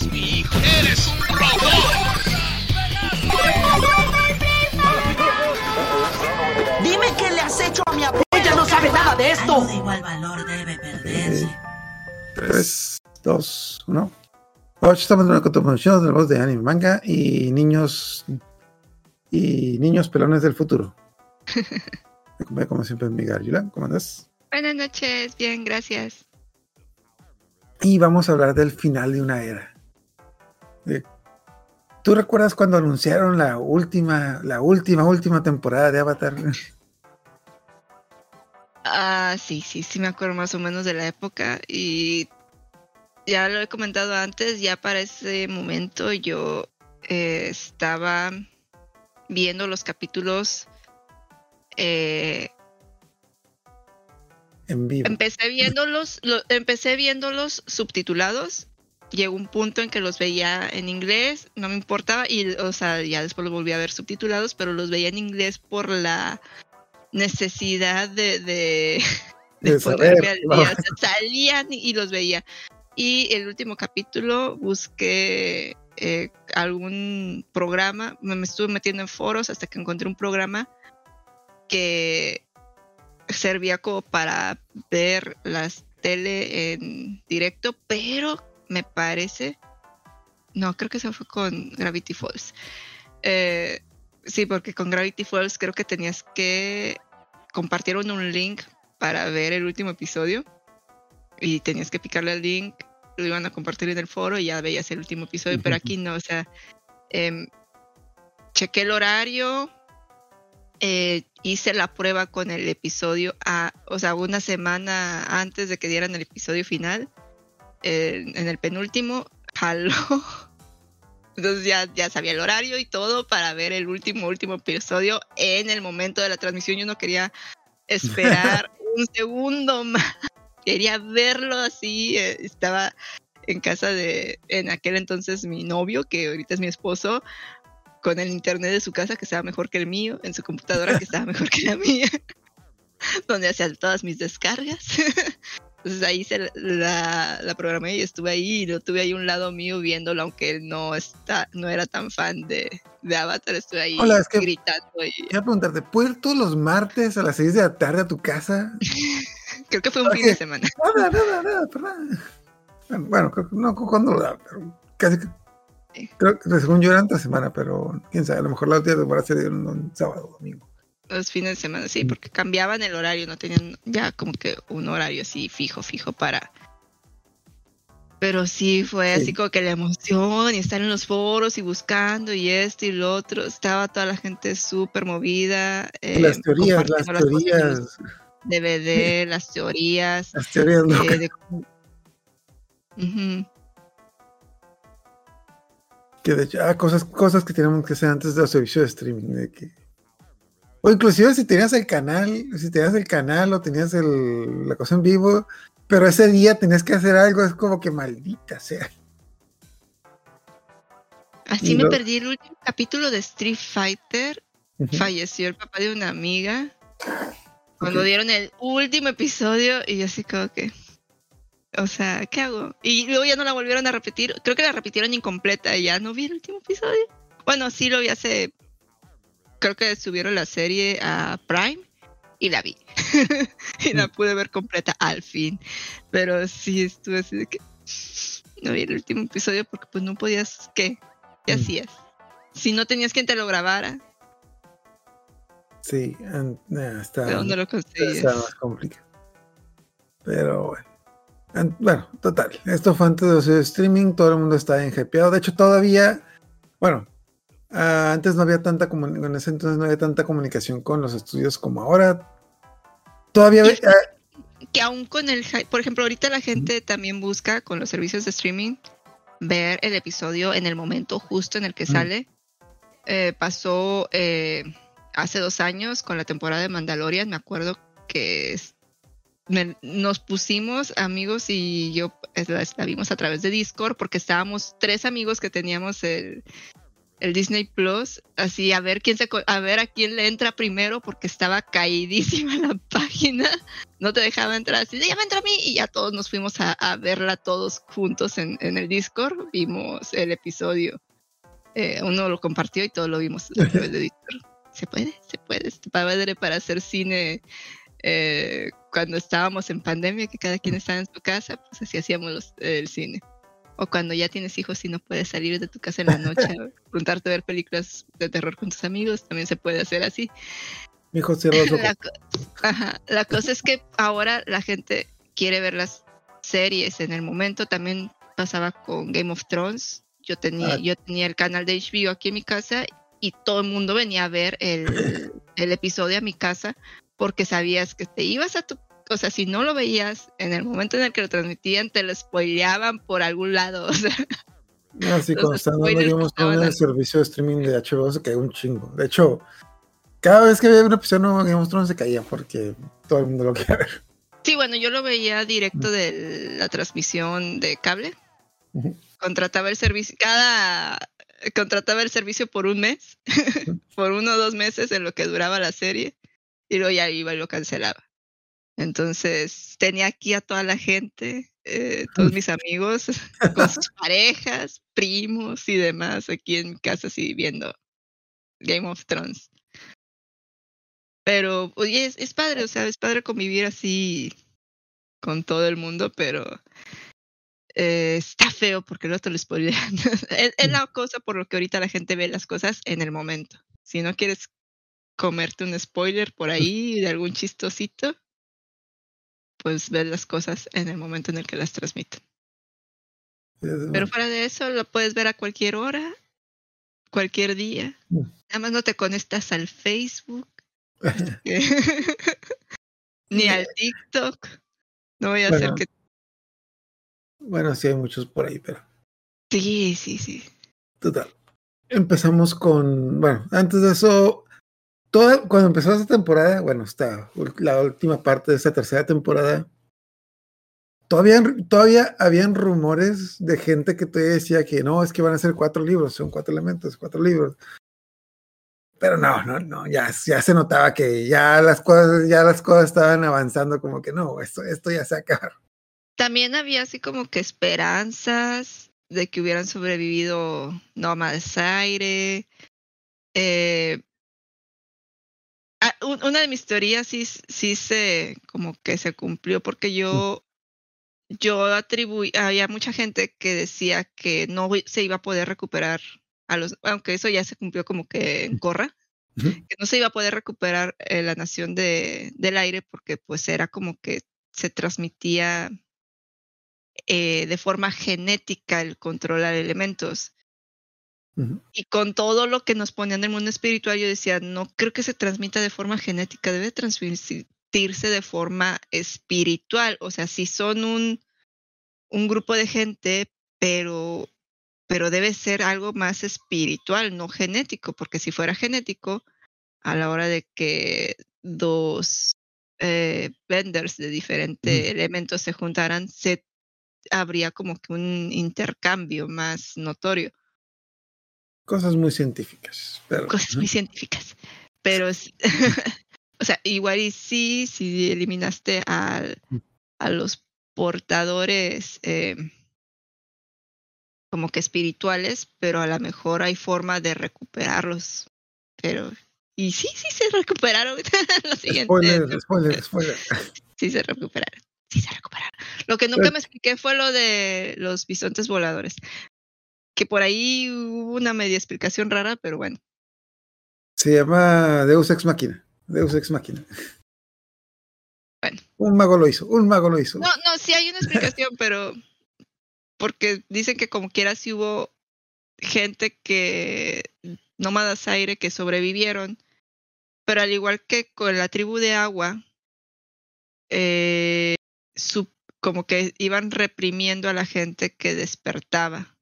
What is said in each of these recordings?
eres mi hijo. ¡Eres un robot! Dime qué le has hecho a mi abuela. Ella no sabe nada de esto. Algo de igual valor debe perderse. 3, 2, 1. Hoy estamos en una continuación de la voz de anime manga y niños y niños pelones del futuro. Me acompaña como siempre Miguel Yula, ¿cómo andas? Buenas noches, bien, gracias. Y vamos a hablar del final de una era. ¿Tú recuerdas cuando anunciaron la última, la última, última temporada de Avatar? Ah, sí, sí, sí me acuerdo más o menos de la época y ya lo he comentado antes, ya para ese momento yo eh, estaba viendo los capítulos. eh, En vivo. empecé viéndolos, lo- empecé viéndolos subtitulados. Llegó un punto en que los veía en inglés, no me importaba, y o sea, ya después los volví a ver subtitulados, pero los veía en inglés por la necesidad de, de, de De ponerme saber, al día. O sea, salían y los veía. Y el último capítulo busqué eh, algún programa, me, me estuve metiendo en foros hasta que encontré un programa que servía como para ver las tele en directo, pero me parece, no, creo que se fue con Gravity Falls. Eh, sí, porque con Gravity Falls creo que tenías que compartieron un link para ver el último episodio y tenías que picarle al link, lo iban a compartir en el foro y ya veías el último episodio, pero aquí no, o sea, em, chequé el horario, eh, hice la prueba con el episodio, a, o sea, una semana antes de que dieran el episodio final, eh, en el penúltimo, jaló. Entonces ya, ya sabía el horario y todo para ver el último, último episodio en el momento de la transmisión. Yo no quería esperar un segundo más. Quería verlo así. eh, estaba en casa de, en aquel entonces, mi novio, que ahorita es mi esposo, con el internet de su casa que estaba mejor que el mío, en su computadora que estaba mejor que la mía, donde hacía todas mis descargas. Entonces ahí se la, la programé y estuve ahí y lo tuve ahí un lado mío viéndolo, aunque él no está, no era tan fan de, de Avatar, estuve ahí Hola, es que- gritando y Quiero preguntarte, ¿puedo ir todos los martes a las 6 de la tarde a tu casa? creo que fue un fin de semana. Nada, nada, nada, perdón. Bueno, Bueno, creo no, cuando lo da, pero casi que. Sí. Creo que según yo era entre semana, pero quién sabe, a lo mejor la última temporada se dieron un sábado o domingo. Los fines de semana, sí, porque cambiaban el horario, no tenían ya como que un horario así fijo, fijo para. Pero sí fue Sí. así como que la emoción y estar en los foros y buscando y esto y lo otro. Estaba toda la gente súper movida. eh, las teorías, las en teorías, DVD, las teorías. las teorías eh, locas. de. Que de hecho, ah, cosas, cosas que tenemos que hacer antes de los servicios de streaming. De que, o inclusive si tenías el canal, si tenías el canal o tenías el, la cosa en vivo, pero ese día tenías que hacer algo, es como que maldita sea. Así me perdí el último capítulo de Street Fighter. Falleció el papá de una amiga. Cuando dieron el último episodio y yo así como que o sea qué hago y luego ya no la volvieron a repetir. Creo que la repitieron incompleta y ya no vi el último episodio. Bueno sí lo vi hace creo que subieron la serie a Prime y la vi y la pude ver completa al fin pero sí estuve así de que no vi el último episodio porque pues no podías qué qué Mm. hacías si no tenías quien te lo grabara Sí, está, ¿De dónde lo conseguías? está más complicado. Pero bueno. Bueno, total. Esto fue antes de los streaming, todo el mundo está enjepeado. De hecho, todavía, bueno, ah, antes no había tanta comunicación, en ese entonces no había tanta comunicación con los estudios como ahora. Todavía, Y es que- ah, que aún con el por ejemplo, ahorita la gente también busca con los servicios de streaming ver el episodio en el momento justo en el que sale. Eh, pasó eh, hace dos años con la temporada de Mandalorian, me acuerdo que es- me- nos pusimos amigos y yo la, la vimos a través de Discord porque estábamos tres amigos que teníamos el, el Disney Plus, así a ver quién se a ver a quién le entra primero porque estaba caídísima la página, no te dejaba entrar, así ya me entra a mí y ya todos nos fuimos a, a verla todos juntos en, en el Discord, vimos el episodio, Eh, uno lo compartió y todos lo vimos a través de Discord. Se puede, se puede, este padre para hacer cine eh, cuando estábamos en pandemia, que cada quien estaba en su casa, pues así hacíamos los- el cine. O cuando ya tienes hijos y no puedes salir de tu casa en la noche, juntarte a ver películas de terror con tus amigos, también se puede hacer así. Mi hijo cierra los ojos. La, ajá, la cosa es que ahora la gente quiere ver las series en el momento. También pasaba con Game of Thrones. Yo tenía, Ah. yo tenía el canal de HBO aquí en mi casa y todo el mundo venía a ver el, el episodio a mi casa porque sabías que te ibas a tu... O sea, si no lo veías en el momento en el que lo transmitían, te lo spoileaban por algún lado. O sea, Así cuando están dando estaban Thrones, el servicio de streaming de HBO se caía un chingo. De hecho, cada vez que había un episodio nuevo Game of Thrones se caía porque todo el mundo lo quería ver. Sí, bueno, yo lo veía directo de la transmisión de cable. Contrataba el servicio, cada contrataba el servicio por un mes, por uno o dos meses en lo que duraba la serie, y luego ya iba y lo cancelaba. Entonces tenía aquí a toda la gente, eh, todos mis amigos, con sus parejas, primos y demás, aquí en mi casa así viendo Game of Thrones. Pero, oye, es, es padre, o sea, es padre convivir así con todo el mundo, pero eh, está feo porque luego te lo spoilean. es, es la cosa por lo que ahorita la gente ve las cosas en el momento. Si no quieres comerte un spoiler por ahí de algún chistosito, pues ves las cosas en el momento en el que las transmiten. Pero fuera de eso, lo puedes ver a cualquier hora, cualquier día. Mm. Nada más no te conectas al Facebook, ni al TikTok. No voy a hacer que... bueno, sí hay muchos por ahí, pero Sí, sí, sí. total. Empezamos con, bueno, antes de eso, toda, cuando empezó esta temporada, bueno, esta, la última parte de esta tercera temporada, todavía, todavía habían rumores de gente que te decía que no, es que van a ser cuatro libros, son cuatro elementos, cuatro libros. Pero no, no, no, ya, ya se notaba que ya las cosas, ya las cosas estaban avanzando como que no, esto, esto ya se acaba. También había así como que esperanzas de que hubieran sobrevivido Nómadas Aire. Eh, ah, un- una de mis teorías sí, sí se como que se cumplió porque yo yo atribuí había mucha gente que decía que no se iba a poder recuperar a los aunque eso ya se cumplió como que en Corra que no se iba a poder recuperar eh, la nación de, del aire porque pues era como que se transmitía eh, de forma genética el controlar elementos. Y con todo lo que nos ponían del mundo espiritual, yo decía, no creo que se transmita de forma genética, debe transmitirse de forma espiritual. O sea, si son un, un grupo de gente, pero, pero debe ser algo más espiritual, no genético, porque si fuera genético, a la hora de que dos eh, vendors de diferentes Ujú. elementos se juntaran, se habría como que un intercambio más notorio Cosas muy científicas. Pero, cosas muy científicas. Pero, o sea, igual y sí, si eliminaste al, a los portadores eh, como que espirituales, pero a lo mejor hay forma de recuperarlos. Pero, y sí, sí se recuperaron. Lo siguiente, spoiler, spoiler, spoiler. sí se recuperaron. Sí se recuperaron. Lo que nunca Pero- me expliqué fue lo de los bisontes voladores. Que por ahí hubo una media explicación rara, pero bueno. Se llama Deus Ex Machina. Deus Ex Machina. Bueno. Un mago lo hizo, un mago lo hizo. No, no, sí hay una explicación, pero porque dicen que como quiera sí hubo gente que nómadas aire que sobrevivieron, pero al igual que con la tribu de agua, eh, su- como que iban reprimiendo a la gente que despertaba.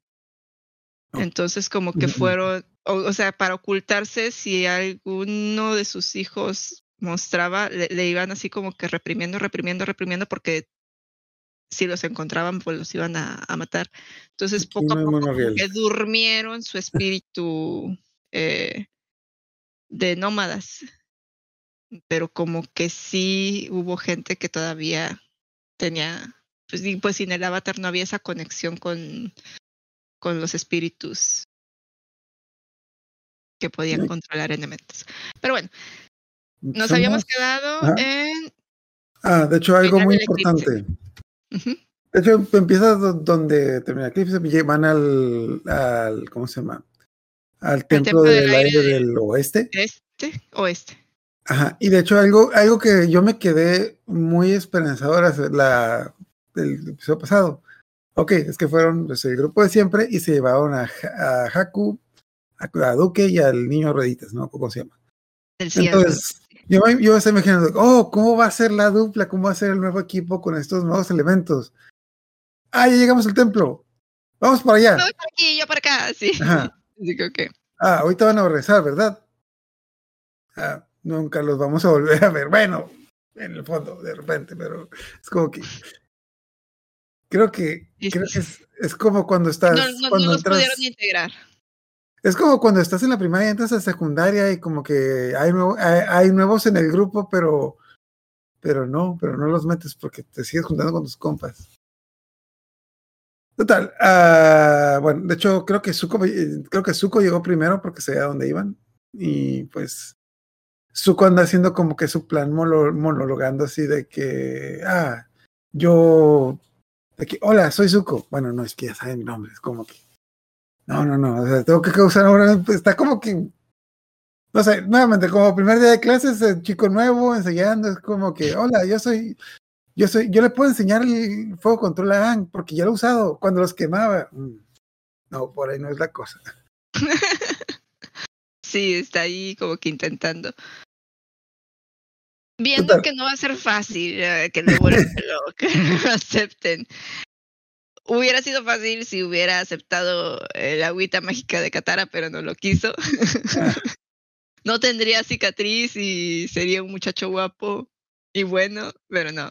Entonces como que Ujú. fueron, o, o sea, para ocultarse si alguno de sus hijos mostraba, le, le iban así como que reprimiendo, reprimiendo, reprimiendo, porque si los encontraban, pues los iban a, a matar. Entonces, Aquí poco a poco, que durmieron su espíritu eh, de nómadas. Pero como que sí hubo gente que todavía tenía, pues, y pues sin el avatar no había esa conexión con, con los espíritus que podían controlar elementos. Pero bueno, nos habíamos quedado Ajá. en... Ah, de hecho, algo muy importante. De hecho, empieza do- donde termina el eclipse, van al, al, ¿cómo se llama? Al templo templo del del aire aire del oeste. Este o este. Ajá, y de hecho algo, algo que yo me quedé muy esperanzador hace- la, el episodio pasado. Ok, es que fueron pues, el grupo de siempre y se llevaron a, a Haku, a, a Duque y al niño Rueditas, ¿no? ¿Cómo se llama? Entonces, yo, me- yo me estoy imaginando, oh, ¿cómo va a ser la dupla? ¿Cómo va a ser el nuevo equipo con estos nuevos elementos? Ah, ya llegamos al templo. Vamos para allá. No, por aquí, yo por acá, sí. Ajá. Así que, ok. Ah, ahorita van a regresar, ¿verdad? Ah, nunca los vamos a volver a ver. Bueno, en el fondo, de repente, pero es como que. Creo que, Sí, creo sí, que es, es como cuando estás. No, no, no cuando los entras- pudieron integrar. es como cuando estás en la primaria y entras a secundaria y como que hay, nuevo- hay, hay nuevos en el grupo, pero, pero no, pero no los metes porque te sigues juntando con tus compas. Total, ah, bueno, de hecho creo que Zuko, eh, creo que Zuko llegó primero porque sabía dónde iban y pues Zuko anda haciendo como que su plan monologando así de que, ah, yo, de que, hola, soy Zuko. Bueno, no, es que ya saben mi nombre, es como que, no, no, no, o sea, tengo que causar ahora, está como que, no sé, nuevamente, como primer día de clases, el chico nuevo, enseñando, es como que, hola, yo soy, yo soy, yo le puedo enseñar el fuego control a Aang, porque ya lo he usado cuando los quemaba. Mm, No, por ahí no es la cosa. Sí, está ahí como que intentando. Viendo Total. que no va a ser fácil eh, que lo, lo- que lo acepten. Hubiera sido fácil si hubiera aceptado eh, la agüita mágica de Katara, pero no lo quiso. no tendría cicatriz y sería un muchacho guapo y bueno, pero no.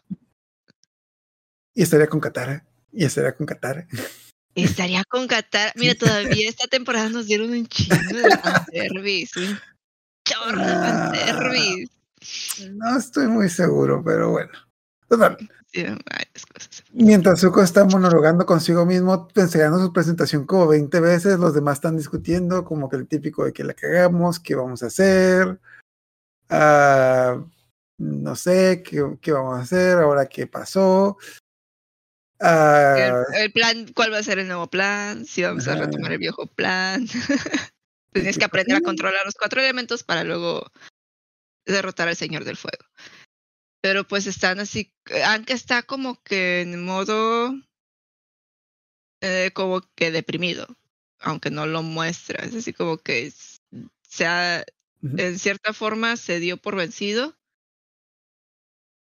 Y estaría con Katara. Y estaría con Katara. Estaría con Qatar. Mira, todavía esta temporada nos dieron un chingo de fanservice. Un chorro de Ah. fanservice. No estoy muy seguro, pero bueno. Total. Mientras Zuko está monologando consigo mismo, enseñando su presentación como 20 veces, los demás están discutiendo, como que el típico de que la cagamos, qué vamos a hacer, ah, no sé, qué, qué vamos a hacer, ahora qué pasó. Ah, El, el plan, ¿cuál va a ser el nuevo plan? Si vamos a retomar el viejo plan. Tienes que aprender a controlar los cuatro elementos para luego derrotar al Señor del Fuego. Pero pues están así, aunque está como que en modo eh, como que deprimido, aunque no lo muestra. Es así como que se ha- en cierta forma se dio por vencido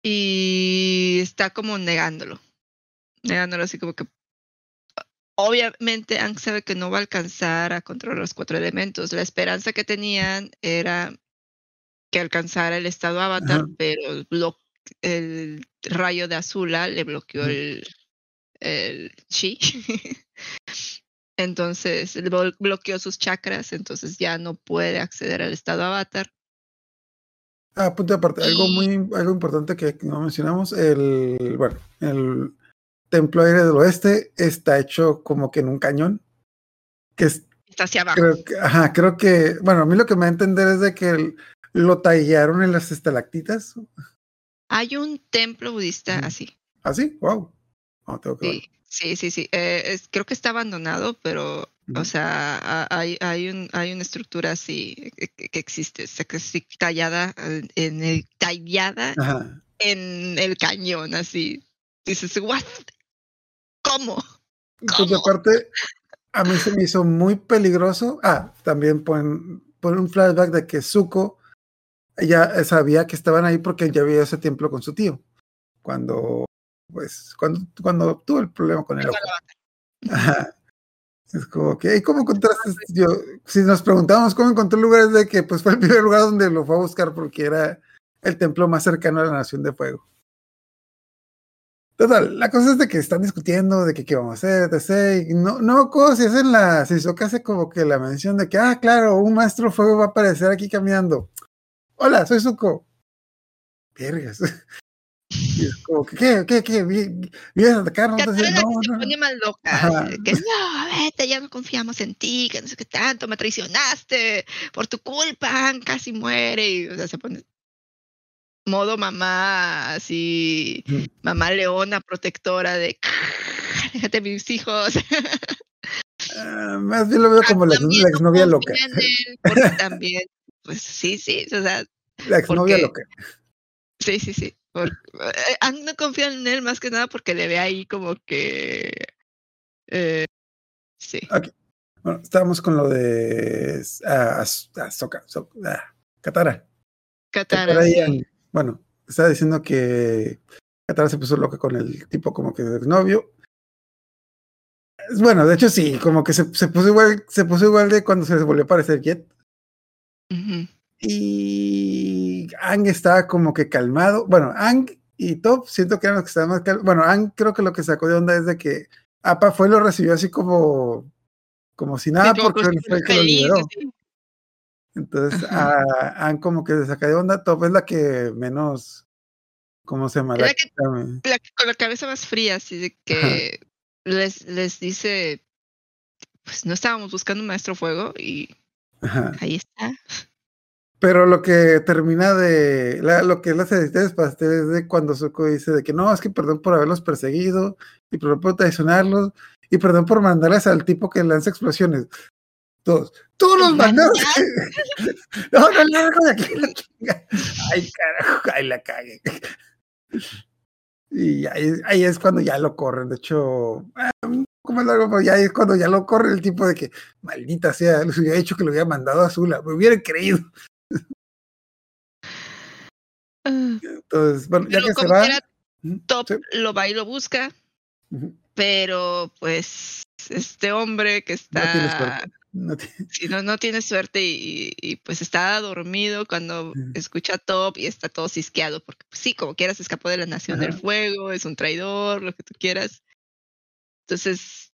y está como negándolo. Negándolo así como que obviamente Aang sabe que no va a alcanzar a controlar los cuatro elementos. La esperanza que tenían era que alcanzara el estado avatar, Ajá. pero el rayo de Azula le bloqueó el, el chi. entonces bloqueó sus chakras, entonces ya no puede acceder al estado avatar. Ah, punto aparte, algo muy algo importante que no mencionamos, el bueno, el templo aire del oeste está hecho como que en un cañón, que es, Está hacia abajo. creo que, ajá, creo que, bueno, a mí lo que me va a entender es de que el- lo tallaron en las estalactitas, Hay un templo budista así. wow, tengo que ver. Sí, sí, sí, sí. Eh, es- creo que está abandonado, pero, o sea, ha- hay, hay, un, hay una estructura así que, existe, o sea, que sí, tallada en- en el, tallada Ajá. en el cañón, así. Dices, what? ¿Cómo? Porque ¿Cómo? aparte, a mí se me hizo muy peligroso. Ah, también ponen, ponen un flashback de que Zuko ya sabía que estaban ahí porque ya había ese templo con su tío. Cuando, pues, cuando, cuando tuvo el problema con el ojo. Ajá. Es como que, ¿y cómo encontraste? Yo, si nos preguntábamos cómo encontró el lugar, es de que pues fue el primer lugar donde lo fue a buscar porque era el templo más cercano a la Nación de Fuego. Total, la cosa es de que están discutiendo de que qué vamos a hacer, etc. No, no, si hacen la, si Hisoka hace como que la mención de que, ah, claro, un maestro fuego va a aparecer aquí caminando. Hola, soy Zuko. Vergas. Y es como que, ¿qué, qué, qué? ¿Vi- ¿Vienes a? Katara Entonces, la no, que se no. pone más loca. Ajá. Que no, vete, ya no confiamos en ti, que no sé qué tanto, me traicionaste, por tu culpa, casi muere. Y, o sea, se pone modo mamá, así, Mm. mamá leona, protectora de, déjate mis hijos. Ah, más bien lo veo como la, la no exnovia loca. él, porque también, pues sí, sí, o sea, La exnovia porque- loca. sí, sí, sí. Eh, no confía en él más que nada porque le ve ahí como que... eh, sí. Bueno, estábamos con lo de ah, Azoka, Zo- ah, Katara. Katara, sí. Bueno, estaba diciendo que Katara se puso loca con el tipo como que de novio. Bueno, de hecho sí, como que se, se puso igual, se puso igual de cuando se les volvió a aparecer Jet. Y Ang estaba como que calmado. Bueno, Ang y Top siento que eran los que estaban más calmados. Bueno, Ang creo que lo que sacó de onda es de que Apa fue y lo recibió así como, como si nada, Sí, porque él fue el que lo liberó. Entonces, a Ang como que se saca de onda. Top es la que menos, ¿cómo se llama? La la que- que- La- con la cabeza más fría, así de que les, les dice, pues no estábamos buscando un maestro fuego y Ajá. ahí está. Pero lo que termina de. la- lo que es las ediciones pasteles es de cuando Zuko dice de que no, es que perdón por haberlos perseguido, y perdón por traicionarlos, y perdón por mandarles al tipo que lanza explosiones. Todos. ¡Tú los mandaste! no, no, no, no, de aquí la chinga. Ay, carajo, ay, la cagué. Y ahí, ahí es cuando ya lo corren. De hecho, ah, un poco más largo, pero ya es cuando ya lo corre el tipo de que, maldita sea, les hubiera dicho que lo hubiera mandado a Zula, me hubieran creído. Ah, Entonces, bueno, ya Pero que se va. Top sí, lo va y lo busca, pero pues este hombre que está. No tiene- si no, no tiene suerte y, y, pues está dormido cuando escucha a Top y está todo cisqueado, porque pues, sí, como quieras, escapó de la Nación del. Fuego, es un traidor, lo que tú quieras. Entonces,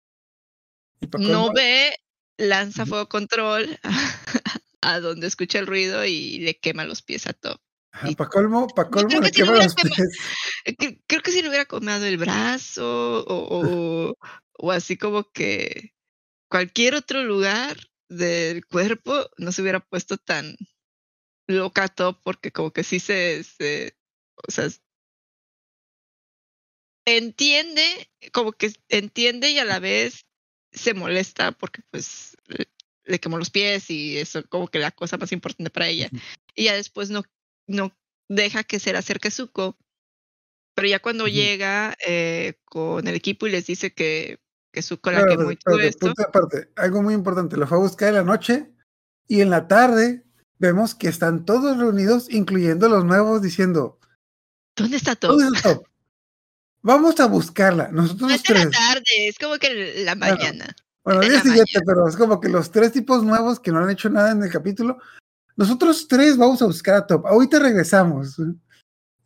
no ve, lanza fuego control a donde escucha el ruido y le quema los pies a Top. ajá, y- pa' colmo, pa' colmo creo que hubiera los pies. Eh, cre- Creo que si le hubiera quemado el brazo o, o, o así como que cualquier otro lugar del cuerpo no se hubiera puesto tan loca Top porque como que sí se, se o sea, entiende, como que entiende y a la vez se molesta porque pues le, le quemó los pies y eso como que la cosa más importante para ella. Y ya después no, no deja que se le acerque Zuko. Pero ya cuando llega eh, con el equipo y les dice que, que Zuko la Espérate, quemó y todo espérate, esto, aparte, algo muy importante, lo fue a buscar en la noche y en la tarde vemos que están todos reunidos, incluyendo los nuevos, diciendo, ¿dónde está todo? ¿dónde está Top? Vamos a buscarla, nosotros No los es de la tres. tarde, es como que la Bueno, mañana. Bueno, el día siguiente, mañana. pero es como que los tres tipos nuevos que no han hecho nada en el capítulo, nosotros tres vamos a buscar a Top. Ahorita regresamos.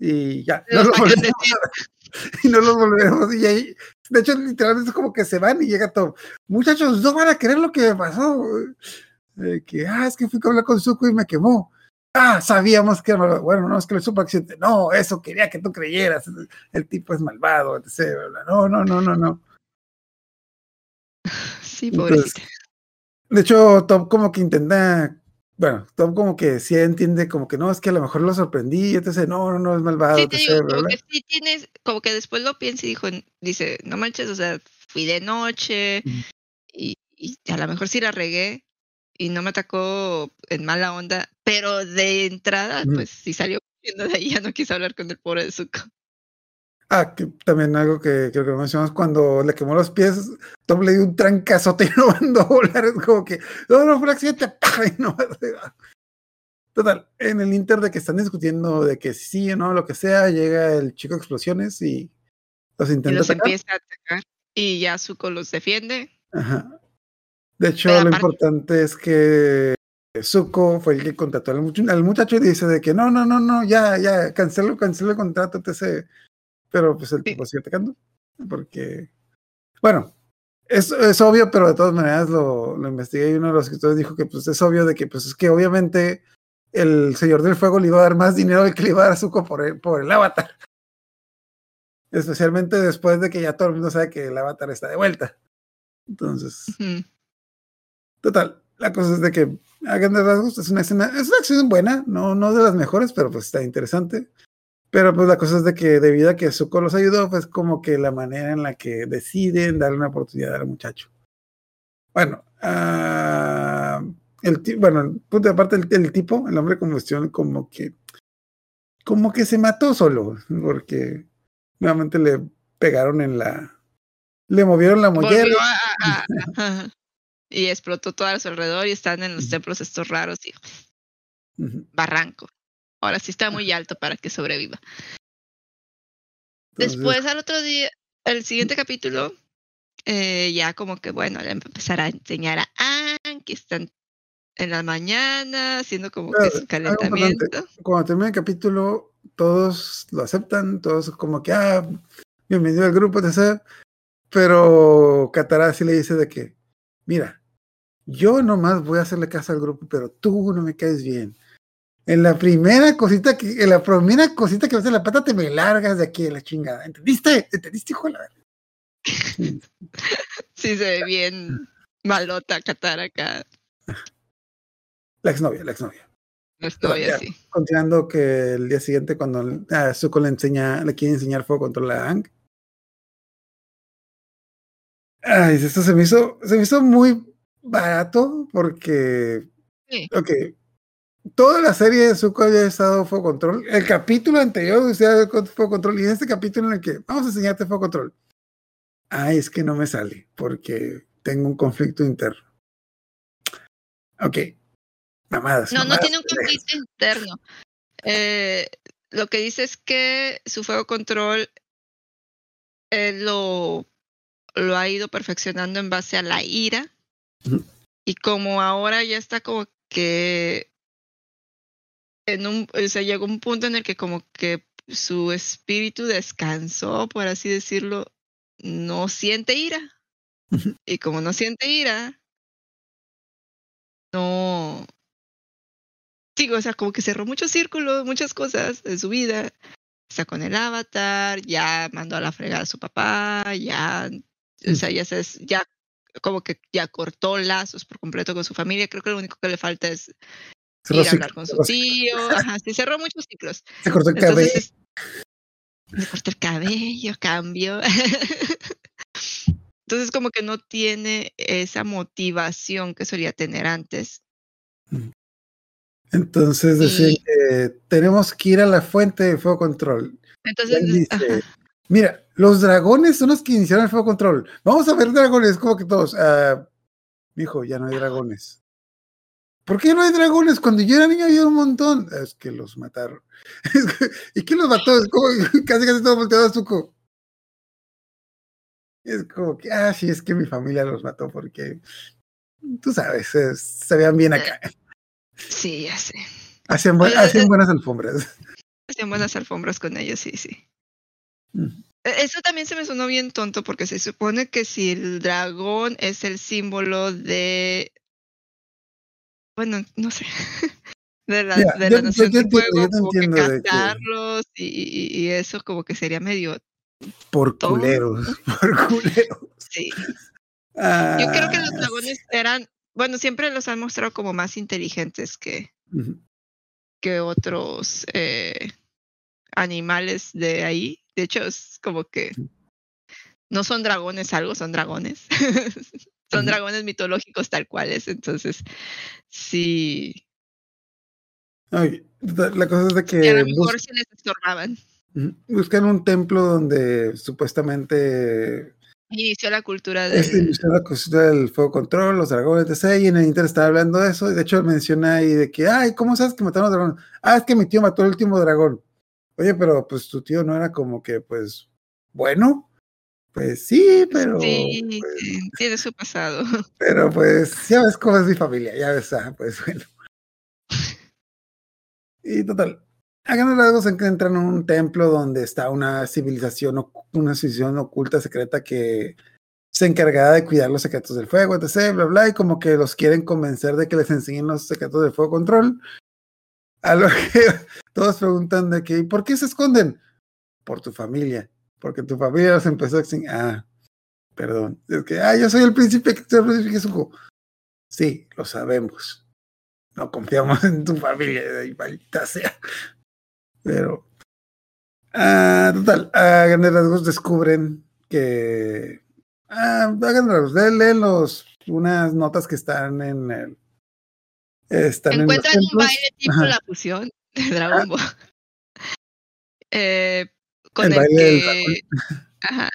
Y ya, no Los lo a- y no los volveremos. Y ahí, de hecho, literalmente es como que se van y llega Top. Muchachos, no van a creer lo que me pasó. Eh, que, ah, es que fui a hablar con Zuko y me quemó. Ah, sabíamos que era malvado. Bueno, no, es que le supo accidente. No, eso quería que tú creyeras. El tipo es malvado, etc. No, no, no, no, no. Sí, Entonces, pobrecita. De hecho, Top como que intenta, bueno, Top como que sí entiende, como que no, es que a lo mejor lo sorprendí, entonces no, no, no es malvado, Sí, te digo, como que sí tienes, como que después lo piensa y dijo, dice, no manches, o sea, fui de noche Ujú. y, y a lo mejor sí la regué y no me atacó en mala onda, pero de entrada, Ujú. pues sí salió corriendo de ahí, ya no quiso hablar con el pobre de Zuko. Ah, que también algo que creo que mencionamos, cuando le quemó los pies, Top le dio un trancazote y lo mandó a volar, es como que, no, no, fue un accidente, y no, Total, en el inter de que están discutiendo de que sí o no, lo que sea, llega el chico explosiones y los Y intenta los atacar. empieza a atacar y ya Zuko los defiende. Ajá. De hecho, Pero lo aparte- importante es que Zuko fue el que contrató al muchacho y dice de que no, no, no, no, ya, ya, cancelo, cancelo el contrato, etc. pero pues el tipo sigue atacando. Porque, bueno, es, es obvio, pero de todas maneras lo, lo investigué y uno de los escritores dijo que pues es obvio de que pues es que obviamente el Señor del Fuego le iba a dar más dinero del que le iba a dar a Zuko por el, por el avatar. Especialmente después de que ya todo el mundo sabe que el avatar está de vuelta. Entonces, total, la cosa es de que a grandes rasgos es una escena, es una acción buena, no, no de las mejores, pero pues está interesante. Pero pues la cosa es de que debido a que Zuko los ayudó, pues como que la manera en la que deciden darle una oportunidad al muchacho. Bueno, ah, el bueno, punto de aparte el, el tipo, el hombre con cuestión, como que como que se mató solo, porque nuevamente le pegaron en la le movieron la mollera. Volvió a- a- a- ajá. y explotó todo a su alrededor y están en los templos estos raros y barranco. Ahora sí está muy alto para que sobreviva. Después al otro día, el siguiente capítulo, eh, ya como que bueno, le empezar a enseñar a Anne que están en la mañana haciendo como que Claro, su algo calentamiento. cuando termina el capítulo, todos lo aceptan, todos como que, ah, bienvenido al grupo, etc. Pero Katara sí le dice de que, mira, yo nomás voy a hacerle caso al grupo, pero tú no me caes bien. En la primera cosita que, en la primera cosita que hace la pata, te me largas de aquí de la chingada. ¿Entendiste? ¿Entendiste, hijo de la verga? Sí. Sí, se ve bien malota Katara acá. La exnovia, la exnovia. No estoy Ya. así. Continuando que el día siguiente cuando a Zuko le enseña, le quiere enseñar fuego control a Aang. Ay, esto se me hizo, se me hizo muy barato porque, Sí. ok, toda la serie de Zuko había estado fuego control. El capítulo anterior decía fuego control y en este capítulo en el que vamos a enseñarte fuego control. Ay, es que no me sale porque tengo un conflicto interno. Ok. Mamadas. No, no tiene un conflicto interno. Eh, lo que dice es que su fuego control él lo, lo ha ido perfeccionando en base a la ira. Y como ahora ya está como que en un, o sea, llegó un punto en el que como que su espíritu descansó, por así decirlo, no siente ira. Y como no siente ira, no, Sí, o sea, como que cerró muchos círculos, muchas cosas en su vida. Está con el avatar, ya mandó a la fregada a su papá, ya, o sea, ya se, ya como que ya cortó lazos por completo con su familia. Creo que lo único que le falta es Cerró ir a hablar con su tío. Ajá, sí, cerró muchos ciclos. Se cortó el cabello. Entonces, es- le cortó el cabello, cambió. Entonces, como que no tiene esa motivación que solía tener antes. Entonces decían Y- que tenemos que ir a la fuente de fuego control. Entonces, dice, mira, los dragones son los que iniciaron el fuego control. Vamos a ver dragones, como que todos. Hijo, ya no hay dragones. ¿Por qué no hay dragones? Cuando yo era niño había un montón. Es que los mataron. ¿Y quién los mató? Es como casi casi todo volteado a Zuko. Es como que, ah, sí, es que mi familia los mató porque, tú sabes, eh, se veían bien acá. sí, ya sé. Hacían, hacían eh, buenas alfombras. Hacían buenas alfombras con ellos, sí, sí. Mm. E- Eso también se me sonó bien tonto porque se supone que si el dragón es el símbolo de... Bueno, no sé. De la, Mira, de yo- la yo nación te de yo te como que de que- y, y- eso como que sería medio... Por Todo. culeros, por culeros. Sí. Yo creo que los Ah, dragones eran... Bueno, siempre los han mostrado como más inteligentes que, que otros eh, animales de ahí. De hecho, es como que no son dragones algo, son dragones. son dragones mitológicos tal cuales. Entonces, sí, Ay, la cosa es de y a lo que mejor se les estorbaban. buscan un templo donde supuestamente Inició la cultura del... la cosita del fuego control, los dragones, etc. Y en el Inter estaba hablando de eso. Y de hecho menciona ahí de que, ay, ¿cómo sabes que mataron a los dragones? Ah, es que mi tío mató al último dragón. Oye, pero pues tu tío no era como que, pues, bueno. Pues sí, pero. sí, pues, tiene su pasado. Pero pues, ya ves cómo es mi familia, ya ves, ah, pues bueno. Y total. a grandes rasgos entran en un templo donde está una civilización, una civilización oculta, secreta que se encargada de cuidar los secretos del fuego, etc., bla, bla, y como que los quieren convencer de que les enseñen los secretos del fuego control. A lo que todos preguntan de que, ¿y por qué se esconden? Por tu familia, porque tu familia los empezó a extinguir. Ah, perdón, es que, ah, yo soy el príncipe, soy el príncipe Jesús. Sí, lo sabemos. No confiamos en tu familia, y maldita sea. Pero, ah, total, a grandes descubren que, ah, a leen- los, unas notas que están en el, están en Encuentran un templos. baile tipo Ajá. la fusión de Dragon Ball. Eh, con El que ajá,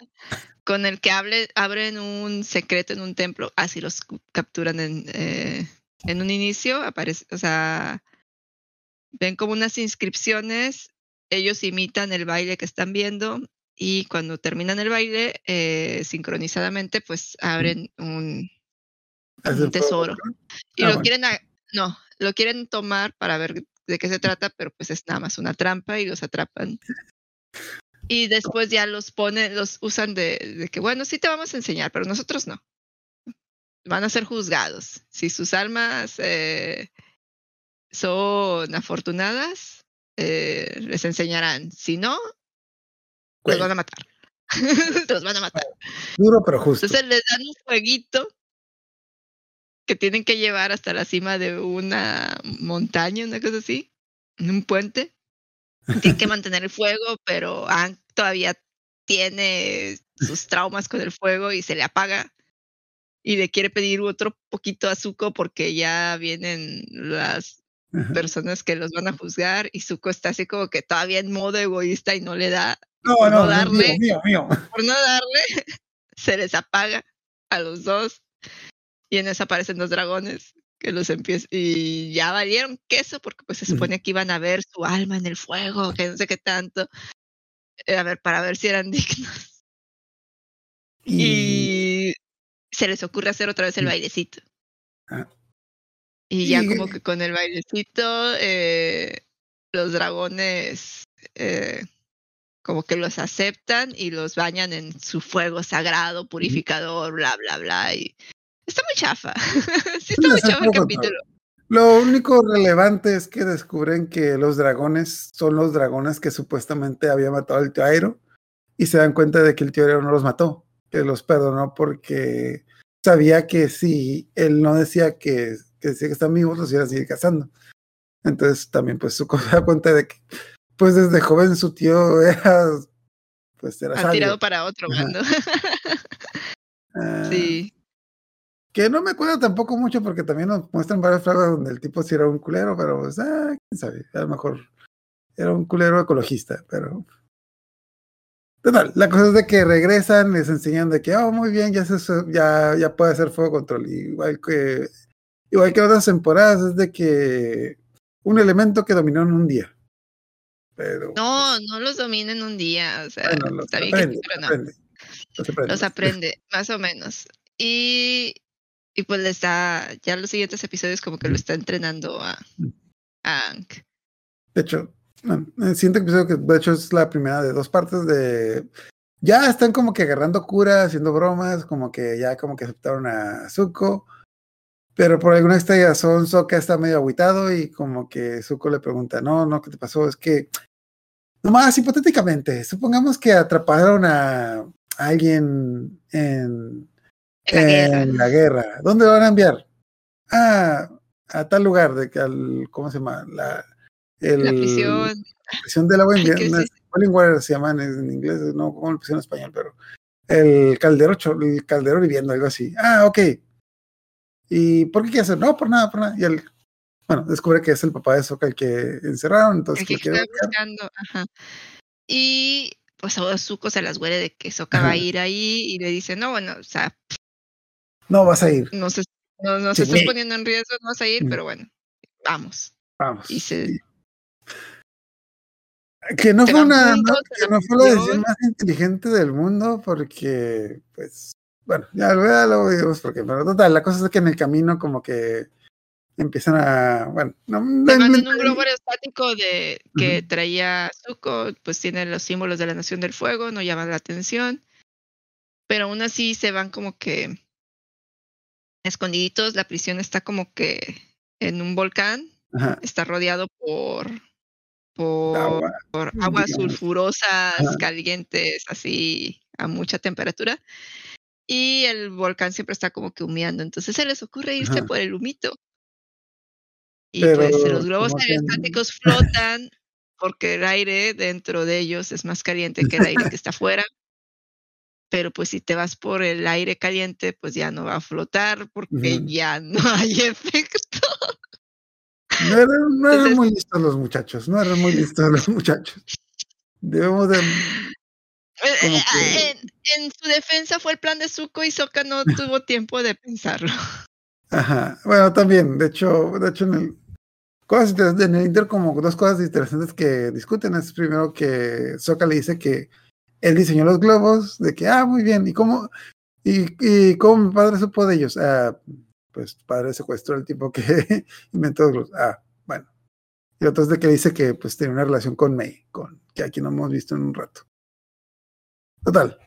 con el que hable, abren un secreto en un templo, así los capturan en, eh, en un inicio, aparece, o sea, ven como unas inscripciones, ellos imitan el baile que están viendo y cuando terminan el baile, eh, sincronizadamente, pues abren un, tesoro. Y Ah, lo bueno. quieren, a- no, lo quieren tomar para ver de qué se trata, pero pues es nada más una trampa y los atrapan. Y después ya los ponen, los usan de, de que, bueno, sí te vamos a enseñar, pero nosotros no. Van a ser juzgados. Si sus almas eh, son afortunadas, eh, les enseñarán. Si no, los van a matar. los van a matar. duro pero justo. Entonces les dan un jueguito que tienen que llevar hasta la cima de una montaña, una cosa así, en un puente. Tienen que mantener el fuego, pero Aang todavía tiene sus traumas con el fuego y se le apaga. Y le quiere pedir otro poquito a Zuko porque ya vienen las Ajá. personas que los van a juzgar y Zuko está así como que todavía en modo egoísta y no le da No, por no no, darle. mío, mío, mío. por no darle, se les apaga a los dos. Y en eso aparecen los dragones que los empiezan. Y ya valieron queso porque pues se supone que iban a ver su alma en el fuego, que no sé qué tanto. Eh, A ver, para ver si eran dignos. Y, Y se les ocurre hacer otra vez el bailecito. Ah. Y ya Y- como que con el bailecito, eh, los dragones eh, como que los aceptan y los bañan en su fuego sagrado, purificador, bla, bla, bla. Y está muy chafa. sí está muy chafa el capítulo. Lo único relevante es que descubren que los dragones son los dragones que supuestamente había matado al tío Airo y se dan cuenta de que el tío Airo no los mató, que los perdonó porque sabía que si él no decía que, que decía que están vivos, los iba a seguir cazando. Entonces también pues su se da cuenta de que pues desde joven su tío era pues era sabio. tirado para otro bando. Ah, sí. Que no me acuerdo tampoco mucho porque también nos muestran varias frases donde el tipo sí era un culero, pero pues, ah, quién sabe, a lo mejor era un culero ecologista, pero. Total, la cosa es de que regresan, les enseñan de que, oh, muy bien, ya, se, ya, ya puede hacer fuego control. Igual que, igual que otras temporadas, es de que un elemento que dominó en un día. Pero. No, no los domina en un día. O sea, bueno, está bien que sí, pero no. aprende, los aprende. Los aprende, más o menos. Y, y pues le está, ya los siguientes episodios como que lo está entrenando a, a. De hecho, el siguiente episodio, que de hecho es la primera de dos partes de... Ya están como que agarrando cura, haciendo bromas, como que ya como que aceptaron a Zuko, pero por alguna extraña razón Sokka está medio agüitado y como que Zuko le pregunta, no, no, ¿qué te pasó? Es que, nomás hipotéticamente, supongamos que atraparon a alguien en, En la guerra. en la guerra. ¿Dónde lo van a enviar? Ah, a tal lugar, de que al, ¿cómo se llama? La, el, La prisión. prisión de la. Wallingwater se llaman en inglés, no como lo pusieron en español, pero el caldero, el caldero viviendo, algo así. Ah, ok. ¿Y por qué quiere hacer? No, por nada, por nada. Y él, bueno, descubre que es el papá de Sokka el que encerraron, entonces El que lo buscando. Ajá. Y pues a Zuko se las huele de que Sokka va a ir ahí y le dice, no, bueno, o sea, No vas a ir, no se, no, no Sí, estás poniendo en riesgo, no vas a ir, pero bueno, vamos. vamos. Y se- Y- Que no fue una, no, que no fue la decisión más inteligente del mundo, porque, pues, bueno, ya, ya lo vimos, porque, pero total, la cosa es que en el camino, como que empiezan a, bueno, no, Te no- mandan no- un globo aerostático de que traía Zuko, pues tiene los símbolos de la Nación del Fuego, no llama la atención. Pero aún así se van como que escondiditos. La prisión está como que en un volcán, ajá, está rodeado por por agua, por aguas digamos. sulfurosas, Ajá. calientes, así a mucha temperatura. Y el volcán siempre está como que humeando. Entonces se les ocurre irse Ajá. por el humito. Y Pero pues los globos aerostáticos flotan porque el aire dentro de ellos es más caliente que el aire que está afuera. Pero pues si te vas por el aire caliente, pues ya no va a flotar porque ya no hay efecto. No eran, no eran Entonces- muy listos los muchachos, no eran muy listos los muchachos. Debemos de... Como Eh, que- En, en su defensa fue el plan de Zuko y Sokka no tuvo tiempo de pensarlo. Ajá, bueno, también, de hecho, de hecho en el... Cosas en el Inter como dos cosas interesantes que discuten es primero que Sokka le dice que él diseñó los globos, de que, ah, muy bien, ¿y cómo, y, cómo mi padre supo de ellos? Ah, pues tu padre secuestró el tipo que inventó los globos. Ah, bueno. Y otro es de que dice que pues tiene una relación con May, con, que aquí no hemos visto en un rato. Total.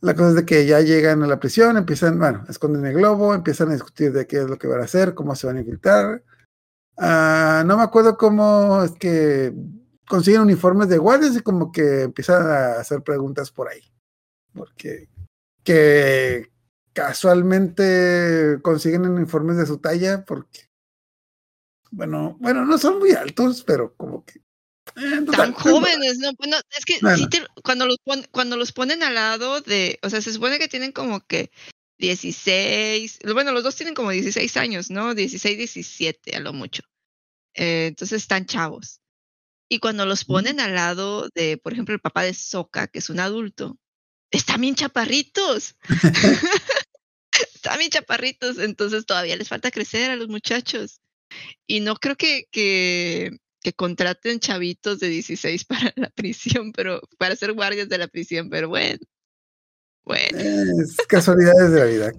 La cosa es de que ya llegan a la prisión, empiezan, bueno, esconden el globo, empiezan a discutir de qué es lo que van a hacer, cómo se van a infiltrar. Ah, no me acuerdo cómo es que consiguen uniformes de guardias y como que empiezan a hacer preguntas por ahí. Porque que casualmente consiguen uniformes de su talla porque bueno, bueno, no son muy altos, pero como que eh, Tan jóvenes, ¿no? Bueno, es que Bueno. sí te- cuando, los pon- cuando los ponen al lado de, o sea, se supone que tienen como que 16, bueno, los dos tienen como 16 años, ¿no? 16, 17 a lo mucho. Eh, entonces están chavos. Y cuando los ponen al lado de, por ejemplo, el papá de Soka, que es un adulto, están bien chaparritos. están bien chaparritos, entonces todavía les falta crecer a los muchachos. Y no creo que, que, que contraten chavitos de 16 para la prisión, pero para ser guardias de la prisión, pero bueno. Bueno. Es casualidades de la vida.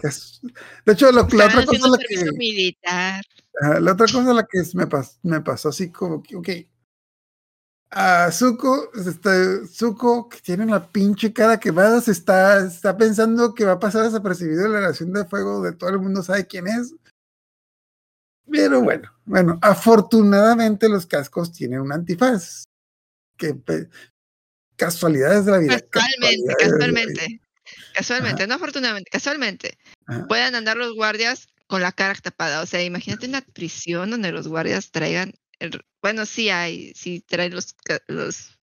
De hecho, lo- la otra cosa la que la otra cosa la que es- me, pas- me pasó así como que, ok. A Zuko, este, Zuko, que tiene una pinche cara que va, se está, está pensando que va a pasar desapercibido la relación de fuego de todo el mundo sabe quién es. Pero bueno, bueno, afortunadamente los cascos tienen un antifaz. Que casualidades de la vida. Casualmente, vida. casualmente. Casualmente, no afortunadamente, casualmente. Ajá. Pueden andar los guardias con la cara tapada. O sea, imagínate una prisión donde los guardias traigan. El- bueno, sí hay, sí traen los, los,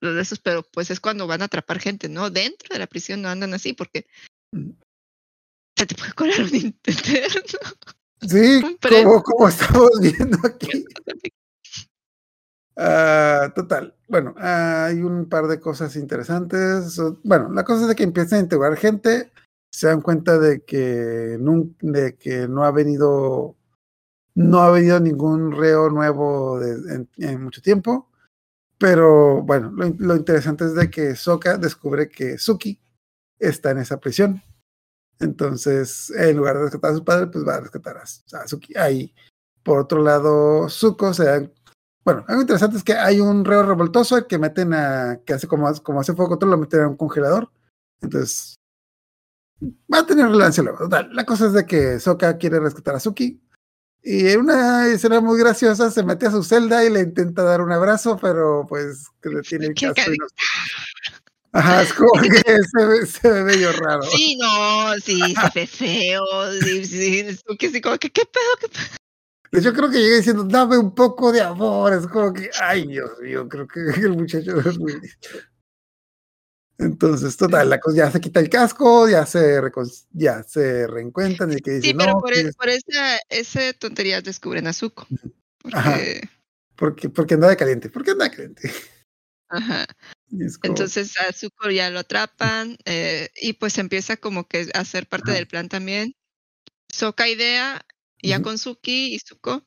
los de esos, pero pues es cuando van a atrapar gente, ¿no? Dentro de la prisión no andan así porque Mm. se te puede colar un interno. Sí, como, como estamos viendo aquí. Ah, total. Bueno, hay un par de cosas interesantes. Bueno, la cosa es de que empiezan a integrar gente, se dan cuenta de que, de que no ha venido, no ha venido ningún reo nuevo en, mucho tiempo. Pero bueno, lo, in- lo interesante es de que Sokka descubre que Suki está en esa prisión. Entonces, en lugar de rescatar a su padre, pues va a rescatar a, Suki. Ahí, por otro lado, Zuko se da bueno, algo interesante es que hay un reo revoltoso que meten a, que hace como, como hace lo meten a un congelador. Entonces, va a tener relevancia luego. La cosa es de que Sokka quiere rescatar a Suki. Y en una escena muy graciosa se mete a su celda y le intenta dar un abrazo, pero pues que le tiene el no- Ajá, es como que se ve, se ve medio raro. Sí, no, sí, se ve feo. Sí, sí, es como que sí, como que, ¿qué pedo? ¿Qué pedo? Yo creo que llega diciendo, dame un poco de amor. Es como que, ay, Dios mío, creo que el muchacho es muy. Entonces, total, la cosa ya se quita el casco, ya se, ya se reencuentran y que dice, Sí, pero no, por, e- es- por esa, esa tontería descubren a Zuko. Ajá. Porque, porque, porque anda de caliente, porque anda de caliente. ajá. Es Entonces a Zuko ya lo atrapan eh, y pues empieza como que a ser parte Ajá. del plan también. Soka idea, ya con Suki y Zuko.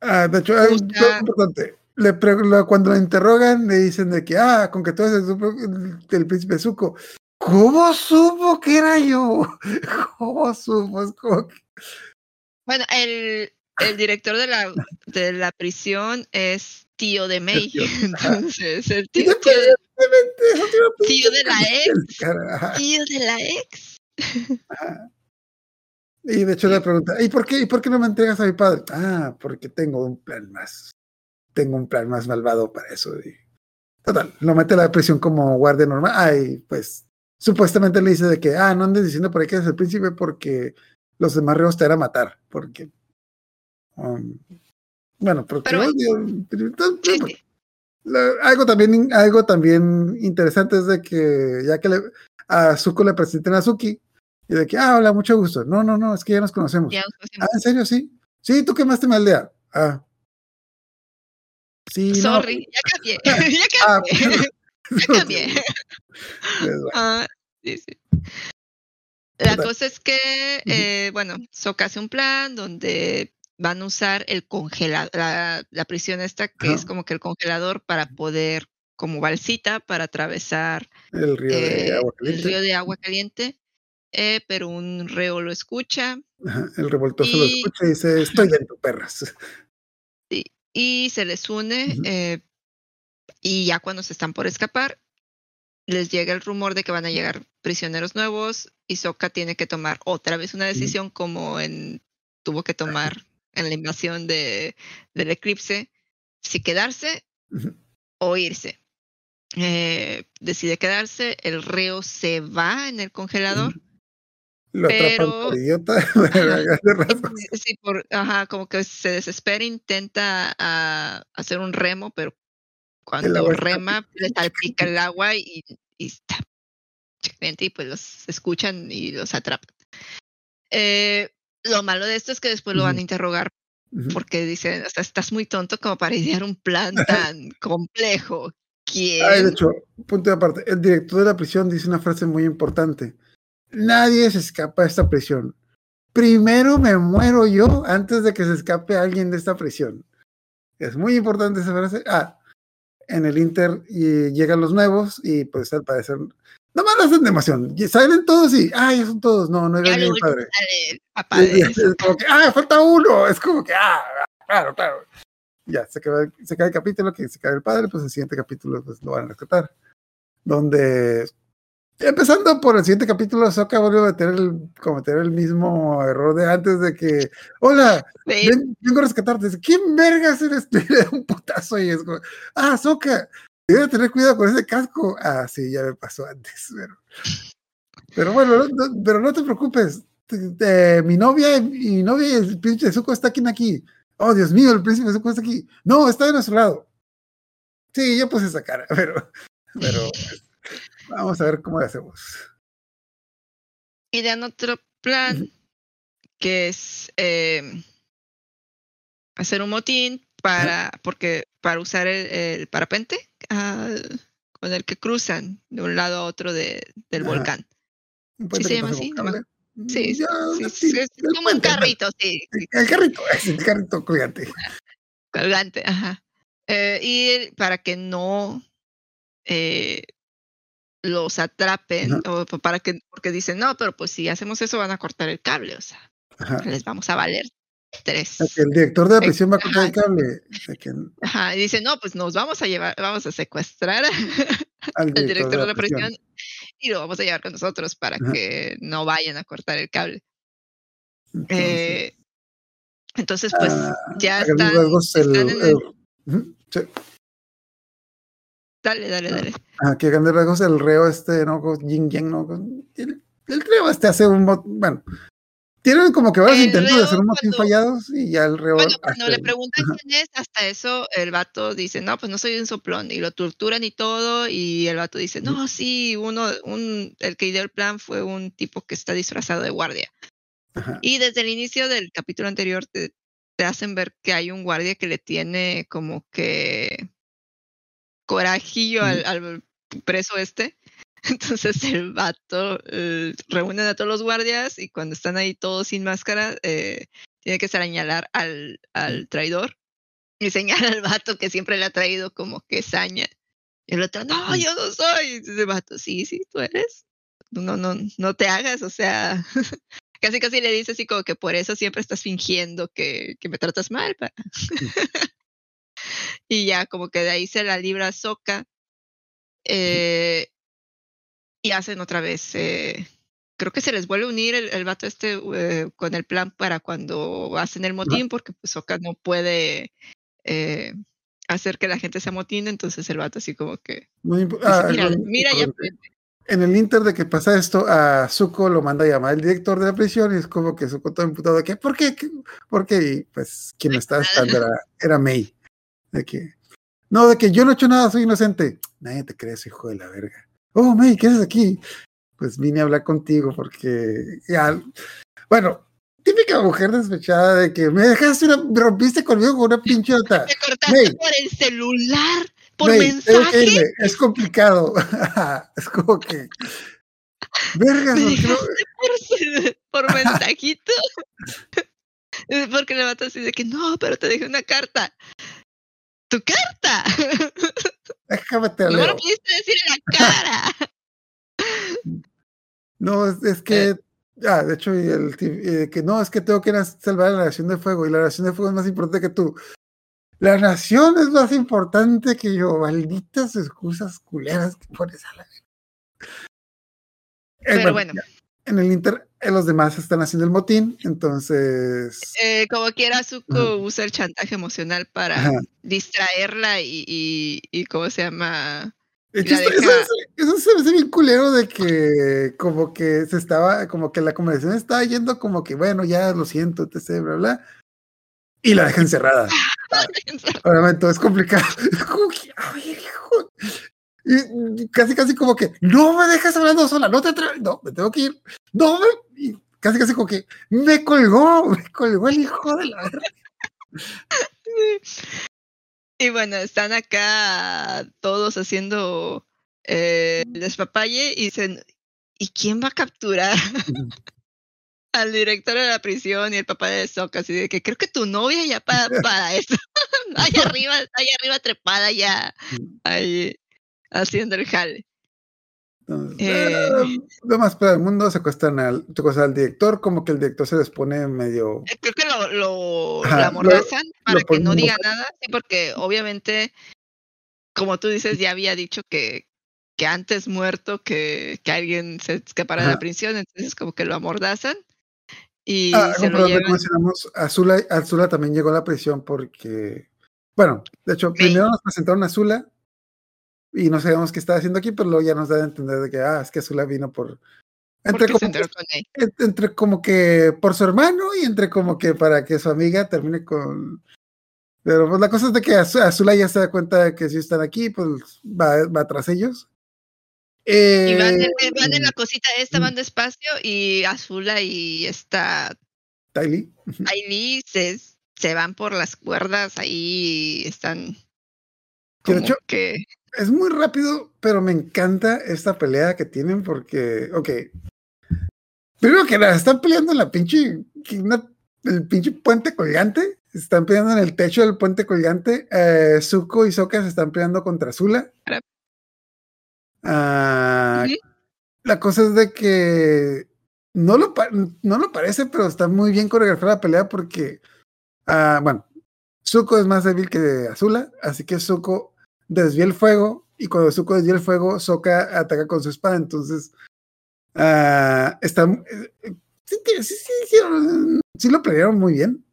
ah, de hecho, dato importante. Le cuando lo interrogan, le dicen de que, ah, con que tú eres el, supo- el- el príncipe Zuko. ¿Cómo supo que era yo? ¿Cómo supo? Es como que- Bueno, el, el director de la, de la prisión es tío de May. tío. Entonces, el tío, tío de, iba a tío de la ex. Tío de la ex. ajá. Y de hecho le pregunta, ¿y por qué, ¿y por qué no me entregas a mi padre? Ah, porque tengo un plan más. Tengo un plan más malvado para eso. Y, total, lo mete a la prisión como guardia normal. Ay, pues supuestamente le dice de que, ah, no andes diciendo por ahí que eres el príncipe porque los demás reos te van a matar. Porque. um, bueno, porque Pero- odio- Sí, sí. la- algo también algo también interesante es de que ya que le, a Zuko le presentan a Suki y de que ah hola mucho gusto no no no es que ya nos conocemos Ya nos conocemos. ah en serio sí sí tú quemaste mi aldea ah sí no. Sorry, ya cambié. ya Ah, cambié. ya cambié. Ah, sí, sí. La cosa es que, eh, bueno, Sokka hace un plan donde van a usar el congelador, la, la prisión esta, que Ajá. es como que el congelador para poder, como balsita, para atravesar el río de eh, agua el caliente río de agua caliente. eh, pero un reo lo escucha Ajá, el revoltoso lo escucha y dice estoy dentro perras y se les une. Eh, y ya cuando se están por escapar, les llega el rumor de que van a llegar prisioneros nuevos y Sokka tiene que tomar otra vez una decisión como en tuvo que tomar en la invasión de, del eclipse, si quedarse o irse. Eh, decide quedarse, el reo se va en el congelador. Lo Pero- por idiota. Sí, por, ajá, como que se desespera, intenta ah, hacer un remo, pero cuando rema le salpica el agua y, y está y pues los escuchan y los atrapan. Eh, lo malo de esto es que después lo van a interrogar porque dicen, o sea, estás muy tonto como para idear un plan tan complejo. ¿Quién? De hecho, punto de aparte, el director de la prisión dice una frase muy importante. Nadie se escapa de esta prisión. Primero me muero yo antes de que se escape alguien de esta prisión. Es muy importante esa frase. Ah, en el Inter y llegan los nuevos y pues al parecer no me hacen de emoción. Salen todos y, ah, ya son todos. No, no era lo mi padre. sale papá Y- es como que, ah, falta uno. Es como que, ah, claro, claro. Ya, se acaba, se cae el capítulo, que se cae el padre, pues el siguiente capítulo pues, lo van a rescatar. Donde, empezando por el siguiente capítulo, Soka vuelve a meter el, cometer el mismo error de antes de que, hola, Sí, ven- vengo a rescatarte. ¿quién vergas eres le da un putazo y es como, ah, Soka, debe tener cuidado con ese casco. Ah, sí, ya me pasó antes, pero, pero bueno, no, no- pero no te preocupes. Mi novia y mi novia y el príncipe de Zuko está aquí, aquí. Oh, Dios mío, el príncipe de Zuko está aquí. No, está de nuestro lado. Sí, yo puse esa cara, pero, pero vamos a ver cómo le hacemos. idean otro plan que es eh, hacer un motín para porque para usar el, el parapente ah, con el que cruzan de un lado a otro de, del volcán. Puente se llama así, no. Sí, Ya, sí, sí, sí, es como un carrito, sí, sí, El carrito, es el carrito colgante. colgante, ajá. Eh, y para que no eh, los atrapen, o para que, porque dicen, no, pero pues si hacemos eso van a cortar el cable, o sea, Ajá. les vamos a valer tres. O sea, que el director de la prisión va a cortar el cable. O sea, que Ajá, y dice, no, pues nos vamos a llevar, vamos a secuestrar al al director de la prisión y lo vamos a llevar con nosotros para Ajá. que no vayan a cortar el cable. Entonces, Eh, entonces, pues ah, ya están, el- están en el- el- Ujú, sí. Dale, dale, dale. Ah, que a grandes rasgos el reo este, ¿no? Yin Yang, ¿no? El, el reo este hace un... Bueno, tienen como que varios El intentos de hacer un motín fallados y ya el reo... Bueno, cuando le preguntan ajá. quién es, hasta eso el vato dice, no, pues no soy un soplón, y lo torturan y todo, y el vato dice, no, sí, uno, un, el que ideó el plan fue un tipo que está disfrazado de guardia. Ajá. Y desde el inicio del capítulo anterior te, te hacen ver que hay un guardia que le tiene como que corajillo al, al preso este. Entonces el vato eh, reúnen a todos los guardias y cuando están ahí todos sin máscara, eh, tiene que señalar al, al traidor y señala al vato que siempre le ha traído como que saña. Y el otro, no, yo no soy. Y dice el vato, sí, sí, tú eres. No, no, no te hagas, o sea, casi casi le dice así como que por eso siempre estás fingiendo que, que me tratas mal. pa". y ya como que de ahí se la libra Soca eh, y hacen otra vez. eh, creo que se les vuelve a unir el, el vato este eh, con el plan para cuando hacen el motín, porque pues Soca no puede eh, hacer que la gente se amotine, entonces el vato así como que Muy ah, mira, mira ya. En el inter de que pasa esto, a Zuko lo manda a llamar el director de la prisión y es como que Zuko todo imputado que, ¿por qué? ¿Qué? ¿Por qué? Y pues quien lo estaba esperando era, era May. De que, no, de que yo no he hecho nada, soy inocente. Nadie te cree, ese hijo de la verga. Oh, May, ¿qué haces aquí? Pues vine a hablar contigo porque ya, bueno, típica mujer despechada de que me dejaste una, me rompiste conmigo con una pinche otra. me cortaste May. por el celular, por que mensaje. Es complicado. es como que. Vergas, Me dejaste por, por mensajito. Porque le así de que no, pero te dejé una carta. ¡Tu carta! Déjame te No lo pudiste decir en la cara. No, es, es que. Ah, de hecho, y el, eh, que no, es que tengo que salvar a la nación de fuego y la nación de fuego es más importante que tú. La nación es más importante que yo. Malditas excusas culeras que pones a la. Eh, Pero bueno, En el Inter, los demás están haciendo el motín, entonces. eh, como quiera, Zuko usa el chantaje emocional para Ajá. distraerla y, y, y ¿cómo se llama? Hecho, eso, deja- eso- eso se me hace bien culero de que como que se estaba, como que la conversación estaba yendo como que, bueno, ya lo siento, etc, bla, bla. Y la deja encerrada. Obviamente, es complicado. Es como que, a ver, hijo. Y, casi, casi como que, no me dejas hablando sola, no te atreves, no, me tengo que ir. No, me... y casi, casi como que, me colgó, me colgó el hijo de la. Y bueno, están acá todos haciendo eh, el despapalle y dicen, ¿y quién va a capturar al director de la prisión y el papá de Sokka? Así de que creo que tu novia ya para, para eso. ahí arriba, ahí arriba trepada ya, ahí haciendo el jale. Entonces, Eh. eh, lo más peor del mundo, secuestran al, secuestran al director, como que el director se les pone medio Eh, Creo que lo, lo Ajá, la lo- amordazan para lo que no diga nada, sí, porque obviamente, como tú dices, ya había dicho que, que antes muerto que, que alguien se escapara de la prisión, entonces como que lo amordazan y Ah, se lo llevan. mencionamos, Azula, Azula también llegó a la prisión porque, bueno, de hecho, primero nos presentaron a Azula y no sabíamos qué estaba haciendo aquí, pero luego ya nos da a entender de que, ah, es que Azula vino por, entre como, que, entre como que por su hermano y entre como que para que su amiga termine con... Pero pues la cosa es de que Az- Azula ya se da cuenta de que si están aquí, pues va, va tras ellos. Y van, Eh, en- van en la cosita esta, van despacio y Azula y esta Tylee. Ailee se, se van por las cuerdas ahí están Que de como hecho, que es muy rápido, pero me encanta esta pelea que tienen porque, ok. Primero que nada, están peleando en la pinche, una- el pinche puente colgante. Están peleando en el techo del puente colgante. Eh, Zuko y Sokka se están peleando contra Azula. Claro. Ah, Ujú. La cosa es de que no lo, no lo parece, pero está muy bien coreografiada la pelea porque, ah, bueno, Zuko es más débil que Azula, así que Zuko desvía el fuego y cuando Zuko desvía el fuego, Sokka ataca con su espada. Entonces, ah, está, sí, sí, sí, sí lo planearon muy bien.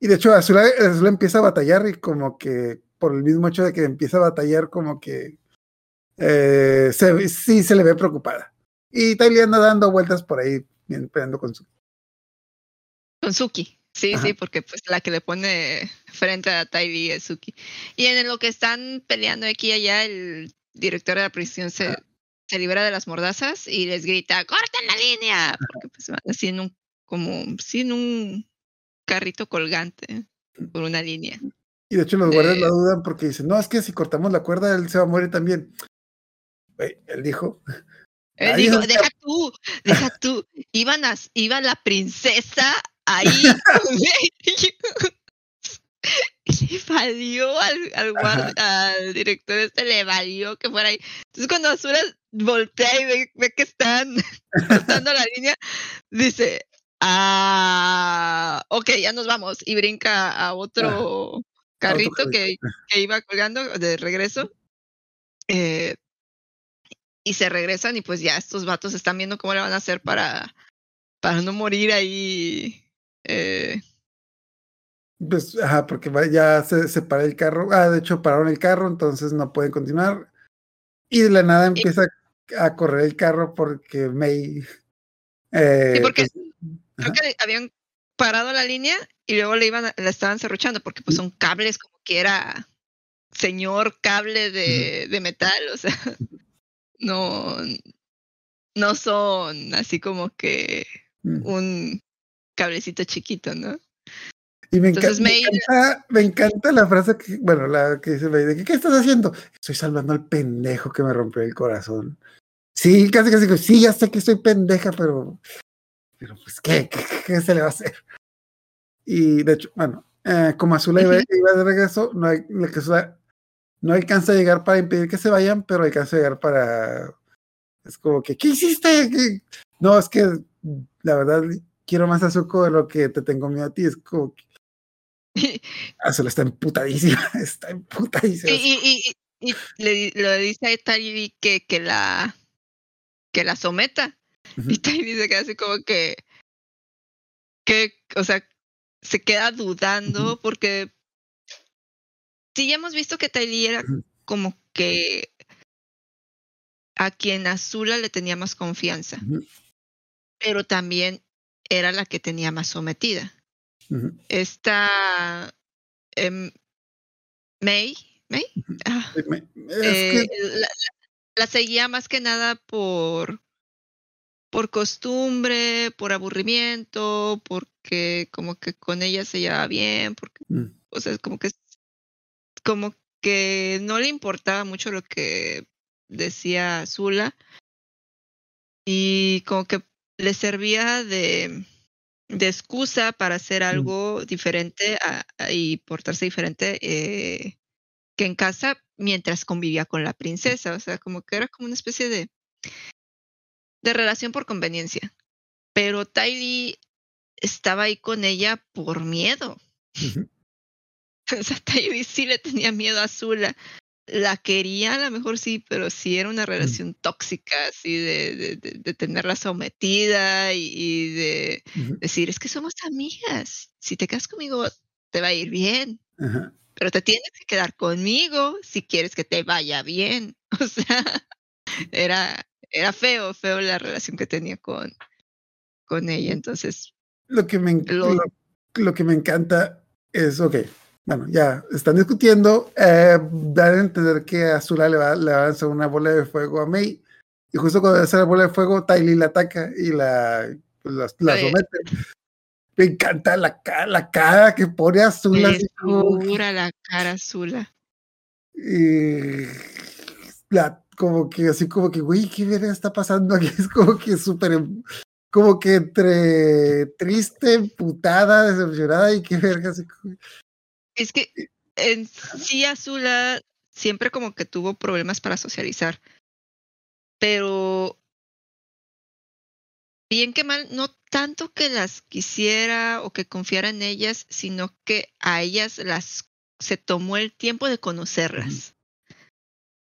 Y de hecho, Azula, Azula empieza a batallar y como que por el mismo hecho de que empieza a batallar, como que eh, se- sí se le ve preocupada. Y Tylee anda dando vueltas por ahí, peleando con su. Con Suki. Sí, Ajá. sí, porque pues la que le pone frente a Taibi es Suki. Y en lo que están peleando aquí y allá, el director de la prisión se, se libera de las mordazas y les grita, ¡corten la línea! Porque pues van así en un, como, sí, en un carrito colgante por una línea. Y de hecho, los guardias Eh. la dudan porque dicen: No, es que si cortamos la cuerda, él se va a morir también. Él dijo: Él dijo, deja tú, deja tú. Iban a, iba la princesa ahí. le valió al, al, guard- al director este, le valió que fuera ahí. Entonces cuando Azura voltea y ve, ve que están cortando la línea, dice, Ah, ok, ya nos vamos. Y brinca a otro carrito que iba colgando de regreso. Eh, y se regresan y pues ya estos vatos están viendo cómo le van a hacer para, para no morir ahí. Eh, Pues, ajá, porque ya se, se para el carro. Ah, de hecho, pararon el carro, entonces no pueden continuar. Y de la nada empieza a correr el carro porque May. eh, Sí, porque- pues, creo que habían parado la línea y luego le iban a- la estaban cerruchando porque pues son cables como que era señor cable de, de metal, o sea, no, no son así como que mm. un cablecito chiquito, ¿no? Y me, enca- Entonces, me encanta, me encanta la frase que, bueno, la que dice May, de que, ¿qué estás haciendo? Estoy salvando al pendejo que me rompió el corazón. Sí, casi casi, sí, ya sé que soy pendeja, pero, pero pues, ¿qué, qué, qué se le va a hacer? Y de hecho, bueno, eh, como Azula iba, iba de regreso, no, hay, no alcanza a llegar para impedir que se vayan, pero alcanza a llegar para, es como que, ¿qué hiciste? ¿Qué? No, es que la verdad quiero más a Zuko de lo que te tengo miedo a ti, es como que Azula está emputadísima, está emputadísima. Y, y, y, y le, le dice a Tari que, que la que la someta. Y Tari dice que así como que que, o sea, se queda dudando porque sí ya hemos visto que Tali era como que a quien Azula le tenía más confianza, pero también era la que tenía más sometida. Esta em, May, May, Ah, Es eh, que la, la- la seguía más que nada por por costumbre, por aburrimiento, porque como que con ella se llevaba bien, porque Mm, o sea, como que como que no le importaba mucho lo que decía Zula. Y como que le servía de, de excusa para hacer algo diferente a- a- y portarse diferente eh, que en casa mientras convivía con la princesa, o sea, como que era como una especie de de relación por conveniencia. Pero Tylee estaba ahí con ella por miedo. O sea, Tylee sí le tenía miedo a Zula. La quería, a lo mejor sí, pero sí era una relación tóxica, así de, de, de- de tenerla sometida y, y de decir, es que somos amigas. Si te quedas conmigo, te va a ir bien. Pero te tienes que quedar conmigo si quieres que te vaya bien. O sea, era, era feo, feo la relación que tenía con, con ella. Entonces, Lo que me, Lo- lo, lo que me encanta es, ok, bueno, ya están discutiendo, eh, dar a entender que Azula le va, le va a lanzar una bola de fuego a May, y justo cuando hace la bola de fuego, Tylee la ataca y la, pues, la, somete. Me encanta la, la cara que pone Azula. que- desfigura la cara Zula. y la, como que así como que, güey, ¿qué verga está pasando aquí? Es como que súper, em- como que entre triste, emputada, decepcionada y qué verga. Así como- Es que en sí Azula siempre como que tuvo problemas para socializar. Pero bien que mal, no tanto que las quisiera o que confiara en ellas, sino que a ellas las se tomó el tiempo de conocerlas.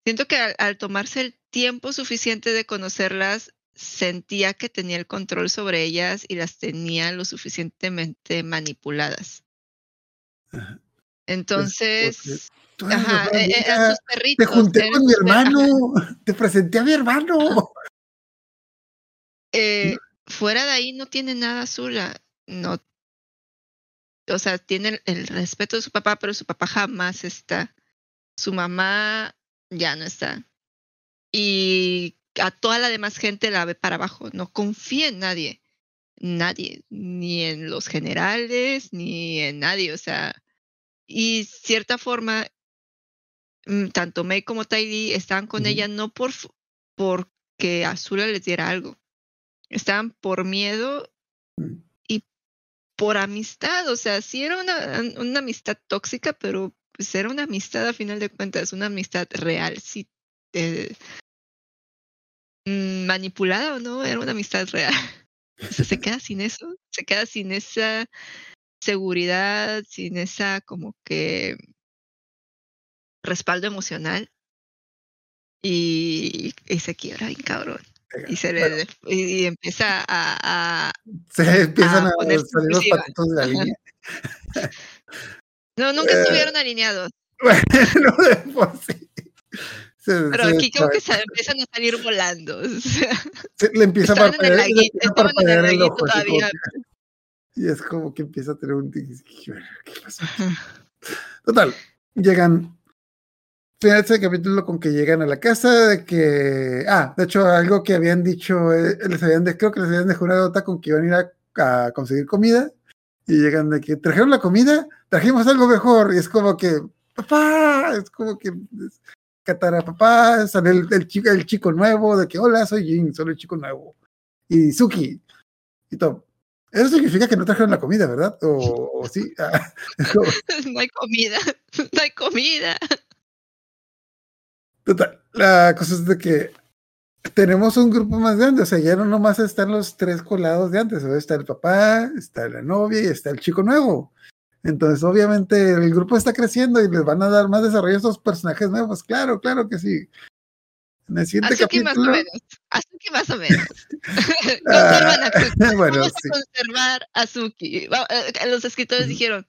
Siento que al, al tomarse el tiempo suficiente de conocerlas, sentía que tenía el control sobre ellas y las tenía lo suficientemente manipuladas. Ajá. Entonces, eres ajá, amiga, eran sus te perritos. junté eran con mi hermano, te presenté a mi hermano. eh, fuera de ahí no tiene nada Zula. No, o sea, tiene el, el respeto de su papá, pero su papá jamás está. Su mamá ya no está. Y a toda la demás gente la ve para abajo. No confía en nadie. Nadie. Ni en los generales, ni en nadie. O sea, y cierta forma, mm, tanto May como Tylee estaban con ella no por porque Azula les diera algo. Estaban por miedo Mm. y por amistad. O sea, sí era una, una amistad tóxica, pero pues era una amistad a final de cuentas, una amistad real. Sí, eh, mm, manipulada o no, era una amistad real. O sea, se queda sin eso, se queda sin esa seguridad, sin esa como que respaldo emocional y, y se quiebra bien cabrón. Y, se le, Bueno. y, empieza a, a- Se empiezan a a, salir los patitos de la línea. No, nunca Eh, estuvieron alineados, Bueno, por sí. Se, pero se- aquí como que se empiezan a salir volando. o sea, se- le empieza a estaban en el parpadear, laguito, en el el ojo, todavía. Y es como que empieza a tener un ¿qué? Total, llegan. Final de ese capítulo con que llegan a la casa de que. Ah, de hecho, algo que habían dicho, eh, les habían de- creo que les habían dejado una nota con que iban a ir a, a conseguir comida. Y llegan de que trajeron la comida, trajimos algo mejor. Y es como que, papá, es como que. es- Katara, papá, sale el, el chico, el chico nuevo, de que hola, soy Jin, soy el chico nuevo. Y Suki, y todo. Eso significa que no trajeron la comida, ¿verdad? O, o sí. Ah, no hay comida, no hay comida. Total, la cosa es de que tenemos un grupo más grande, o sea, ya no nomás están los tres colados de antes, está el papá, está la novia y está el chico nuevo. Entonces, obviamente, el grupo está creciendo y les van a dar más desarrollo a estos personajes nuevos. Claro, claro que sí. En el siguiente Azuki más o menos. Azuki más o menos. Conservan a Azuki. Ah, bueno, Vamos sí. a conservar a Azuki. Eh, Los escritores dijeron,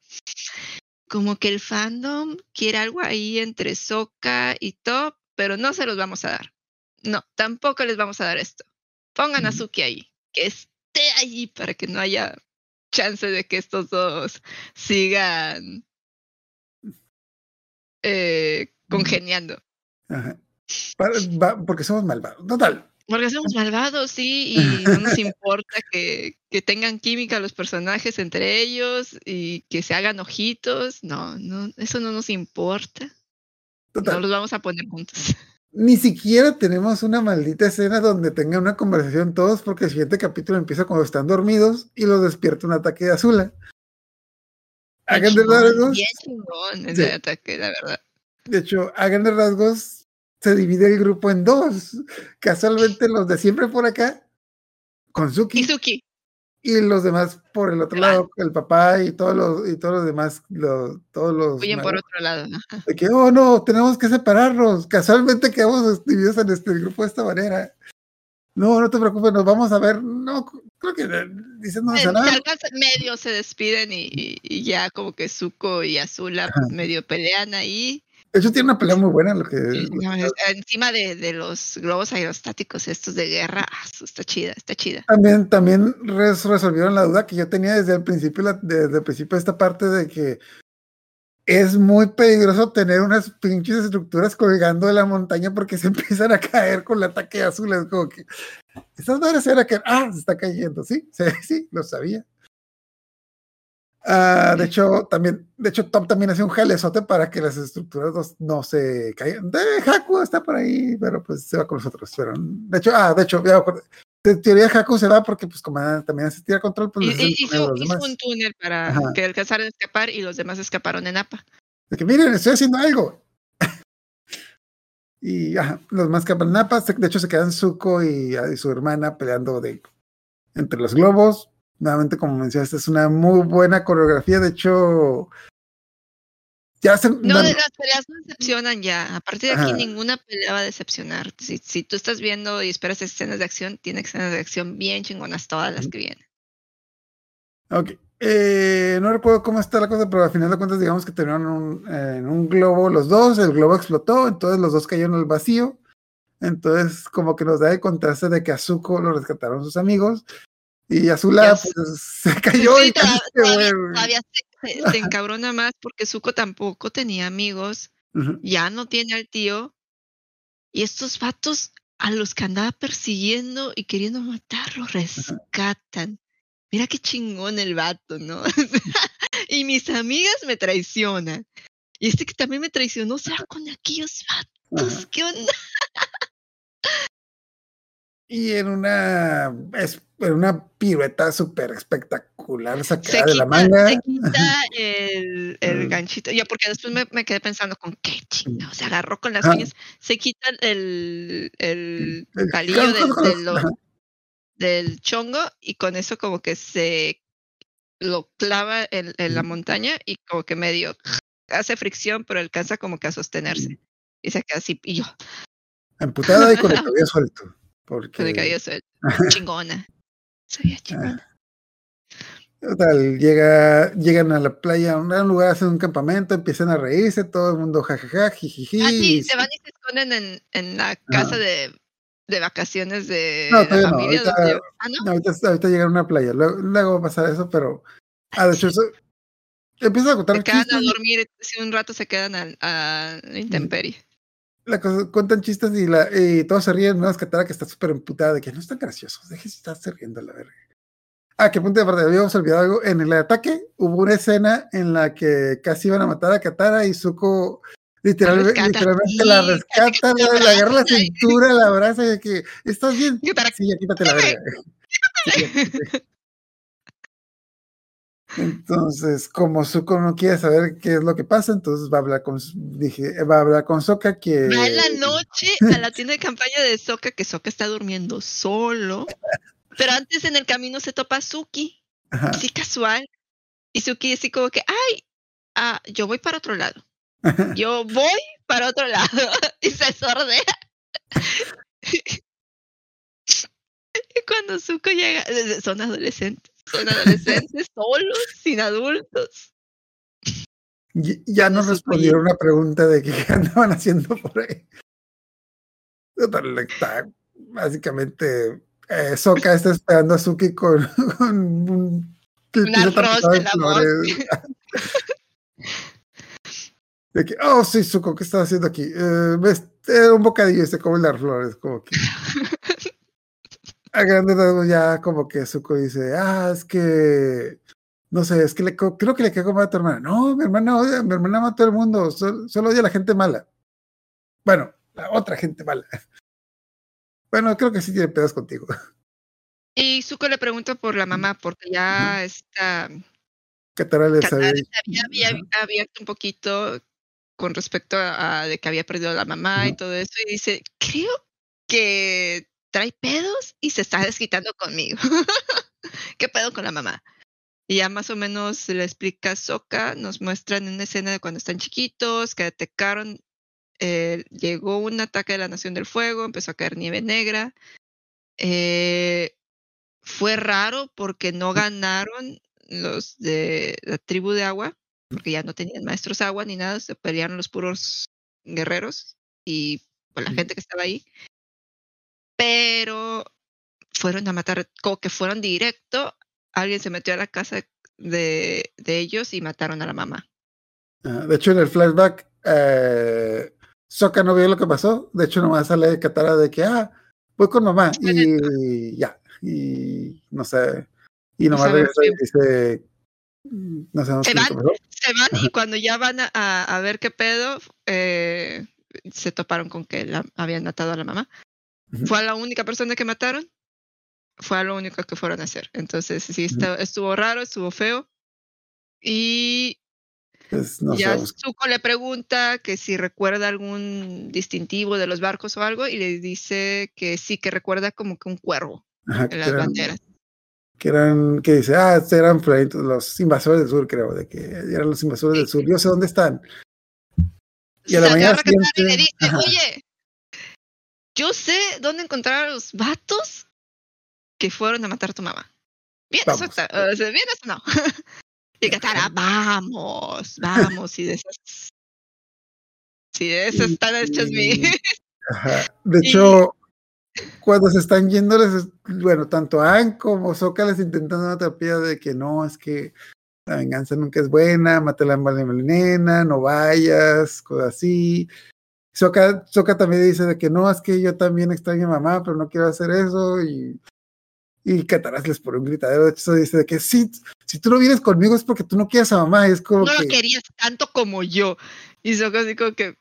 como que el fandom quiere algo ahí entre Sokka y Top, pero no se los vamos a dar. No, tampoco les vamos a dar esto. Pongan a. Azuki ahí, que esté ahí para que no haya chance de que estos dos sigan eh, congeniando. Ajá. Para- va- porque somos malvados. Total. Porque somos malvados, sí, y no nos importa que, que tengan química los personajes entre ellos y que se hagan ojitos. No, no, eso no nos importa. No los vamos a poner juntos. Ni siquiera tenemos una maldita escena donde tengan una conversación todos, porque el siguiente capítulo empieza cuando están dormidos y los despierta un ataque de Azula. Hagan de Chingón, rasgos. Bien chingón ese Sí. ataque, la verdad. De hecho, hagan de rasgos. Se divide el grupo en dos. Casualmente los de siempre por acá, con Suki, y los demás por el otro lado, el papá y todos los, y todos los demás, los, todos los huyen por otro lado. ajá. De que, oh no, tenemos que separarnos. Casualmente quedamos divididos en este grupo de esta manera. No, no te preocupes, nos vamos a ver. No, creo que dicen no nada. medio se despiden y, y- y ya como que Zuko y Azula Ajá. medio pelean ahí. Hecho, tiene una pelea muy buena. Lo que, lo no, que- es- encima de, de los globos aerostáticos estos de guerra, ah, está chida, está chida. también, también res- resolvieron la duda que yo tenía desde el principio, la- desde el principio de esta parte de que es muy peligroso tener unas pinches estructuras colgando de la montaña porque se empiezan a caer con el ataque azul. Es como que estas madres era que ah, se está cayendo. Sí, sí, sí, lo sabía. Ah, de hecho, también, de hecho, Tom también hace un jalezote para que las estructuras no, no se caigan. De Haku está por ahí, pero pues se va con nosotros. Pero, de hecho, ah, de hecho, ya. De teoría Haku se va porque pues como también se tira control, pues Y- hizo, los hizo demás. un túnel para Ajá. que alcanzaran a escapar y los demás escaparon en APA. De que miren, estoy haciendo algo. y ajá, los más se- De hecho, se quedan Zuko y, y su hermana peleando de, entre los globos. Nuevamente, como mencionaste, es una muy buena coreografía. De hecho, ya se. No, de las peleas no decepcionan ya. A partir de aquí Ajá. ninguna pelea va a decepcionar. Si, si tú estás viendo y esperas escenas de acción, tiene escenas de acción bien chingonas todas las que vienen. Ok. Eh, no recuerdo cómo está la cosa, pero al final de cuentas, digamos que terminaron un- eh, en un globo los dos, el globo explotó, entonces los dos cayeron al vacío. Entonces, como que nos da el contraste de que a Zuko lo rescataron sus amigos y Azula Yes. pues, se cayó Sí, y todavía, se, se- se encabrona más porque Zuko tampoco tenía amigos, ya no tiene al tío. Y estos vatos a los que andaba persiguiendo y queriendo matarlos rescatan. Mira qué chingón el vato, ¿no? y mis amigas me traicionan. Y este que también me traicionó se va con aquellos vatos. ¿Qué onda? Y en una, es, en una pirueta súper espectacular Se sacada de la manga. se quita el, el Mm. ganchito. Ya, porque después me, me quedé pensando con qué chingados. Se agarró con las uñas. Se quita el, el palillo de, de los, Ajá. del chongo y con eso como que se lo clava en, en la montaña y como que medio hace fricción, pero alcanza como que a sostenerse. Y se queda así, y yo, Amputada y con el cabello suelto. Porque, el cabello suelto. chingona. Soy chingona. Total, llega, llegan a la playa, a un gran lugar, hacen un campamento, empiezan a reírse, todo el mundo jajaja, jijiji. Ah, sí, se van y se esconden en, en la casa de, de vacaciones de No, la todavía no, familia. ahorita- ah, no. Ahorita, ahorita llegan a una playa, luego, luego va a pasar eso, pero. Ah, de hecho, eso. Empieza a contar Se quedan a chistes. dormir, si un rato se quedan al- a, la intemperie. La cosa- cuentan chistes y, la, y todos se ríen, menos Katara que está súper emputada de que no están graciosos, déjese estarse riendo a la verga. Ah, que punto de aparte, habíamos olvidado algo. En el ataque hubo una escena en la que casi iban a matar a Katara y Zuko literal- rescata, literalmente la rescata, la, la le agarra la cintura, la abraza y que estás bien. Sí, ya quítate la verga. Sí. Entonces, como Zuko no quiere saber qué es lo que pasa, entonces va a hablar con, dije, va a hablar con Sokka que Va en la noche a la tienda de campaña de Soka, que Soka está durmiendo solo. Pero antes en el camino se topa Suki, Ajá. así casual. Y Suki así como que, ay, ah, yo voy para otro lado. Yo voy para otro lado. Y se sordea. Y cuando Zuko llega, son adolescentes, son adolescentes solos, sin adultos. Y- Ya nos respondieron una pregunta de qué andaban haciendo por ahí. Básicamente, eh, Sokka está esperando a Suki con, con un, arroz de de la flores. De que, oh, sí, Zuko, ¿qué estás haciendo aquí? Eh, un bocadillo y se come las flores, como que. A grandes rasgos ya como que Zuko dice, ah, es que, no sé, es que le, creo que le cago mal a tu hermana. No, mi hermana odia, mi hermana ama a todo el mundo, sol- solo odia a la gente mala. Bueno, la otra gente mala. Bueno, creo que sí tiene pedos contigo. Y Zuko le pregunta por la mamá, porque ya está. Katara les Katara había abierto un poquito con respecto a, a de que había perdido a la mamá y todo eso, y dice, creo que trae pedos y se está desquitando conmigo. ¿Qué pedo con la mamá? Y ya más o menos le explica a Sokka, nos muestran una escena de cuando están chiquitos, que atacaron, eh, llegó un ataque de la Nación del Fuego, empezó a caer nieve negra. Eh, fue raro porque no ganaron los de la tribu de agua, porque ya no tenían maestros agua ni nada, se pelearon los puros guerreros y con la gente que estaba ahí. Pero fueron a matar, como que fueron directo, alguien se metió a la casa de, de ellos y mataron a la mamá. Ah, de hecho, en el flashback, eh, Sokka no vio lo que pasó. De hecho, nomás sale Katara de que, ah, voy con mamá. Y ya. Y no sé. Y nomás sabe regresa y dice, "Mm, no Se es lo que pasó. Se van y cuando ya van a, a- ver qué pedo, eh, se toparon con que la, habían matado a la mamá. Fue a la única persona que mataron. Fue a lo único que fueron a hacer. Entonces, sí, Ujú. estuvo, raro, estuvo feo. Y Pues, no ya. Zuko le pregunta que si recuerda algún distintivo de los barcos o algo y le dice que sí, que recuerda como que un cuervo Ajá, en que, las eran, banderas. que eran, que dice, ah, estos eran los invasores del sur, creo, de que eran los invasores del sur. Yo sé dónde están. Y a la mañana Katara y le siguiente- dice, ajá. oye, yo sé dónde encontrar a los vatos que fueron a matar a tu mamá. Bien, Vamos. eso, está- o sea, bien, eso no. y Katara, vamos, vamos, y de esas, sí, de esas Y- están hechas mi... Ajá. De Y- hecho, cuando se están yendo, les, bueno, tanto a Aang como Sokka les intentan otra pía de que no, es que la venganza nunca es buena, mata la nena, no vayas, cosas así. Sokka también dice de que no, es que yo también extraño a mamá, pero no quiero hacer eso. Y, y Kataras les pone un gritadero. De hecho, dice de que sí, si tú no vienes conmigo es porque tú no quieres a mamá. Y es como no que. lo querías tanto como yo. Y Sokka así como que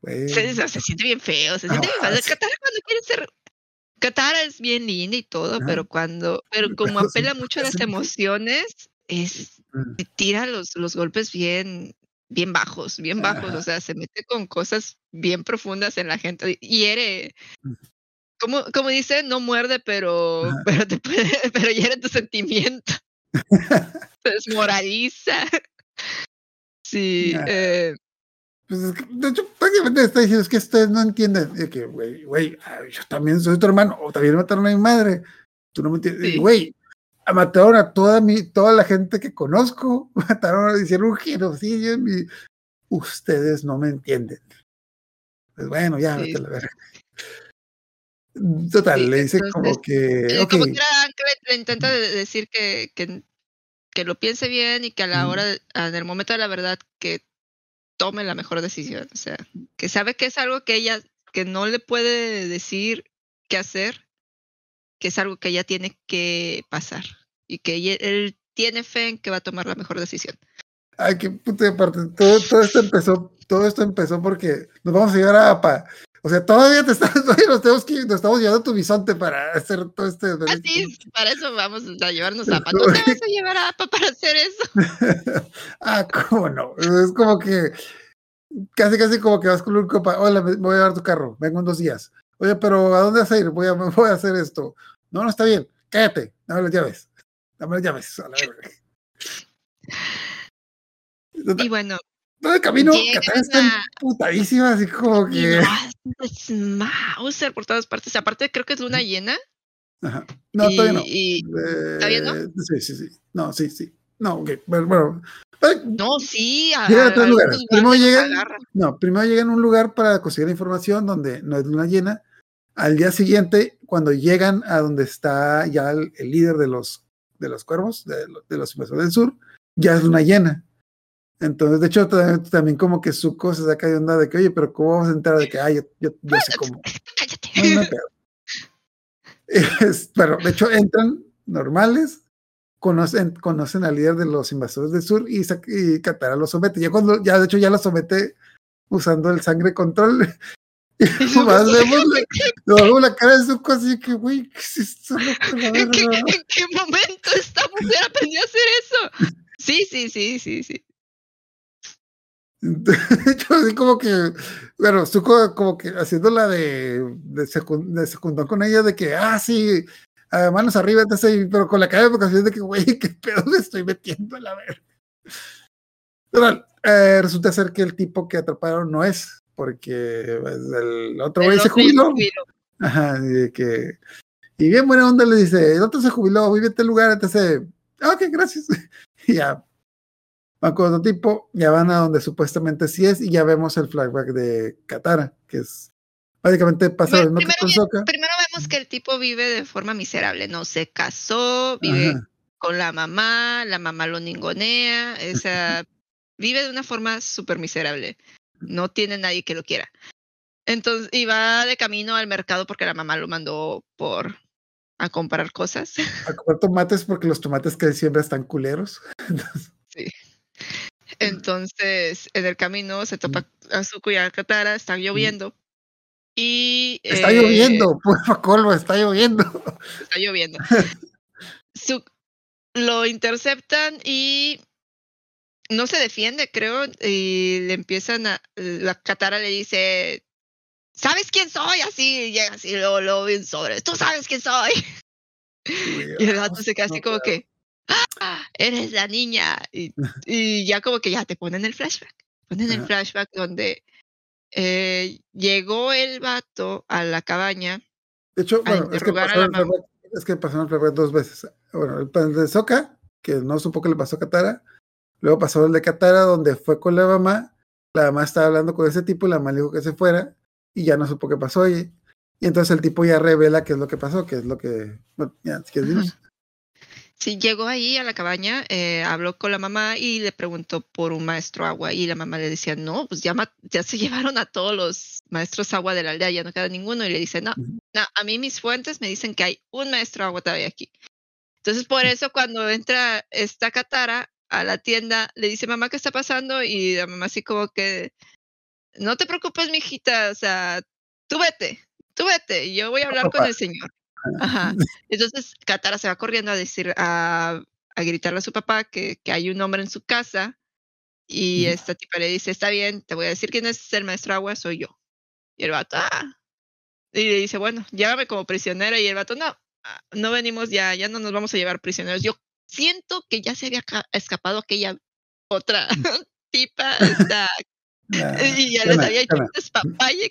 pues, se, se- se siente bien feo, se siente bien Ah, feo. sí. Katara cuando quiere ser... Katara es bien linda y todo, pero cuando, pero como apela mucho a las emociones, es, mm, tira los, los golpes bien, bien bajos, bien bajos, Ajá. o sea, se mete con cosas bien profundas en la gente, hiere Ujú. como, como dice, no muerde, pero, Ajá. pero te puede, pero hiere tu sentimiento. Te desmoraliza. Sí, Ya. eh, Pues es que, de hecho, prácticamente está diciendo, es que ustedes no entienden. Y que, güey, güey, ah, yo también soy tu hermano, o también mataron a mi madre. Tú no me entiendes. Y, Sí. Mataron a toda mi, toda la gente que conozco, mataron, hicieron un genocidio en mi- Ustedes no me entienden. Pues bueno, ya, Sí. la verga. Total, Sí, le dice entonces, como que, eh, ok, como Anklet le intenta de- decir que, que, que lo piense bien y que a la hora, en el momento de la verdad, que tome la mejor decisión. O sea, que sabe que es algo que ella, que no le puede decir qué hacer, que es algo que ella tiene que pasar y que él tiene fe en que va a tomar la mejor decisión. Ay, qué puta aparte. Todo, todo esto empezó, todo esto empezó porque nos vamos a llevar a APA. O sea, todavía te estás, todavía nos tenemos que, nos estamos llevando a tu bisonte para hacer todo este. Así, para eso vamos a llevarnos a APA. No te vas a llevar a APA para hacer eso. ah, cómo no. Es como que casi, casi como que vas con un copa. Hola, me voy a llevar tu carro. Vengo en dos días. Oye, pero ¿a dónde vas a ir? Voy a, voy a hacer esto. No, no está bien. Cállate. Dame las llaves. Dame las llaves. A la. Y bueno, Todo el camino, Katana está a- putadísima, así como que. no, es Mauser por todas partes. Aparte, creo que es luna llena. Ajá. No, y, todavía no. y- ¿Todavía no? Eh, Sí, sí, sí. No, sí, sí. No, ok. Bueno, bueno. Eh, no, sí. A, Llegan a tres lugares. Primero llegan-. No, primero llegan a un lugar para conseguir información donde no es luna llena. Al día siguiente, cuando llegan a donde está ya el, el líder de los, de los cuervos, de, lo- de los invasores del sur, ya es luna llena. Entonces, de hecho, también, también como que Zuko se saca de onda de que, oye, pero ¿cómo vamos a entrar? De que, ay, yo, yo, yo sé cómo. No, no. Es- pero de hecho entran normales, conocen, conocen al líder de los invasores del sur y, y Katara los somete. Ya cuando, ya de hecho ya los somete usando el sangre control. Y nomás vemos la, la cara de Zuko así que, güey, ¿qué es esto? la ¿En qué, verga?" en qué momento esta mujer aprendió a hacer eso? Sí, sí, sí, sí, sí. De hecho, así como que, bueno, Zuko como que haciéndola de, de, de secundón con ella, de que, ah, sí, ah, manos arriba, entonces, pero con la cara de vocación de que, güey, qué pedo me estoy metiendo a la verga. Total, eh, resulta ser que el tipo que atraparon no es, porque pues, el otro güey se jubiló. jubiló. Ajá, y que, y bien buena onda le dice, el otro se jubiló, vive en este lugar, entonces, ah, ok, gracias. Y ya, con otro tipo, ya van a donde supuestamente sí es, y ya vemos el flashback de Katara, que es, básicamente pasa lo Bueno, mismo que con primero, Sokka. primero vemos que el tipo vive de forma miserable, no se casó, vive Ajá, con la mamá, la mamá lo ningonea, o sea, vive de una forma súper miserable. No tiene nadie que lo quiera. Entonces, va de camino al mercado porque la mamá lo mandó por a comprar cosas. a comer tomates porque los tomates que siempre están culeros. Entonces, en el camino se topa a Zuko y a Katara, está lloviendo. Y Está eh, lloviendo, porfa, colmo, está lloviendo. está lloviendo. Su- lo interceptan y no se defiende, creo, y le empiezan a. La Katara le dice: ¿Sabes quién soy? Así, y llega así, luego, luego bien sobre. Tú sabes quién soy. Y el gato se queda así No como que. "Ah, eres la niña. Y, y ya como que ya te ponen el flashback. Ponen el flashback donde eh, llegó el vato a la cabaña. De hecho, bueno, es que, el flashback- es que pasaron el flashback dos veces. Bueno, el plan de Soka, que no supo que le pasó a Katara. Luego pasó el de Katara, donde fue con la mamá. La mamá estaba hablando con ese tipo y la mamá le dijo que se fuera. Y ya no supo qué pasó. Y, y entonces el tipo ya revela qué es lo que pasó, qué es lo que. Bueno, ya, si quieres, dinos. Sí, llegó ahí a la cabaña, eh, habló con la mamá y le preguntó por un maestro agua. Y la mamá le decía, no, pues ya, ya se llevaron a todos los maestros agua de la aldea, ya no queda ninguno. Y le dice, no, no, a mí mis fuentes me dicen que hay un maestro agua todavía aquí. Entonces, por eso cuando entra esta Katara a la tienda, le dice, mamá, ¿qué está pasando? Y la mamá así como que, no te preocupes, mijita, o sea, tú vete, tú vete, y yo voy a hablar con el señor. Ajá. Entonces, Katara se va corriendo a decir, a, a gritarle a su papá que, que hay un hombre en su casa. Y esta tipa le dice, está bien, te voy a decir quién es el maestro agua, soy yo. Y el vato, ah, Y le dice, bueno, llévame como prisionero. Y el vato, no, ah, no venimos ya, ya no nos vamos a llevar prisioneros. Yo siento que ya se había ca- escapado aquella otra tipa, esta, Nah, y ya les había hecho un despapalle,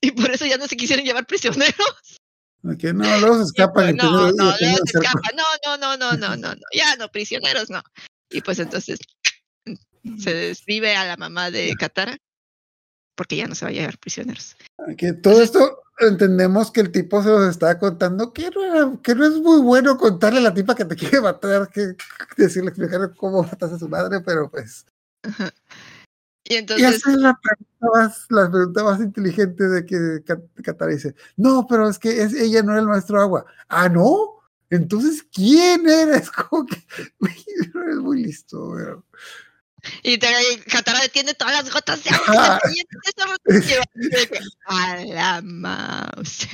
y por eso ya no se quisieron llevar prisioneros. Que no, luego se escapan. y no, no, luego se. No, no, no, no, no, no, no, ya no, prisioneros no. Y pues entonces se desvive a la mamá de Katara porque ya no se va a llevar prisioneros. Que todo esto entendemos que el tipo se los estaba contando, que no, era- que no es muy bueno contarle a la tipa que te quiere matar, que decirle, explicarle cómo matas a su madre, pero pues. Ajá. Y Y entonces, esa es la pregunta más, la pregunta más inteligente de que Katara dice, no, pero es que es, ella no era el maestro agua. Ah, ¿no? Entonces, ¿quién era? Es como que es muy listo, pero- y te, Katara detiene todas las gotas de agua. Y- a la mouse.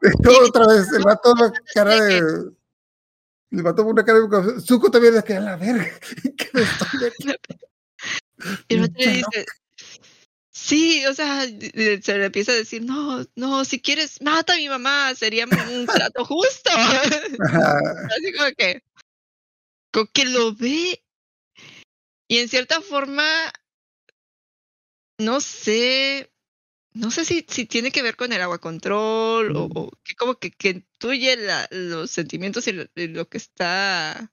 Otra vez, el vato la cara de. El vato con una cara de. Zuko también es que a la verga. que me estoy metiendo". Y el otro le dice, sí, o sea, se le empieza a decir, no, no, si quieres, mata a mi mamá, sería un trato justo. Así como que, como que lo ve. Y en cierta forma, no sé, no sé si, si tiene que ver con el agua control o, o que como que, que intuye la- los sentimientos y lo, y lo que está...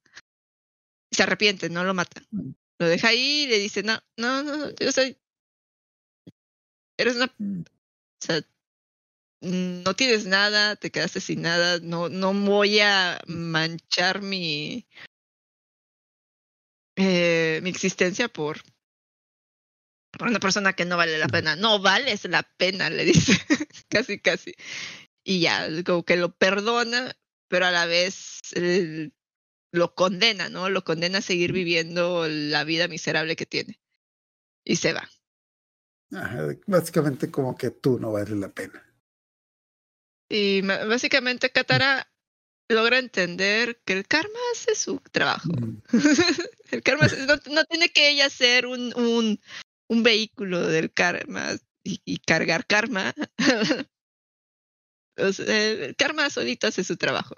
Se arrepiente, no lo mata. Lo deja ahí y le dice, no, no, no, yo soy... Eres una... Mm. O sea, no tienes nada, te quedaste sin nada, no, no voy a manchar mi, eh, mi existencia por, por una persona que no vale la pena. No vales la pena, le dice, casi, casi. Y ya, como que lo perdona, pero a la vez eh, lo condena, ¿no? Lo condena a seguir viviendo la vida miserable que tiene. Y se va. Ajá, Básicamente, como que tú no vales la pena. Y básicamente Katara logra entender que el karma hace su trabajo. Mm. el karma no, no tiene que ella ser un, un, un vehículo del karma y, y cargar karma. O sea, el karma solito hace su trabajo.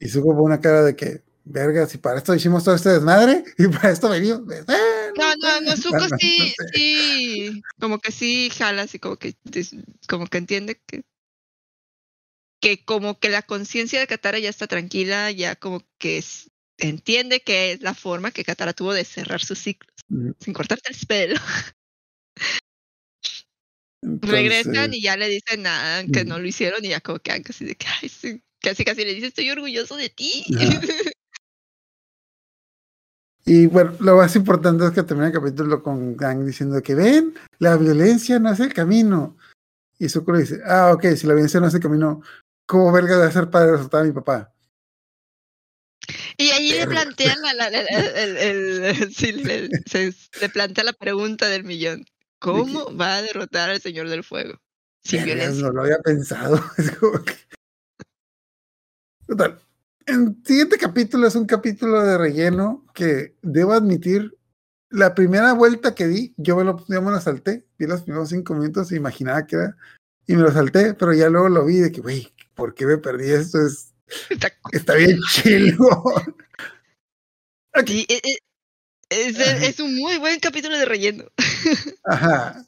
Y Zuko pone una cara de que, verga, si para esto hicimos todo este desmadre y para esto venimos. eh, No, no, no, Zuko Bueno, sí, no sé. sí, como que sí jala, así como que, como que entiende que, que como que la conciencia de Katara ya está tranquila, ya como que es- entiende que es la forma que Katara tuvo de cerrar sus ciclos, Mm. sin cortarte el pelo. Entonces, Regresan y ya le dicen nada, que Mm. no lo hicieron y ya como que ah, casi de sí, casi casi le dice, estoy orgulloso de ti. Y bueno, lo más importante es que termina el capítulo con Gang diciendo que ven, la violencia no es el camino. Y le dice, ah, ok, si la violencia no es el camino, ¿cómo verga de hacer para resultar a mi papá? Y ahí le plantean le, plantea la pregunta del millón. ¿Cómo va a derrotar al Señor del Fuego? Sin violencia. No lo había pensado. Es como que- Total. El siguiente capítulo es un capítulo de relleno que debo admitir, la primera vuelta que di, yo me lo, yo me lo salté, vi los primeros cinco minutos, imaginaba que era, y me lo salté, pero ya luego lo vi de que, güey, ¿por qué me perdí esto? Es, Está- está bien chido. sí, e- e- es, un muy buen capítulo de relleno. Ajá.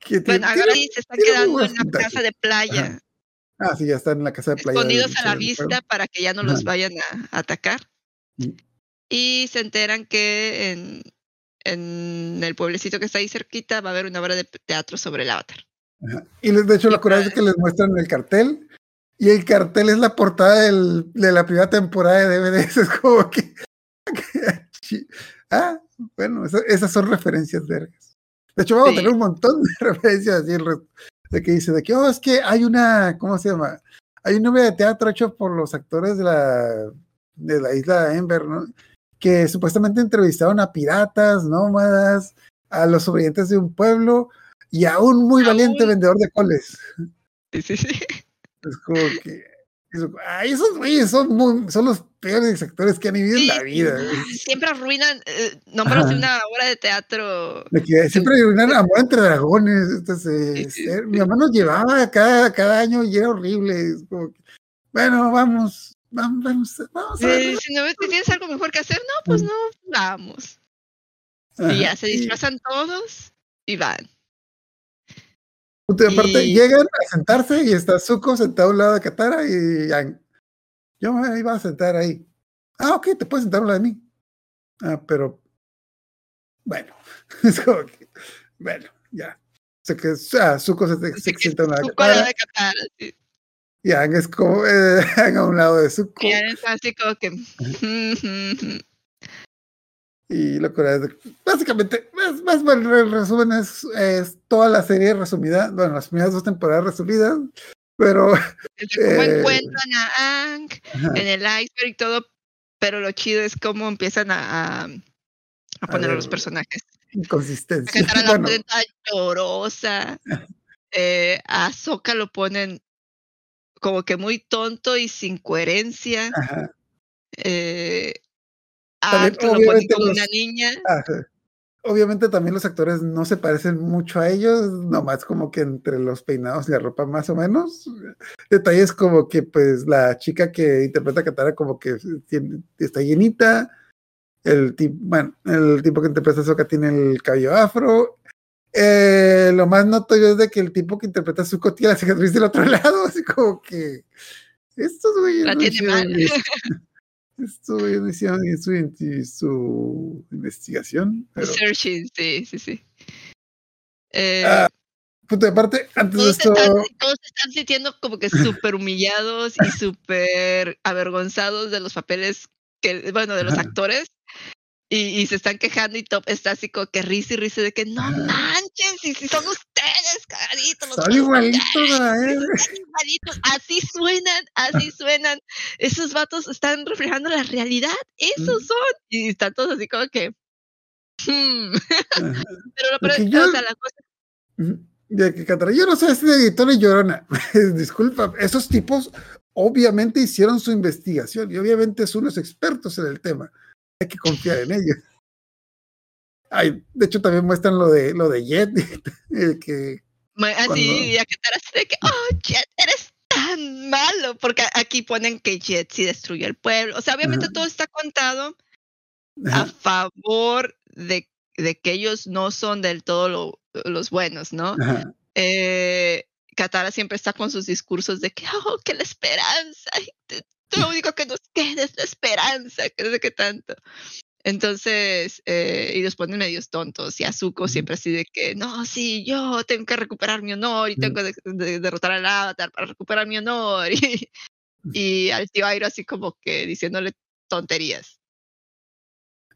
Que tiene- Bueno, ahora se están muy quedando en la puntajes. casa de playa, Ajá. Ah, sí, ya están en la casa de playa. escondidos a la vista para que ya no Ajá. los vayan a atacar. Mm. Y se enteran que en, en el pueblecito que está ahí cerquita va a haber una obra de teatro sobre el avatar. Ajá. Y les, de hecho, lo curioso es que les muestran el cartel. Y el cartel es la portada del- de la primera temporada de DVDs. Es como que. ah, bueno, esa- esas son referencias vergas. De hecho, vamos Sí. a tener un montón de referencias así de que dice de que, oh, es que hay una, ¿cómo se llama? Hay un obra de teatro hecho por los actores de la, de la isla Ember, ¿no? Que supuestamente entrevistaron a piratas, nómadas, a los sobrevivientes de un pueblo y a un muy A valiente un- vendedor de coles. Sí, sí, sí. Es como que Ay, esos güeyes son, muy- son los peores actores que han vivido en la vida. Siempre arruinan eh, nombres de una obra de teatro. De que siempre arruinan Amor entre dragones. Entonces, eh, mi mamá nos llevaba cada, cada año y era horrible. es como que, bueno, vamos, vamos, vamos, vamos a Eh, ver. si no ves que tienes algo mejor que hacer, no, pues no, vamos. Ajá, Y ya se y- disfrazan todos y van. Y aparte, Y- llegan a sentarse y está Zuko sentado a un lado de Katara y Aang. Yo me iba a sentar ahí. Ah, ok, te puedes sentar a un lado de mí. Ah, pero bueno, es como que, bueno, ya. O sea que ah, Zuko se, se que sienta a un lado de Zuko al lado Katara de Katara, sí. y Aang es como eh, a un lado de Zuko. Y ya es así como que. Y lo de- básicamente, más, más el resumen es, es toda la serie resumida, bueno, las primeras dos temporadas resumidas, pero cómo Eh, encuentran a Ang ajá, en el iceberg y todo. Pero lo chido es cómo empiezan a, a, a poner a los ver, personajes. A inconsistencia. Katara la Bueno, llorosa. Eh, a Sokka lo ponen como que muy tonto y sin coherencia. ajá, Eh, También, obviamente, como los- una niña. ajá. Obviamente también los actores no se parecen mucho a ellos, nomás como que entre los peinados y la ropa más o menos. Detalles como que pues la chica que interpreta a Katara como que tiene- está llenita, el tipo, bueno, el tipo que interpreta a tiene el cabello afro. Eh, lo más notorio es de que el tipo que interpreta a Zuko tiene la cicatriz del otro lado, así como que estos güeyes La no tiene mal. hicieron bien su, su investigación. pero- Searching, sí, sí, sí. Eh, Ah, Punto de parte, antes de todos, se esto, están, todos se están sintiendo como que súper humillados y súper avergonzados de los papeles que, bueno, de los Ajá. actores. Y, y se están quejando y Top está así como que risa y risa de que no Ajá. manchen, si, si son ustedes, cagaditos. los son igualitos igualitos, Así suenan, así suenan. Esos vatos están reflejando la realidad, esos son. Y están todos así como que... hmm. Pero, lo pero, yo- o sea, la cosa De que Catara, yo no sé de editor y llorona. Disculpa, esos tipos obviamente hicieron su investigación y obviamente son los expertos en el tema. Hay que confiar en ellos. Ay, de hecho, también muestran lo de lo de Jet, que Así, Cuando- y a Katara así de que, oh, Jet, eres tan malo. Porque aquí ponen que Jet sí destruyó el pueblo. O sea, obviamente Ajá. todo está contado a favor de, de que ellos no son del todo lo- los buenos, ¿no? ajá, Eh, Katara siempre está con sus discursos de que, oh, que la esperanza. Lo único que nos queda es la esperanza, que no sé qué tanto. Entonces, eh, y los ponen medios tontos. Y Azuko siempre así de que, no, sí, yo tengo que recuperar mi honor y tengo que de- de- derrotar al avatar para recuperar mi honor. Y, y al tío Airo así como que diciéndole tonterías.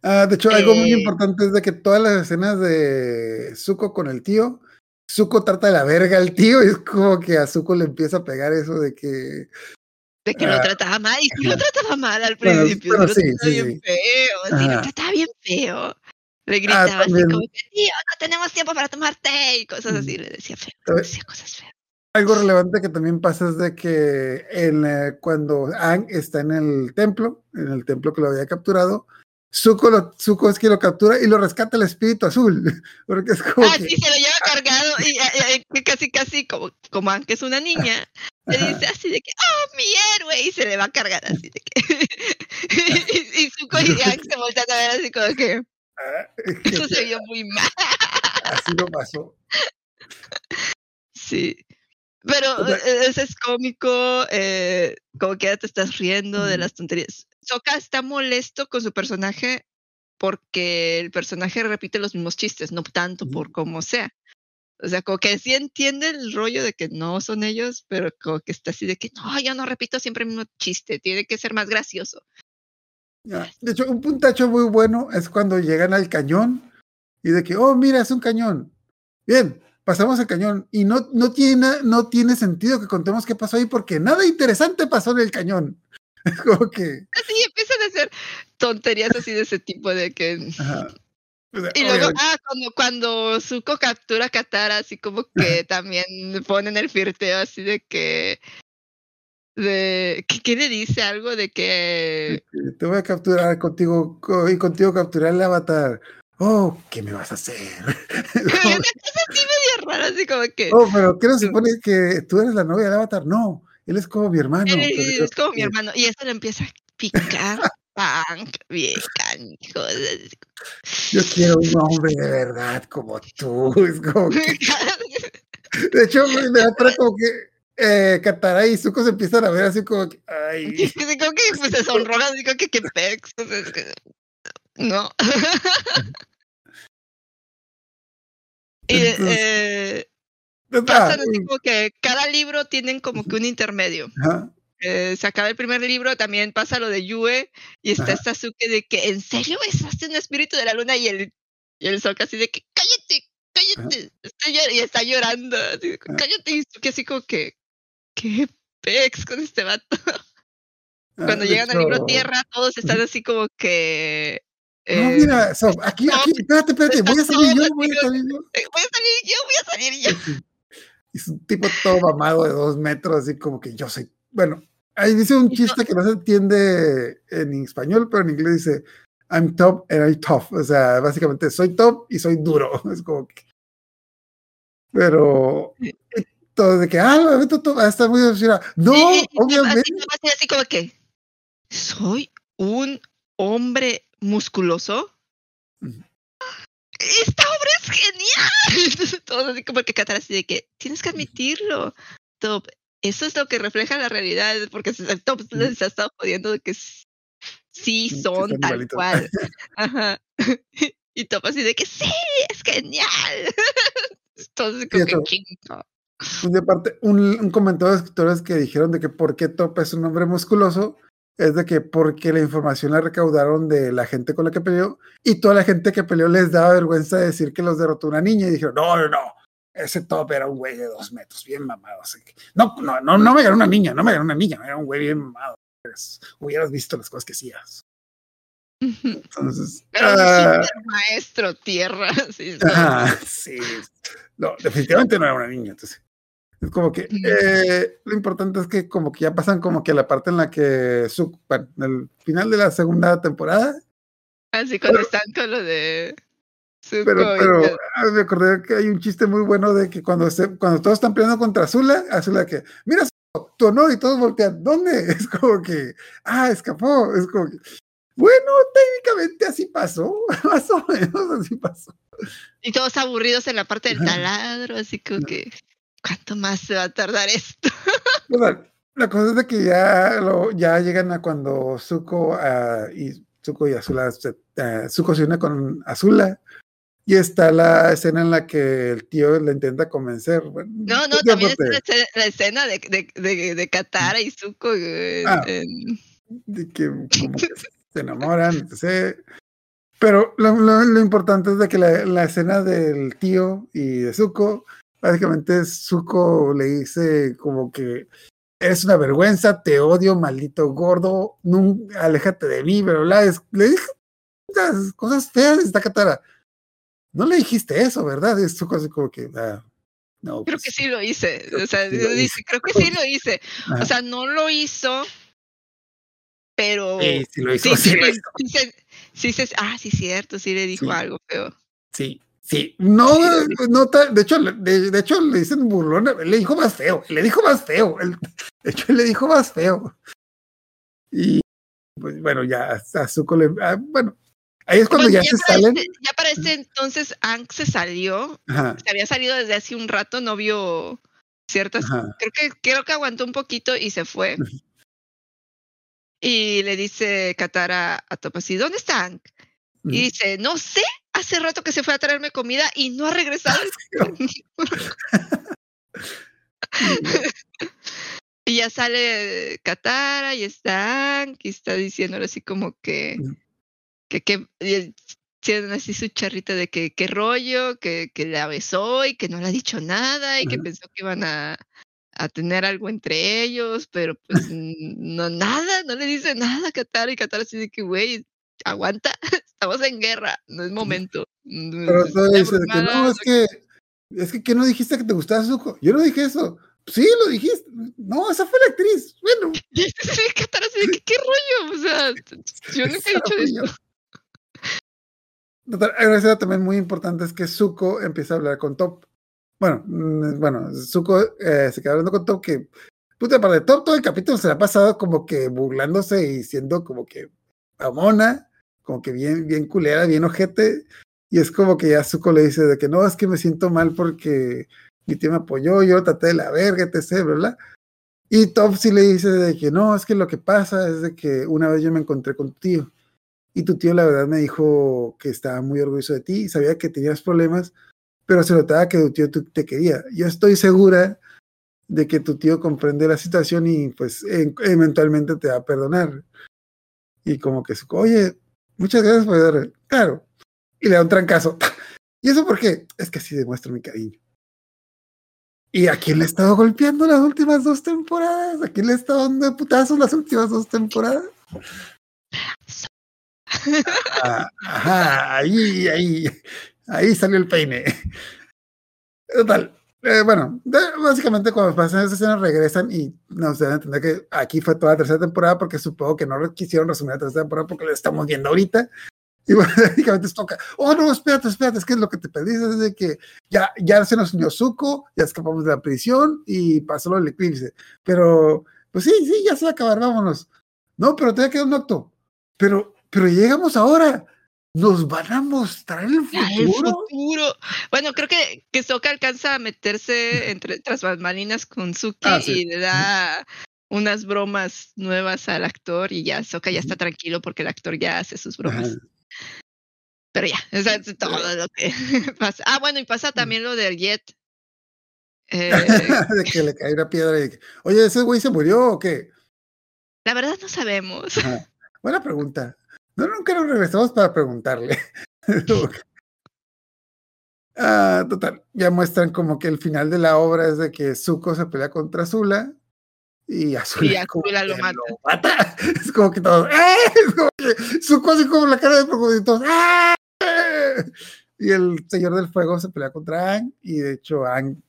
Ah, de hecho, algo muy Eh, importante es de que todas las escenas de Zuko con el tío, Zuko trata de la verga al tío y es como que a Zuko le empieza a pegar eso de que De que lo Ah, trataba mal. Y sí lo trataba mal al principio. bueno, sí lo sí, trataba sí, bien feo. Sí, lo trataba bien feo. Le gritaba así como que, tío, no tenemos tiempo para tomar té y cosas así. Ujú. Le decía feo. Le decía cosas feas. Algo relevante que también pasa es de que en, eh, cuando Aang está en el templo, en el templo que lo había capturado, Zuko, lo, Zuko es quien lo captura y lo rescata el espíritu azul. Porque es como Ah, que. sí, se lo lleva cargado y, y- y- que casi, casi como, como aunque es una niña, le Ajá. dice así de que, ¡oh, mi héroe! Y se le va a cargar así de que. y, y Zuko y se voltean a ver así como que, ah, eso se vio muy mal. Así lo pasó. Sí. Pero sea- eh, ese es cómico, eh, como que ya te estás riendo de las tonterías. Soka está molesto con su personaje porque el personaje repite los mismos chistes, no tanto por cómo sea. O sea, como que sí entiende el rollo de que no son ellos, pero como que está así de que no, yo no repito siempre el mismo chiste, tiene que ser más gracioso. De hecho, un puntacho muy bueno es cuando llegan al cañón y de que, oh, mira, es un cañón. Bien, pasamos al cañón y no, no, tiene, no tiene sentido que contemos qué pasó ahí porque nada interesante pasó en el cañón. Es como que. Así empiezan a hacer tonterías así de ese tipo de que ajá. O sea, Y luego, obviamente- ah, cuando, cuando Zuko captura a Katara, así como que también ponen el flirteo así de que de ¿qué, le dice algo de que Te voy a capturar contigo co- y contigo capturar el avatar. Oh, ¿qué me vas a hacer? una cosa así medio rara, así como que oh, pero ¿qué no se supone que tú eres la novia del avatar? No, él es como mi hermano. él es como mi hermano. Y eso le empieza a picar punk, bien canijo. Yo quiero un hombre de verdad como tú. Es como que- de hecho, me da como que eh, Katara y Zuko se empiezan a ver así como que, ay, como que pues, se sonrojan, como que qué pex. es que- No. y eh, pasan así como que cada libro tienen como que un intermedio. ajá, Eh, se acaba el primer libro, también pasa lo de Yue y está Ajá. Sasuke de que ¿en serio besaste un espíritu de la luna? Y el, y el Sokka así de que cállate, cállate, estoy llor-", y está llorando, así cállate, y Sasuke así como que qué pex con este vato. ah, Cuando llegan al libro Tierra, todos están así como que No, eh, mira, aquí, aquí, espérate, espérate, voy a salir yo, voy a salir yo. eh, voy a salir yo, voy a salir yo. Es un tipo todo mamado de dos metros, así como que yo soy. Bueno, ahí dice un chiste que no se entiende en español, pero en inglés dice I'm top and I'm tough. O sea, básicamente soy top y soy duro. Es como que. Pero. Todo de que, ah, todo, está muy emocionado. No, y obviamente. Así, así, así como que soy un hombre musculoso. Esta obra es genial. Todos así como que Katara así de que tienes que admitirlo, Top. Eso es lo que refleja la realidad, porque se- les ha estado jodiendo de que sí son tal cual. Ajá. Y Top así de que sí, es genial. Así como que chingo. Pues de parte, un, un comentario de escritores que dijeron de que por qué Top es un hombre musculoso es de que porque la información la recaudaron de la gente con la que peleó y toda la gente que peleó les daba vergüenza de decir que los derrotó una niña y dijeron, no, no, no, ese Top era un güey de dos metros, bien mamado. así que, no, no, no, no me ganó una niña, no me ganó una niña, era un güey bien mamado. Pues, hubieras visto las cosas que hacías. Entonces, un ah, maestro tierra. Sí, Ajá, sí. No, definitivamente no era una niña. Entonces, es como que eh, lo importante es que como que ya pasan como que la parte en la que su, bueno, en el final de la segunda temporada, Así cuando están con lo de pero, pero ah, me acordé que hay un chiste muy bueno de que cuando se, cuando todos están peleando contra Azula, Azula que, mira tu honor y todos voltean, ¿dónde? Es como que, ah, escapó, es como que, bueno, técnicamente así pasó, más o menos así pasó. y todos aburridos en la parte del taladro, así como que ¿cuánto más se va a tardar esto? Bueno, la cosa es de que ya, lo, ya llegan a cuando Zuko ah, y Zuko y Azula, se, ah, Zuko se une con Azula y está la escena en la que el tío le intenta convencer. Bueno, No, no, también está la escena, la escena de, de, de, de Katara y Zuko en- Ah. en- de que como que se enamoran, etc. Pero lo, lo- lo importante es de que la, la escena del tío y de Zuko, básicamente Zuko le dice como que eres una vergüenza, te odio, maldito gordo, nunca, aléjate de mí, pero la es- le dije unas cosas feas esta Katara. No le dijiste eso, ¿verdad? Es así como que, ah, no. Creo pues, que sí lo hice. O sea, sí lo dice, hice. creo que sí lo hice. O sea, no lo hizo, pero Sí, sí lo hizo, sí, sí sí, lo sí, hizo. sí se- sí se- ah, sí, cierto, sí le dijo algo feo. Sí, sí. No, no de hecho, de, de hecho le dicen burlón, le dijo más feo, le dijo más feo. de hecho, le dijo más feo. Y pues bueno, ya a Zuko le. ah, bueno, ahí es cuando ya se para salen. este- ya para este entonces, Aang se salió, Ajá, se había salido desde hace un rato, no vio ciertas ajá. creo que creo que aguantó un poquito y se fue. Y le dice Katara a Top así, ¿dónde están? ujú. Y dice, no sé, hace rato que se fue a traerme comida y no ha regresado. y ya sale Katara y está Aang y está diciéndole así como que. Que, que y él tiene así su charrita de que qué rollo, que, que la besó y que no le ha dicho nada y que pensó que iban a, a tener algo entre ellos, pero pues no nada, no le dice nada a Katara y Katara así de que güey, aguanta, estamos en guerra, no es momento. Pero todavía dice de que no, es que. Es que, ¿qué no dijiste que te gustaba Zuko? Yo no dije eso. sí, lo dijiste. No, esa fue la actriz. Bueno. Este se ve Katara así de que, ¿qué rollo? O sea, yo nunca he dicho esto. Escena también muy importante es que Zuko empieza a hablar con Top. Bueno, mm, bueno, Zuko eh, se queda hablando con Top que, puta, para Top todo el capítulo se le ha pasado como que burlándose y siendo como que amona, como que bien, bien culera, bien ojete. Y es como que ya Zuko le dice de que no, es que me siento mal porque mi tío me apoyó, yo traté de la verga, etc., ¿verdad? Y Top sí le dice de que no, es que lo que pasa es de que una vez yo me encontré con tu tío y tu tío la verdad me dijo que estaba muy orgulloso de ti y sabía que tenías problemas, pero se notaba que tu tío te quería. Yo estoy segura de que tu tío comprende la situación y pues en, eventualmente te va a perdonar. Y como que, oye, muchas gracias por ayudar. Claro. Y le da un trancazo. ¿Y eso por qué? Es que así demuestro mi cariño. ¿Y a quién le he estado golpeando las últimas dos temporadas? ¿A quién le he estado dando putazos las últimas dos temporadas? Ajá, ahí, ahí, ahí salió el peine. Total. Eh, bueno, básicamente cuando pasan esas escenas regresan y nos deben entender que aquí fue toda la tercera temporada porque supongo que no quisieron resumir la tercera temporada porque lo estamos viendo ahorita. Y bueno, básicamente toca, oh no, espérate, espérate, es que es lo que te pedí, es de que ya, ya se nos unió Zuko, ya escapamos de la prisión y pasó lo del eclipse. Pero, pues sí, sí, ya se va a acabar, vámonos. No, pero te quedado un acto. Pero pero llegamos ahora. Nos van a mostrar el futuro. El futuro. Bueno, creo que, que Soka alcanza a meterse entre tras bambalinas con Suki Ah, sí. y le da unas bromas nuevas al actor y ya Soka ya está tranquilo porque el actor ya hace sus bromas. Pero ya, o sea, es todo lo que pasa. Ah, bueno, y pasa también lo del Jet. Eh, de que le cae una piedra y que, oye, ¿ese güey se murió o qué? la verdad no sabemos. Buena pregunta. No, nunca nos regresamos para preguntarle. Ah, total, ya muestran como que el final de la obra es de que Zuko se pelea contra Azula y Azula, Y Azula lo mata. mata. Es como que todo, ¡eh! Es como que Zuko así como la cara de preocupación, todos, ¡ah! Y el Señor del Fuego se pelea contra Aang y de hecho Aang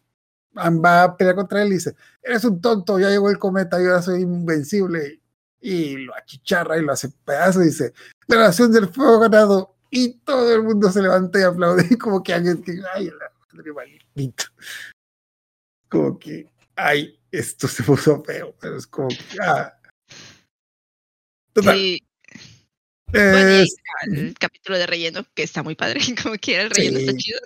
va a pelear contra él y dice, eres un tonto, ya llegó el cometa y ahora soy invencible. Y lo achicharra y lo hace pedazo y dice, la nación del fuego ganado. Y todo el mundo se levanta y aplaude y como que alguien que, ay, la madre maldito. Como que, ay, esto se puso feo, pero es como que, ah. Total, Sí, bueno, es- el capítulo de relleno, que está muy padre, como quiera, el relleno está chido.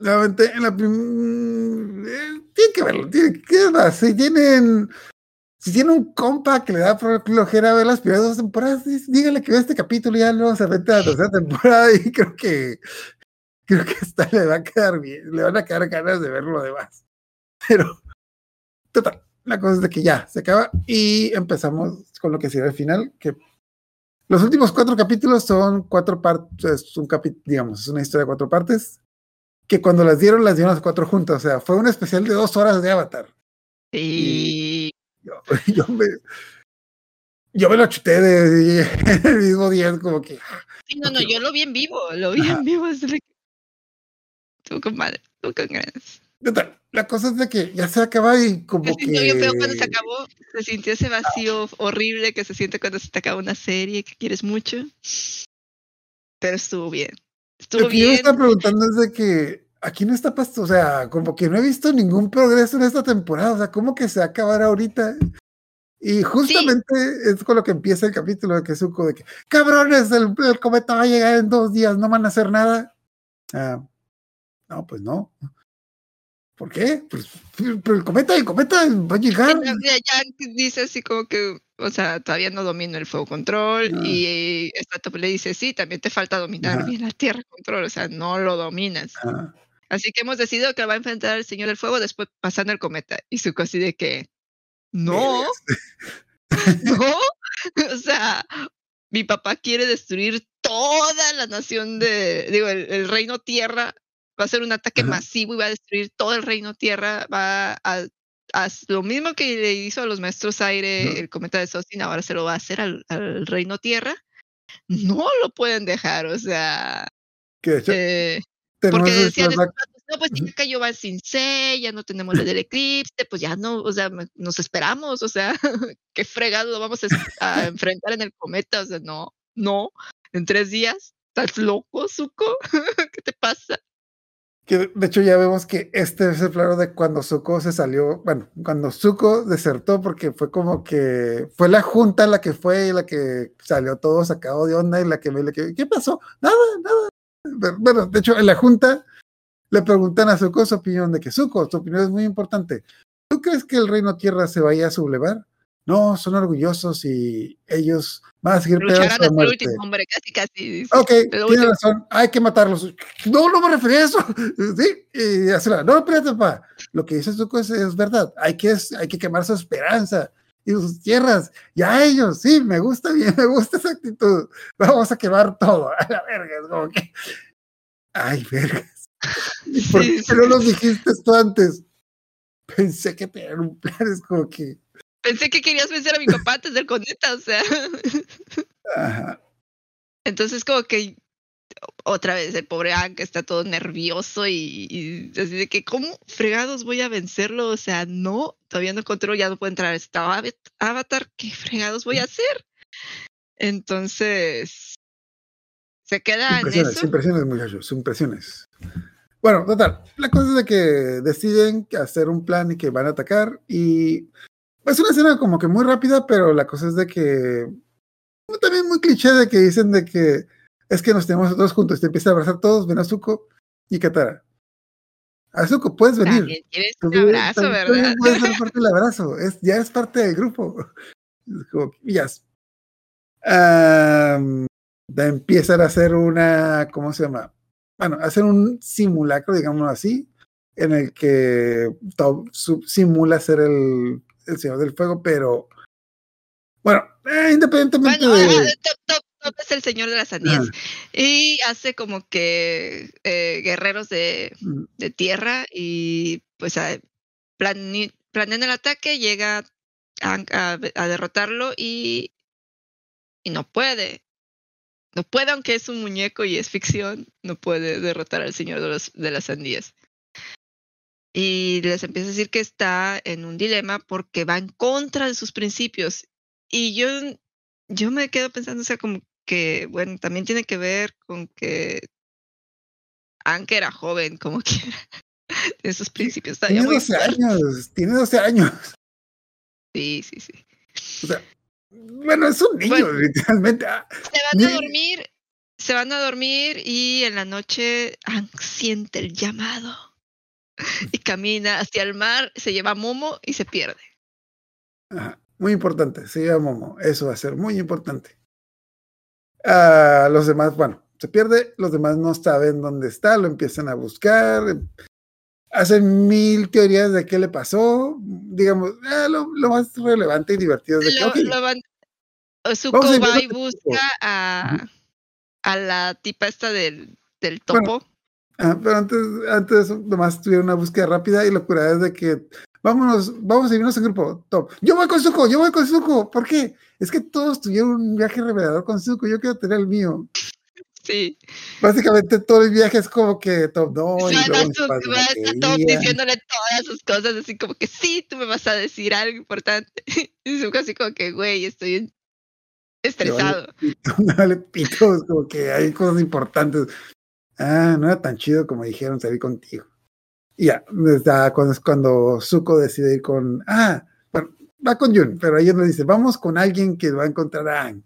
Nuevamente, en la prim- eh, tienen que verlo, tienen que más, si tienen si tiene un compa que le da flo- flojera ver las primeras dos temporadas, dí- dígale que vea este capítulo y ya luego se mete a la tercera temporada y creo que creo que hasta le va a quedar bien, le van a quedar ganas de ver lo demás. Pero, total, la cosa es de que ya se acaba y empezamos con lo que será el final, que los últimos cuatro capítulos son cuatro partes, un capítulo, digamos, es una historia de cuatro partes, que cuando las dieron, las dieron las cuatro juntas, o sea, fue un especial de dos horas de Avatar. Y Yo, yo me, yo me lo chuté de, el mismo día, como que, sí, no, no, yo lo vi en vivo, lo vi Ajá. en vivo. de que- Estuvo con madre, estuvo con ganas. la cosa es de que ya se acaba y como Se que... feo cuando se acabó, se sintió ese vacío horrible que se siente cuando se te acaba una serie que quieres mucho. Pero estuvo bien. Estuvo Lo que yo me bien. estaba preguntando es de que aquí no está pasando, o sea, como que no he visto ningún progreso en esta temporada, o sea, ¿cómo que se va a acabar ahorita? Y justamente es con lo que empieza el capítulo de Kesuko, de que, cabrones, el, el cometa va a llegar en dos días, no van a hacer nada. Ah, no, pues no. ¿Por qué? Pues, pero el cometa, el cometa va a llegar. Ya, ya- dice así como que, o sea, todavía no domino el fuego control Ah. y esta le dice, sí, también te falta dominar bien la tierra control, o sea, no lo dominas. Ah, Así que hemos decidido que va a enfrentar al Señor del Fuego después pasando el cometa. Y su así de que, no, no, o sea, mi papá quiere destruir toda la nación de, digo, el, el reino tierra, va a hacer un ataque Ajá. masivo y va a destruir todo el reino tierra, va a, a- lo mismo que le hizo a los maestros aire el cometa de Sosin, ahora se lo va a hacer al, al reino tierra. No lo pueden dejar, o sea, que de hecho, eh, porque el decían, flashback- "Estos vatos no, pues ya cayó va sin C, ya no tenemos la del eclipse, pues ya no, o sea, nos esperamos, o sea, qué fregado lo vamos a, enfrentar en el cometa, o sea, no, no, en tres días, ¿estás loco, Zuko? ¿Qué te pasa? Que de hecho ya vemos que este es el plano de cuando Zuko se salió, bueno, cuando Zuko desertó porque fue como que fue la junta la que fue y la que salió todo sacado de onda y la que me le que ¿qué pasó? Nada, nada. Bueno, de hecho en la junta le preguntan a Zuko su opinión de que Zuko, tu opinión es muy importante. ¿Tú crees que el reino tierra se vaya a sublevar? No, son orgullosos y ellos van a seguir peleando Lucharán hasta el último hombre, casi, casi. dice. Ok, tiene razón, hay que matarlos. No, no me refería a eso. Sí, y así no, espérate, papá. Lo que dices tú es, es verdad. Hay que, hay que quemar su esperanza y sus tierras. Y a ellos, sí, me gusta bien, me gusta esa actitud. Vamos a quemar todo. A la verga, es como que. Ay, vergas. ¿Y ¿Por qué sí. no los dijiste tú antes? Pensé que tenían un plan, es como que. Pensé que querías vencer a mi papá antes del coneta, o sea. Ajá. Entonces, como que otra vez el pobre Anka está todo nervioso y, y así de que, ¿cómo fregados voy a vencerlo? O sea, no, todavía no encontró, ya no puede entrar a este ava- avatar, ¿qué fregados voy a hacer? Entonces, se queda en Impresiones, eso. impresiones, muchachos, impresiones. Bueno, total, la cosa es de que deciden hacer un plan y que van a atacar y es una escena como que muy rápida, pero la cosa es de que también muy cliché de que dicen de que es que nos tenemos todos juntos, te empieza a abrazar todos, ven a Zuko y Katara. A Zuko, puedes venir. También quieres un abrazo, también ¿verdad? Puedes ser parte del abrazo, es, ya es parte del grupo. Es ya. Am, da- empiezan a hacer una, ¿cómo se llama? Bueno, hacer un simulacro, digámoslo así, en el que su- simula ser el, el Señor del Fuego, pero bueno, eh, independientemente Bueno, de... Top, Top, Top es el señor de las sandías. Ajá. Y hace como que eh, guerreros de, Mm, de tierra y pues a- plane- planean el ataque, llega a, a- a derrotarlo y, y no puede. No puede, aunque es un muñeco y es ficción, no puede derrotar al señor de, los- de las sandías. Y les empieza a decir que está en un dilema porque va en contra de sus principios. Y yo, yo me quedo pensando, o sea, como que, bueno, también tiene que ver con que Anke era joven, como quiera. De sus principios. Tiene muy 12 fuerte. años, tiene 12 años. Sí, sí, sí. O sea, bueno, es un niño, Bueno. literalmente. Ah, Se van a dormir, se van a dormir y en la noche Hank siente el llamado y camina hacia el mar, se lleva a Momo y se pierde. Ajá, Muy importante, se llama Momo. Eso va a ser muy importante. Ah, los demás, bueno, se pierde, los demás no saben dónde está, lo empiezan a buscar, em, hacen mil teorías de qué le pasó. Digamos, ah, lo, lo más relevante y divertido es de que, Lo, ok, lo van, Zuko Vamos a ir va y busca a, a la tipa esta del, del Bueno, topo. Ah, pero antes, antes nomás tuvieron una búsqueda rápida y la cura es de que vámonos, vamos a irnos en grupo. Top. Yo voy con Zuko, yo voy con Zuko. ¿Por qué? Es que todos tuvieron un viaje revelador con Zuko, yo quiero tener el mío. Sí. Básicamente todo el viaje es como que top no y a su- a Top diciéndole todas sus cosas, así como que sí, tú me vas a decir algo importante. Y Zuko así como que, güey, estoy estresado. Vale pito, es como que hay cosas importantes. Ah, no era tan chido como dijeron salir contigo. Y ya, está cuando, cuando Zuko decide ir con. Ah, bueno, va con Jun, pero ella nos dice: Vamos con alguien que va a encontrar a Aang.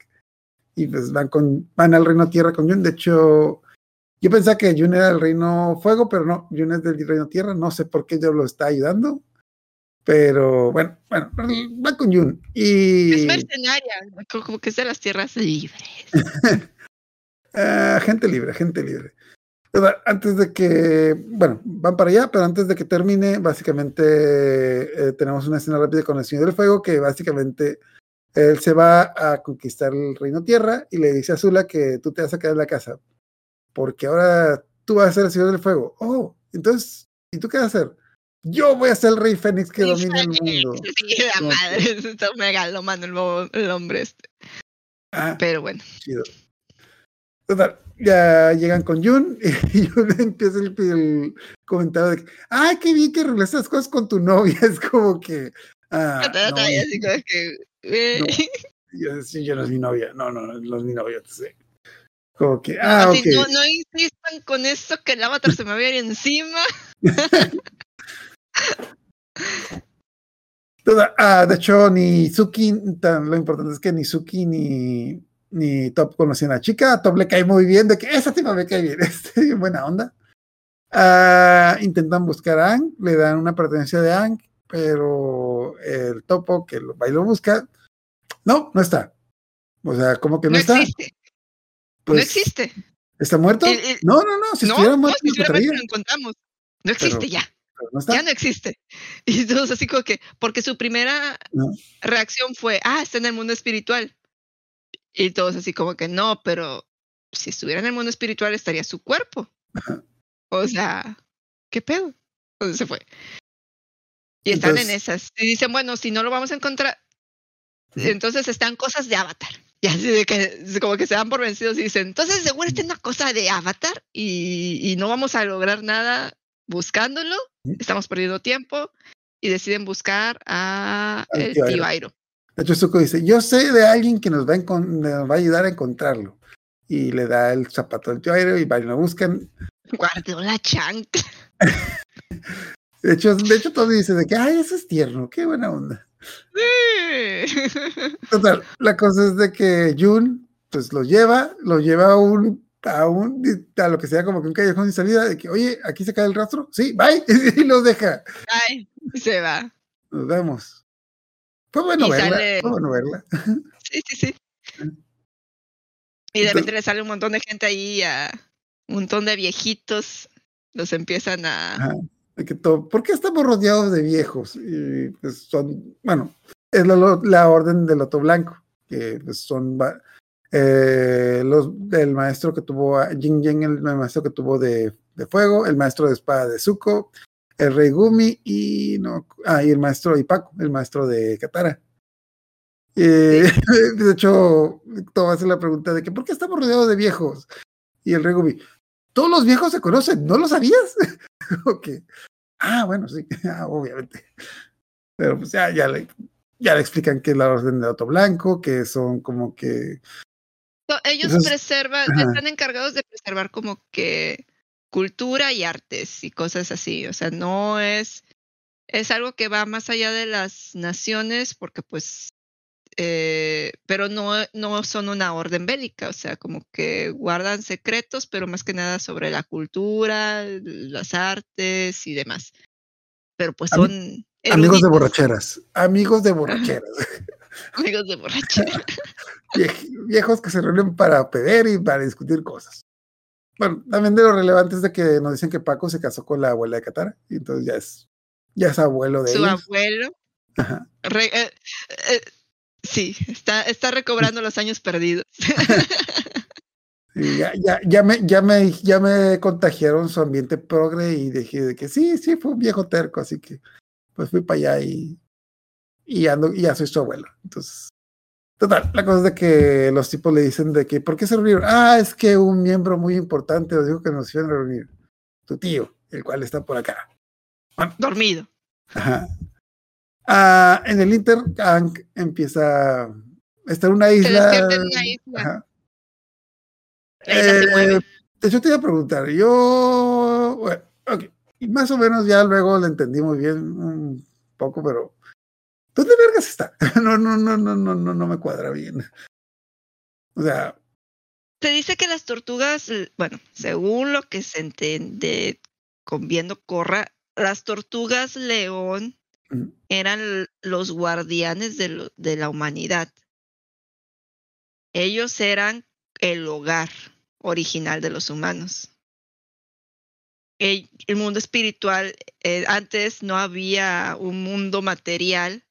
Y pues van, con, van al Reino Tierra con Jun. De hecho, yo pensaba que Jun era del Reino Fuego, pero no, Jun es del Reino Tierra. No sé por qué yo lo está ayudando. Pero bueno, bueno, va con Jun. Y. Es mercenaria, co- como que es de las tierras libres. Ah, gente libre, gente libre. Antes de que, bueno, van para allá, pero antes de que termine, básicamente eh, tenemos una escena rápida con el Señor del Fuego, que básicamente él se va a conquistar el Reino Tierra y le dice a Zula que tú te vas a quedar en la casa, porque ahora tú vas a ser el Señor del Fuego. Oh, entonces, ¿y tú qué vas a hacer? Yo voy a ser el Rey Fénix que domina el mundo. Sí, la madre, está megalómano el, el hombre este. Ah, Pero bueno, chido. Total, ya llegan con Jun y Jun empieza el, el comentario de que, ay, qué bien que arreglaste las cosas con tu novia. Es como que. ah, no, que, yo, sí, yo no es mi novia. No, no, no es mi novia. entonces, Como que, ah, así, ok. no, no insistan con esto que el avatar se me va a ir encima. Toda- ah, de hecho, ni Suki, tan, lo importante es que ni Suki ni, ni Top conocían a la chica. A Top le cae muy bien, de que esa tipa me cae bien, este, buena onda. Ah, intentan buscar a Ang, le dan una pertenencia de Ang, pero el topo que lo, va y lo busca, no, no está. O sea, como que no, No está. existe, no Pues, existe. ¿Está muerto? El- el- no, no, no, si no, estuviera no, muerto, si lo encontramos. No existe Pero- ya, no ya no existe. Y todos así como que, porque su primera No. reacción fue, ah, está en el mundo espiritual. Y todos así como que no, pero si estuviera en el mundo espiritual estaría su cuerpo. Ajá. O sea, ¿qué pedo? Entonces se fue. Y están en esas. Y dicen, bueno, si no lo vamos a encontrar, entonces están cosas de Avatar. Y así de que como que se dan por vencidos y dicen, entonces seguro está una cosa de Avatar y, y no vamos a lograr nada buscándolo. Estamos perdiendo tiempo y deciden buscar a Al el tío tío Airo. Airo. De hecho, Zuko dice, yo sé de alguien que nos va a, nos va a ayudar a encontrarlo. Y le da el zapato del tío Airo y van y lo buscan. Guardó la chancla. De hecho, de hecho todo dice de que, ay, eso es tierno, qué buena onda. Total, la cosa es de que Jun, pues lo lleva, lo lleva a un, a un, a lo que sea como que un callejón sin salida, de que, oye, aquí se cae el rastro, sí, bye, y los deja. Ay, se va. Nos vemos. Fue bueno verla, sale- fue bueno verla. Sí, sí, sí. Y de repente le sale un montón de gente ahí, a un montón de viejitos. Los empiezan a. Ajá. ¿Por qué estamos rodeados de viejos? Y pues son, bueno, es la, la orden del Loto Blanco, que pues son eh, los del maestro que tuvo a Jin Yen, el, maestro que tuvo de, de fuego, el maestro de espada de Zuko, el rey Gumi y no, ah, y el maestro Ipaco, el maestro de Katara. Eh, de hecho, todo hace la pregunta de que ¿por qué estamos rodeados de viejos? Y el rey Gumi, todos los viejos se conocen, ¿no lo sabías? ok. Ah, bueno, sí, ah, obviamente. Pero pues ya, ya, le, ya le explican que es la orden de Otto Blanco, que son como que. Ellos Entonces, preservan, ajá. están encargados de preservar como que cultura y artes y cosas así. O sea, no es, es algo que va más allá de las naciones porque pues, eh, pero no, no son una orden bélica. O sea, como que guardan secretos, pero más que nada sobre la cultura, las artes y demás. Pero pues son Amigos de borracheras. Amigos de borracheras. amigos de borrachera. Viej- viejos que se reúnen para pedir y para discutir cosas. Bueno, también de lo relevante es de que nos dicen que Paco se casó con la abuela de Katara, y entonces ya es, ya es abuelo de Su ellos. abuelo. Ajá. Re- eh, eh, sí, está, está recobrando los años perdidos. Ya, ya, me, ya, me, ya me contagiaron su ambiente progre y dije de que sí, sí, fue un viejo terco, así que pues fui para allá y, y, ando, y ya soy su abuelo. Entonces, total, la cosa es de que los tipos le dicen de que, ¿por qué se reunieron? Ah, es que un miembro muy importante nos dijo que nos iban a reunir. Tu tío, el cual está por acá. Dormido. Ajá. Ah, en el Inter, Hank empieza a estar en una Se isla. despierta en una isla. Ajá. La isla se Eh, mueve. de hecho, te iba a preguntar, yo, bueno, y más o menos ya luego lo entendí muy bien un poco, pero ¿dónde vergas está? No, no, no, no, no, no, no me cuadra bien. O sea, Se dice que las tortugas, bueno, según lo que se entiende con viendo Corra, las tortugas león eran los guardianes de, lo- de la humanidad. Ellos eran el hogar original de los humanos. El, el mundo espiritual, eh, antes no había un mundo material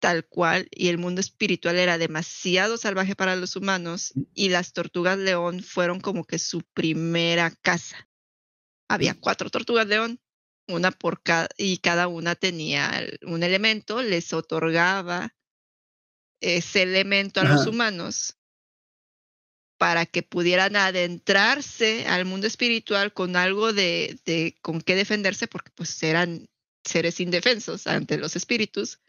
tal cual y el mundo espiritual era demasiado salvaje para los humanos y las tortugas león fueron como que su primera casa. Había cuatro tortugas león, una por cada, y cada una tenía un elemento, les otorgaba ese elemento a los humanos para que pudieran adentrarse al mundo espiritual con algo de, de con qué defenderse, porque pues eran seres indefensos ante los espíritus.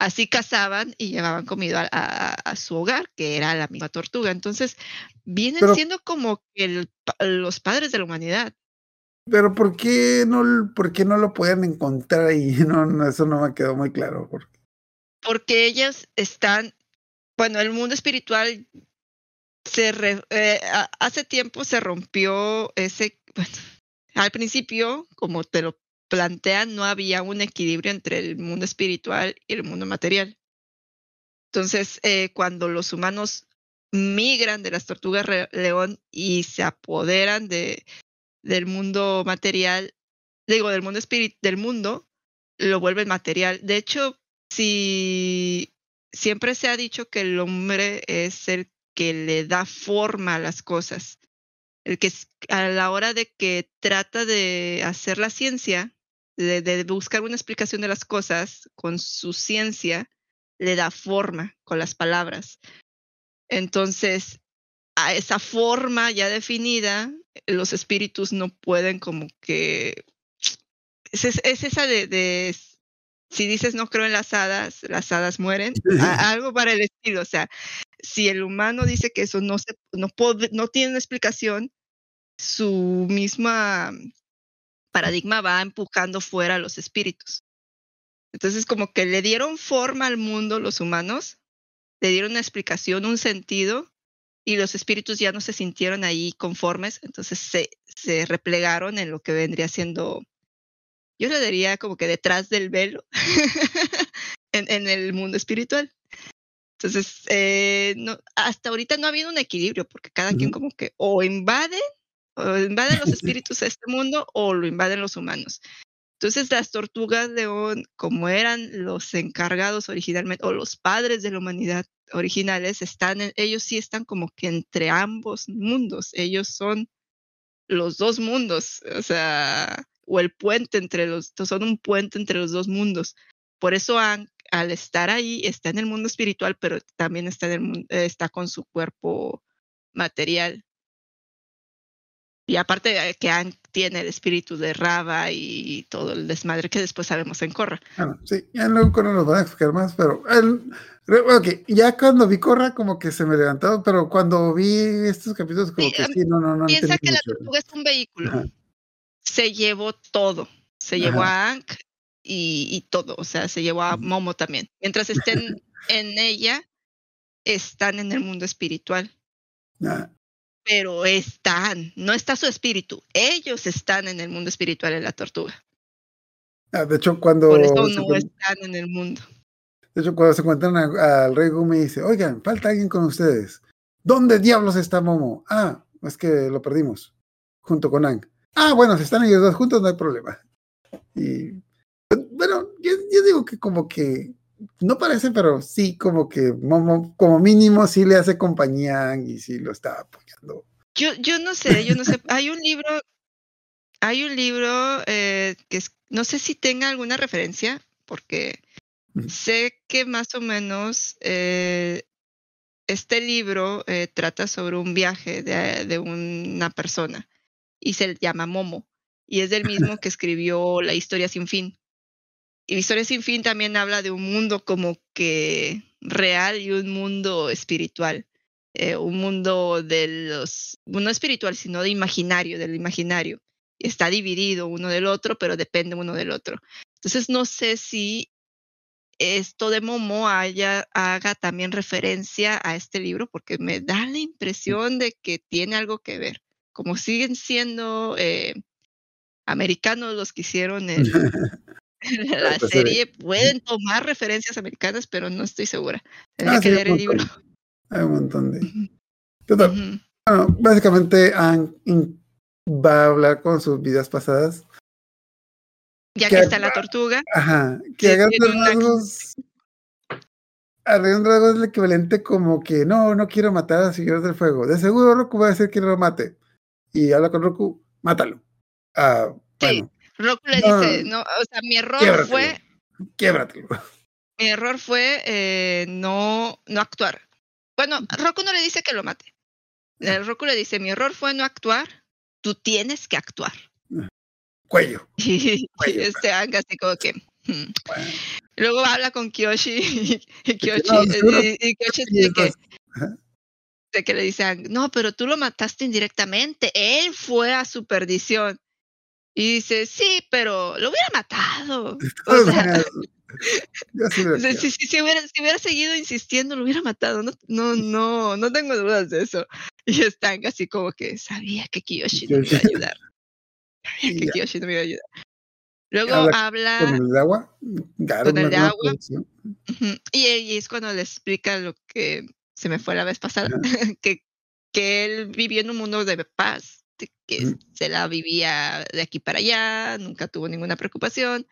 Así cazaban y llevaban comida a, a- a su hogar, que era la misma tortuga. Entonces, vienen Pero- siendo como el los padres de la humanidad. Pero ¿por qué no, por qué no lo pueden encontrar ahí? No, no, eso no me quedó muy claro. por- porque ellas están, bueno, el mundo espiritual se re- eh, hace tiempo se rompió ese, bueno, al principio, como te lo plantean, no había un equilibrio entre el mundo espiritual y el mundo material. Entonces, eh, cuando los humanos migran de las tortugas león y se apoderan de, del mundo material, digo, del mundo espíritu, del mundo, lo vuelven material. De hecho, si siempre se ha dicho que el hombre es el que le da forma a las cosas, el que a la hora de que trata de hacer la ciencia, de, de buscar una explicación de las cosas con su ciencia, le da forma con las palabras. Entonces, a esa forma ya definida, los espíritus no pueden como que... Es, es- es esa de, de si dices no creo en las hadas, las hadas mueren, a- algo para el estilo. O sea, si el humano dice que eso no se, no puede, no tiene una explicación, su misma paradigma va empujando fuera a los espíritus. Entonces, como que le dieron forma al mundo los humanos, le dieron una explicación, un sentido, y los espíritus ya no se sintieron ahí conformes, entonces se, se replegaron en lo que vendría siendo, yo le diría como que detrás del velo, en, en el mundo espiritual. Entonces, eh, no, hasta ahorita no ha habido un equilibrio, porque cada quien como que o invade, o invaden los espíritus a este mundo, o lo invaden los humanos. Entonces las tortugas león, como eran los encargados originalmente, o los padres de la humanidad originales, están en- ellos sí están como que entre ambos mundos. Ellos son los dos mundos, o sea, o el puente entre los, son un puente entre los dos mundos. Por eso han- al estar ahí, está en el mundo espiritual, pero también está, en el, eh, está con su cuerpo material. Y aparte que Aang tiene el espíritu de Rava y todo el desmadre que después sabemos en Korra. Bueno, sí, ya luego Corra nos van a explicar más, pero el, ya cuando vi Corra como que se me levantó, pero cuando vi estos capítulos como Sí, que em, sí, no, no, no Piensa que la mucho. tortuga es un vehículo. Ajá. Se llevó todo. Se llevó Ajá. a Aang y, y todo. O sea, se llevó a. Momo también. Mientras estén en ella, están en el mundo espiritual. Ah, Pero están, no está su espíritu. Ellos están en el mundo espiritual en la tortuga. ah, de hecho, cuando Por eso no están en el mundo. de hecho, cuando se encuentran al rey Gumi dice, oigan, falta alguien con ustedes. ¿Dónde diablos está Momo? Ah, es que lo perdimos, junto con Ang. Ah, bueno, si están ellos dos juntos, no hay problema. Y bueno, yo, yo digo que como que no parece, pero sí como que Momo, como mínimo, sí le hace compañía y sí lo está apoyando. Yo, yo no sé, yo no sé. Hay un libro, hay un libro eh, que es- no sé si tenga alguna referencia, porque sé que más o menos eh, este libro eh, trata sobre un viaje de, de una persona y se llama Momo y es del mismo que escribió La historia sin fin. Y La historia sin fin también habla de un mundo como que real y un mundo espiritual eh, un mundo de los, no espiritual, sino de imaginario, del imaginario. Está dividido uno del otro, pero depende uno del otro. Entonces no sé si esto de Momo haya, haga también referencia a este libro, porque me da la impresión de que tiene algo que ver. Como siguen siendo eh, americanos los que hicieron el- la Pues, serie, pueden tomar referencias americanas, pero no estoy segura. Tendría Ah, que sí, leer el un libro. Hay un montón de... Total, ujú. Bueno, básicamente in- va a hablar con sus vidas pasadas. Ya Que que está la tortuga, Ajá, que una- rasgos. A rasgos es el equivalente como que no, no quiero matar a Señor del Fuego. De seguro Roku va a decir que lo mate. Y habla con Roku, mátalo. Ah, Sí. Roku le No, dice, no, o sea, mi error fue, Quiébratelo. mi error fue eh, no, no actuar. Bueno, Roku no le dice que lo mate. El Roku le dice, mi error fue no actuar, tú tienes que actuar. Cuello. Y, Cuello. este Ang así como que... hmm. Bueno, Luego habla con Kyoshi y Kyoshi, no, y- y Kyoshi dice que, ajá. de que le dice, a Ang, no, pero tú lo mataste indirectamente, él fue a su perdición. Y dice, sí, pero lo hubiera matado. O sea, sí o sea, si, si- si hubiera, si hubiera seguido insistiendo, lo hubiera matado. No, no, no, no tengo dudas de eso. Y están así como que sabía que Kiyoshi no me iba a ayudar. Sabía que. Kiyoshi no me iba a ayudar. Luego Habla habla Con el de agua. Claro, Con el de agua. y, y es cuando le explica lo que se me fue la vez pasada, que, que él vivió en un mundo de paz, que Ujú. se la vivía de aquí para allá, nunca tuvo ninguna preocupación,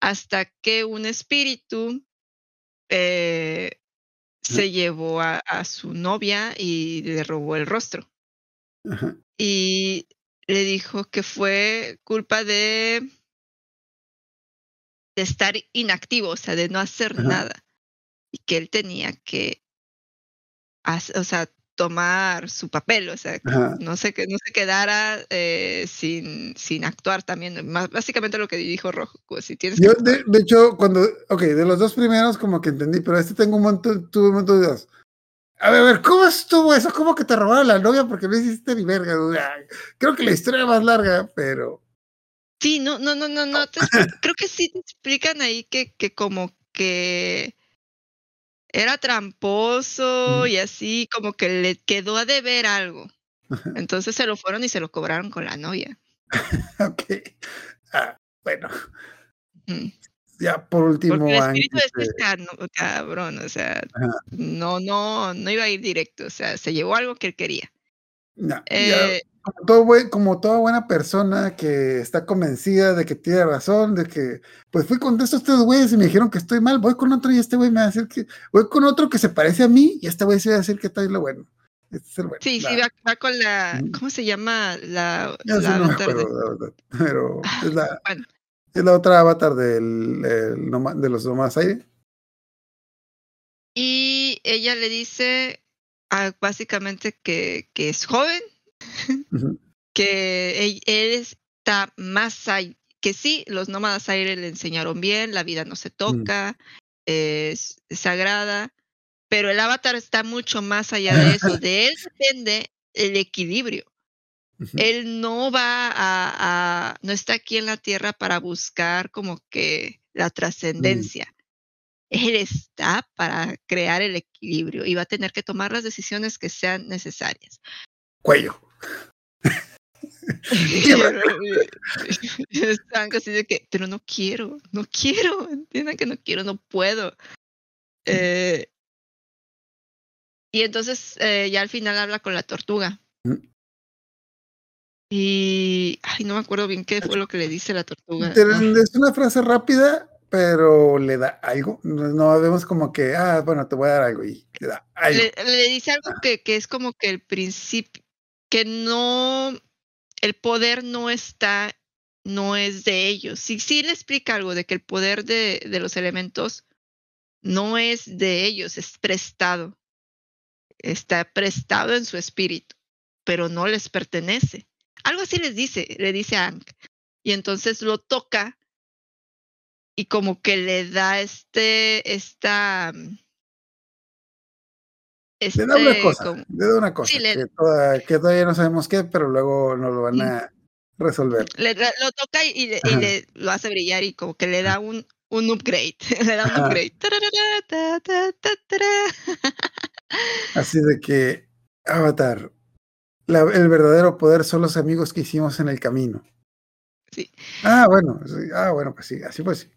hasta que un espíritu eh, se llevó a, a su novia y le robó el rostro. Ajá. Y le dijo que fue culpa de, de estar inactivo, o sea, de no hacer Ajá. nada. Y que él tenía que, o sea, tomar su papel, o sea, que Ajá. no se, que no se quedara eh, sin, sin actuar también. Más, básicamente lo que dijo Rojo, pues, si tienes Yo, de, de hecho, cuando, ok, de los dos primeros como que entendí, pero este tengo un montón, tuve un montón de dudas. A ver, a ver, ¿cómo estuvo eso? ¿Cómo que te robaron la novia porque no hiciste ni verga? Creo que la historia era más larga, pero... Sí, no, no, no, no, no. te creo que sí te explican ahí que, que como que era tramposo Ujú. y así, como que le quedó a deber algo. Entonces se lo fueron y se lo cobraron con la novia. Ok. Ah, bueno, ya por último... Porque el espíritu de este cabrón, o sea, Ajá. no, no, no iba a ir directo, o sea, se llevó algo que él quería. No, ya, Eh, como, todo buen- como toda buena persona que está convencida de que tiene razón, de que, pues fui con estos tres güeyes y me dijeron que estoy mal, voy con otro y este güey me va a decir que, voy con otro que se parece a mí y este güey se va a decir que está lo bueno. Este es el bueno. sí, sí, Va. con la. ¿cómo se llama? La, la no me avatar de- acuerdo, la verdad, pero es la, Bueno, es la otra avatar del, el de los nomás aire. Y ella le dice básicamente que, que es joven, que él, él está más allá, que sí, los nómadas aire le enseñaron bien, la vida no se toca, es, es sagrada, pero el avatar está mucho más allá de eso. De él depende el equilibrio. Él no va a, a- no está aquí en la tierra para buscar como que la trascendencia. Él está para crear el equilibrio y va a tener que tomar las decisiones que sean necesarias. Cuello. Están casi de que, pero no quiero, no quiero, entiendan que no quiero, no puedo. Eh, y entonces eh, ya al final habla con la tortuga. Ujú. Y, ay, no me acuerdo bien qué fue lo que le dice la tortuga. Es una frase rápida, pero le da algo. No, vemos como que, ah, bueno, te voy a dar algo y le da algo. le, le dice algo que, que es como que el principio, que no, el poder no está, no es de ellos. Sí, sí le explica algo de que el poder de, de los elementos no es de ellos, es prestado. Está prestado en su espíritu, pero no les pertenece. Algo así les dice, le dice a Aang. Y entonces lo toca y como que le da este, esta... Le da una este, cosa, como- le da una cosa, Sí, le- que, toda- que todavía no sabemos qué, pero luego nos lo van a resolver. le, lo toca y, le, y Ajá. le- lo hace brillar y como que le da un, un upgrade. le da un Ajá. upgrade. Así de que, Avatar, la- el verdadero poder son los amigos que hicimos en el camino. Sí. Ah, bueno, sí, ah, bueno, pues sí, así pues sí.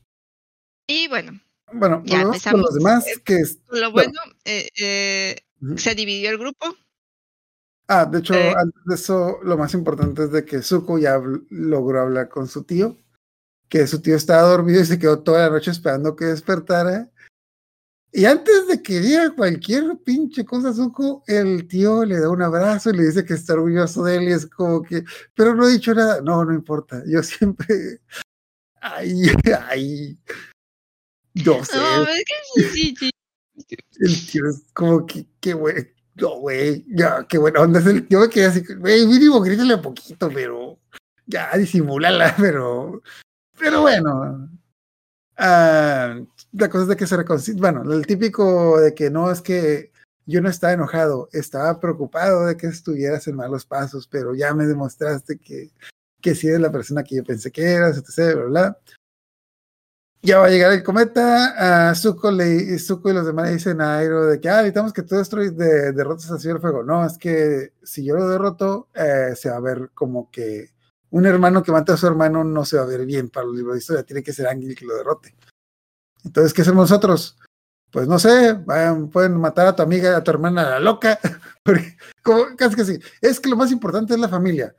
Y bueno, Bueno, Ya con empezamos. los demás, que es... lo Bueno. bueno, eh, eh, se dividió el grupo. Ah, de hecho, Eh. antes de eso, lo más importante es de que Zuko ya habl- logró hablar con su tío, que su tío estaba dormido y se quedó toda la noche esperando que despertara. Y antes de que diga cualquier pinche cosa, Zuko, el tío le da un abrazo y le dice que está orgulloso de él y es como que, pero no he dicho nada. No, no importa. Yo siempre. Ay, ay. Yo sé. No, es que sí, sí, sí. El tío es como que, qué güey. No, güey, ya, qué buena onda es el. Yo me quedé así, güey, mínimo grítale un poquito, pero. Ya, disimúlala, pero. Pero bueno. Ah, la cosa es de que se reconcilia. Bueno, el típico de que no es que yo no estaba enojado, estaba preocupado de que estuvieras en malos pasos, pero ya me demostraste que, que sí eres la persona que yo pensé que eras, etc. Bla, bla. Ya va a llegar el cometa, a Zuko, y los demás le dicen a Airo de que, ah, necesitamos que tú destruyes, de, derrotes así el fuego. No, es que si yo lo derroto, eh, se va a ver como que un hermano que mata a su hermano no se va a ver bien para los libros de historia, tiene que ser Ángel que lo derrote. Entonces, ¿qué hacemos nosotros? Pues no sé, pueden matar a tu amiga, a tu hermana, a la loca, porque como, casi que sí. Es que lo más importante es la familia.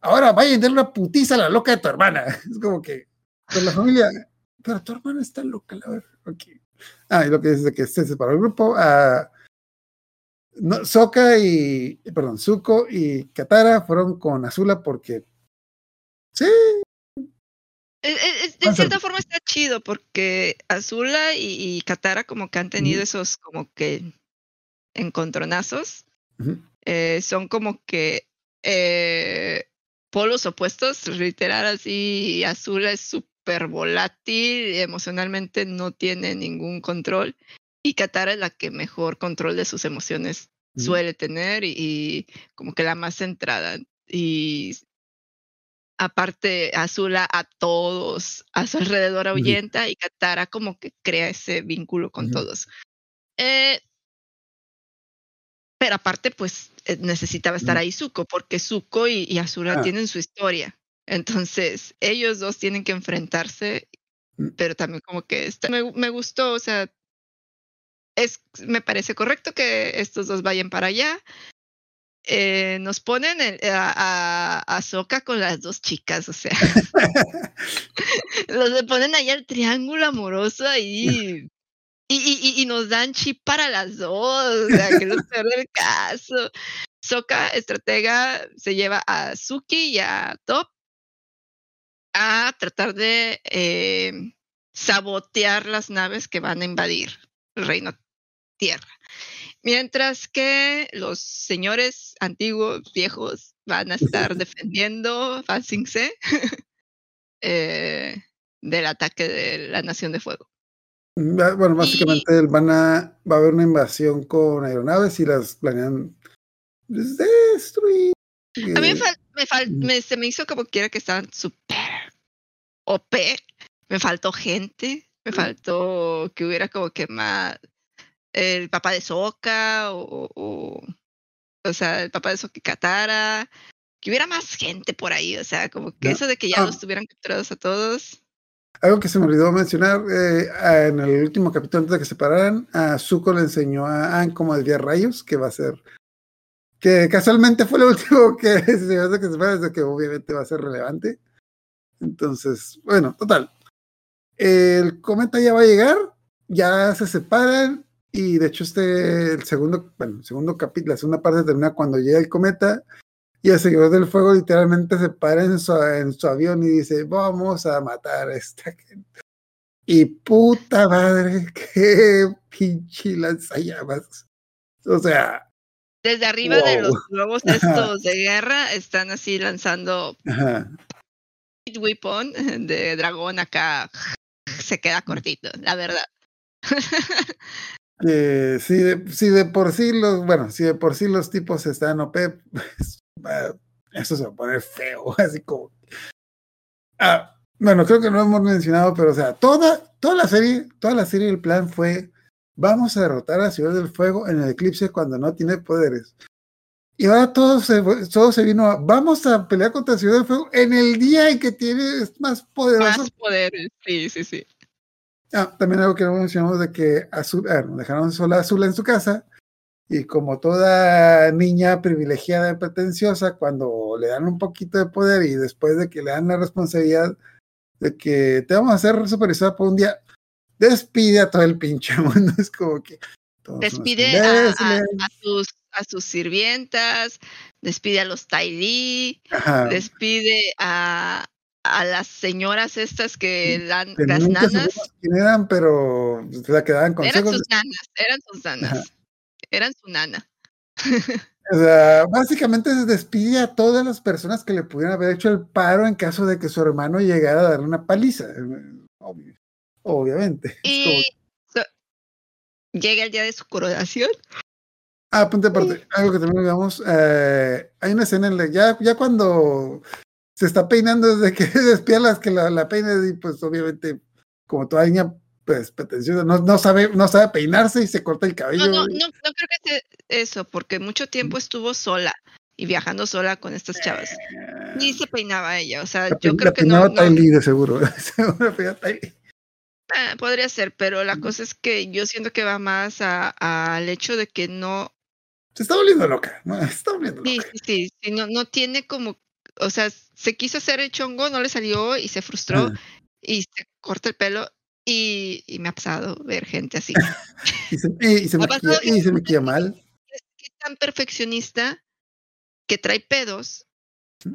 Ahora vayan a darle una putiza a la loca de tu hermana. Es como que, con la familia, pero tu hermana está loca, la verdad. Okay. Ah, y lo que dice es que se separó el grupo. a no, Soka y, perdón, Zuko y Katara fueron con Azula porque sí, Es- es- es- de Pasa. cierta forma está chido porque Azula y, y Katara como que han tenido esos como que encontronazos. Eh, son como que eh, polos opuestos, literal así. Azula es súper volátil, emocionalmente no tiene ningún control. Y Katara es la que mejor control de sus emociones Ujú. suele tener y, y como que la más centrada. Y aparte, Azula a todos a su alrededor ahuyenta y Katara como que crea ese vínculo con Ujú. todos. Eh, pero aparte, pues eh, necesitaba estar ahí Zuko, porque Zuko y, y Azula Ah. tienen su historia. Entonces, ellos dos tienen que enfrentarse, Mm. pero también como que está- me, me gustó, o sea, es, me parece correcto que estos dos vayan para allá. Eh, nos ponen el- a, a, a Sokka con las dos chicas, o sea, los ponen ahí al triángulo amoroso ahí. Y, y, y- nos dan chip para las dos, o sea, que es lo peor del caso. Sokka, estratega, se lleva a Suki y a Top a tratar de eh, sabotear las naves que van a invadir el reino tierra. Mientras que los señores antiguos, viejos, van a estar defendiendo Fan Sing Se eh, del ataque de la Nación de Fuego. Va- Bueno, básicamente van a, va a haber una invasión con aeronaves y las planean destruir. A mí me, fal- me, fal- Mm. me- se me hizo como quiera que estaban súper OP. Me faltó gente. Me faltó que hubiera como que más el papá de Soca o, o, o sea, el papá de Soca y Katara. Que hubiera más gente por ahí. O sea, como que eso de que ya Ah. los tuvieran capturados a todos. Algo que se me olvidó mencionar, eh, en el último capítulo antes de que se separaran, a Zuko le enseñó a Aang cómo desviar rayos, que va a ser, que casualmente fue lo último que se que se desde que obviamente va a ser relevante. Entonces, bueno, total. El cometa ya va a llegar, ya se separan, y de hecho este, el segundo, bueno, el segundo capítulo, la segunda parte termina cuando llega el cometa, y el Señor del Fuego literalmente se para en su, en su avión y dice, vamos a matar a esta gente. Y puta madre, qué pinche lanzallamas. O sea, Desde arriba de los globos estos de guerra están así lanzando ajá, weapon de dragón acá. Se queda cortito, la verdad. que si de, si de por sí los, bueno, si de por sí los tipos están OP, pues, eso se va a poner feo, así como. Ah, bueno, creo que no hemos mencionado, pero o sea, toda, toda la serie, toda la serie, el plan fue, vamos a derrotar a Ciudad del Fuego en el eclipse cuando no tiene poderes. Y ahora todo se, todo se vino a, vamos a pelear contra Ciudad del Fuego en el día en que tiene, más poderoso Más poderes, sí, sí, sí. Ah, también algo que no mencionamos de que Azul, ah, dejaron sola a Azula en su casa y como toda niña privilegiada y pretenciosa, cuando le dan un poquito de poder y después de que le dan la responsabilidad de que te vamos a hacer supervisor por un día, despide a todo el pinche mundo. Es como que... Despide a, a- a sus, a sus sirvientas, despide a los Tai Li, Ajá, despide a, a las señoras estas que dan que las nanas. quién eran, pero se la quedaban Eran consejos. sus nanas, eran sus nanas. Ajá. Eran su nana. O sea, básicamente se despide a todas las personas que le pudieran haber hecho el paro en caso de que su hermano llegara a darle una paliza. Obvio- obviamente. Como- Y so- llega el día de su coronación. Ah, punto aparte, algo que también digamos, eh, hay una escena en la ya, ya cuando se está peinando desde que despierta las que la, la y pues obviamente como toda niña pues pretenciosa, no, no sabe, no sabe peinarse y se corta el cabello. No, no, no, no creo que sea eso, porque mucho tiempo estuvo sola y viajando sola con estas chavas. Ni se peinaba ella, o sea, La yo creo la que no, no- Ty Lee, de seguro. Seguro ah, podría ser, pero la cosa es que yo siento que va más a- al hecho de que no, Se está volviendo loca, ¿no? Se está volviendo loca. sí, sí, sí, no, no tiene como, o sea, se quiso hacer el chongo, no le salió y se frustró Ah, y se corta el pelo y, y me ha pasado ver gente así. y, se, y- y se Ha maquilla, pasado y se mal. es tan perfeccionista que trae pedos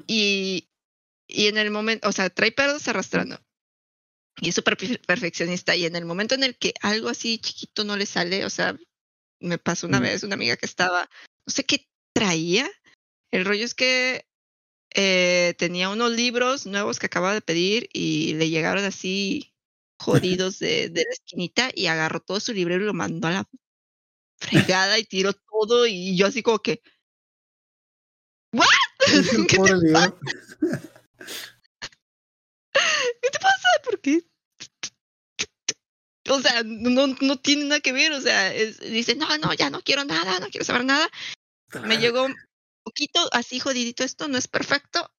y, y en el momento, o sea, trae pedos arrastrando. Y es súper perfe- perfeccionista. Y en el momento en el que algo así chiquito no le sale, o sea, me pasó una Mm. vez una amiga que estaba, no sé qué traía. El rollo es que eh, tenía unos libros nuevos que acababa de pedir y le llegaron así jodidos de, de la esquinita y agarró todo su librero y lo mandó a la fregada y tiró todo y yo así como que ¿Qué, te, qué te pasa? ¿Por qué? O sea, no, no tiene nada que ver, o sea, es- dice, no, no, ya no quiero nada, no quiero saber nada. Me llegó un poquito así jodidito esto, no es perfecto,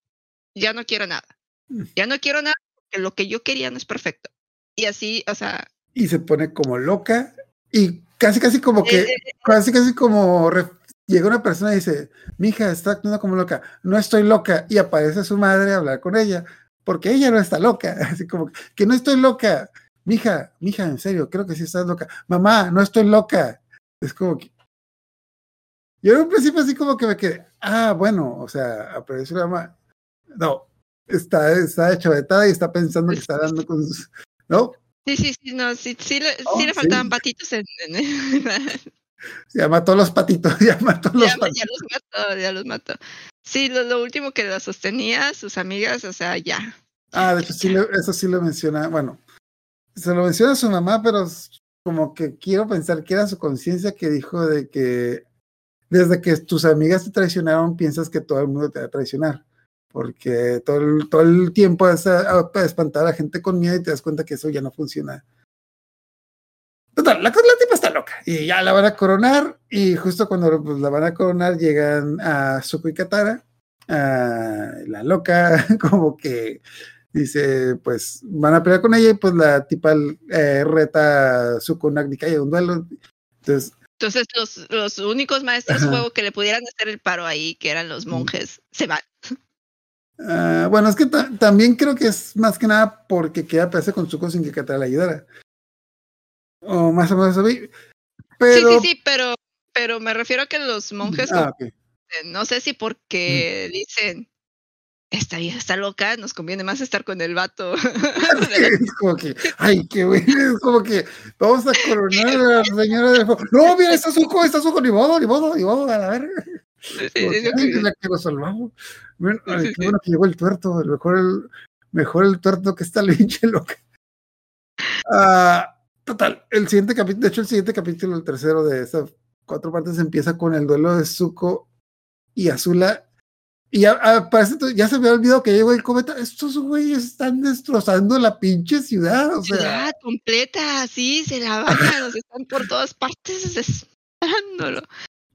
ya no quiero nada. Mm. Ya no quiero nada porque lo que yo quería no es perfecto. Y así, o sea, Y se pone como loca y casi, casi como que, eh, eh, casi, casi como llega una persona y dice, mi hija está actuando como loca, no estoy loca, y aparece su madre a hablar con ella, porque ella no está loca, así como que no estoy loca, mija, mija, en serio, creo que sí estás loca, mamá, no estoy loca, es como que yo en un principio así como que me quedé, ah, bueno, o sea, apareció la mamá, no, está, está chavetada y está pensando que está dando con sus, no, sí, sí, sí, no, sí, sí, le, Oh, sí le sí. faltaban patitos en, en- ya mató los patitos, ya mató los ya, patitos. ya los mató, ya los mató. Sí, lo, lo último que la sostenía, sus amigas, o sea, ya. Ah, de hecho, sí, eso sí lo menciona. Bueno, se lo menciona su mamá, pero como que quiero pensar que era su conciencia que dijo de que desde que tus amigas te traicionaron, piensas que todo el mundo te va a traicionar. Porque todo el, todo el tiempo es a, a- espantar a la gente con miedo y te das cuenta que eso ya no funciona. Total, la, la tipa está loca y ya la van a coronar y justo cuando pues, la van a coronar llegan a Suko y Katara. a la loca como que dice, pues van a pelear con ella y pues la tipa eh, reta a Suko Nagnika y un duelo. Entonces, Entonces, los, los únicos maestros Ajá. fuego que le pudieran hacer el paro ahí, que eran los monjes, se van. ah, bueno, es que ta- también creo que es más que nada porque queda pelearse con Suko sin que Katara la ayudara. O más o menos así. Pero, Sí, sí, sí, pero, pero me refiero a que los monjes, Ah, no sé si porque dicen, esta vieja está loca, nos conviene más estar con el vato. es como que, ay, qué güey, es como que vamos a coronar a la señora del. No, mira, está Suco, está Suco, ni modo, ni modo, ni modo, a la verga. Sí, que, sí, sí. la que lo salvamos. Bueno, ay, qué bueno que llegó el tuerto, el mejor el, mejor el tuerto que está el pinche loca. Ah, total, el siguiente capítulo, de hecho, el siguiente capítulo, el tercero de esas cuatro partes, empieza con el duelo de Zuko y Azula. Y ya, ah, para ese entonces ya se me había olvidado que llegó el cometa. Estos güeyes están destrozando la pinche ciudad. O sea, Ciudad completa, sí, se la bajan, están por todas partes desesperándolo.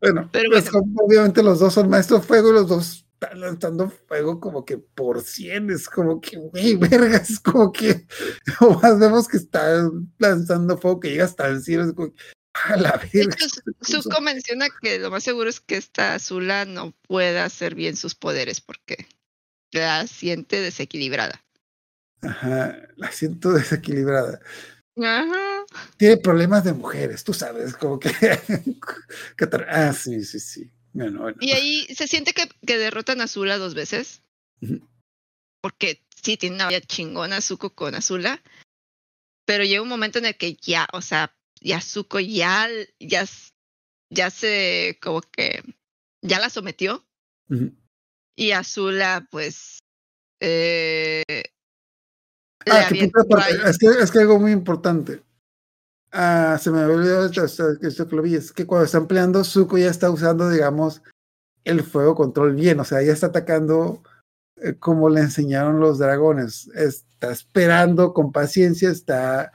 bueno, Pero pues, bueno. son- obviamente los dos son maestros fuego y los dos están lanzando fuego como que por cien. Es como que, güey, vergas, es como que o más vemos que están lanzando fuego que llega hasta el cielo. Es como que, a la De hecho, Zuko menciona que lo más seguro es que esta Azula no pueda hacer bien sus poderes porque la siente desequilibrada. Ajá, la siento desequilibrada. Ajá. Tiene problemas de mujeres, tú sabes, como que. ah, sí, sí, sí. Bueno, bueno. Y ahí se siente que, que derrotan a Azula dos veces. Porque sí, tiene una vida chingona Zuko con Azula. Pero llega un momento en el que ya, o sea, ya Zuko ya, ya, ya se como que ya la sometió Ujú. y Azula, pues. Eh, Ah, que es que, es que algo muy importante. Ah, se me esto, esto- esto que lo vi, es que cuando están peleando, Zuko ya está usando, digamos, el fuego control bien, o sea, ya está atacando eh, como le enseñaron los dragones. Está esperando con paciencia, está,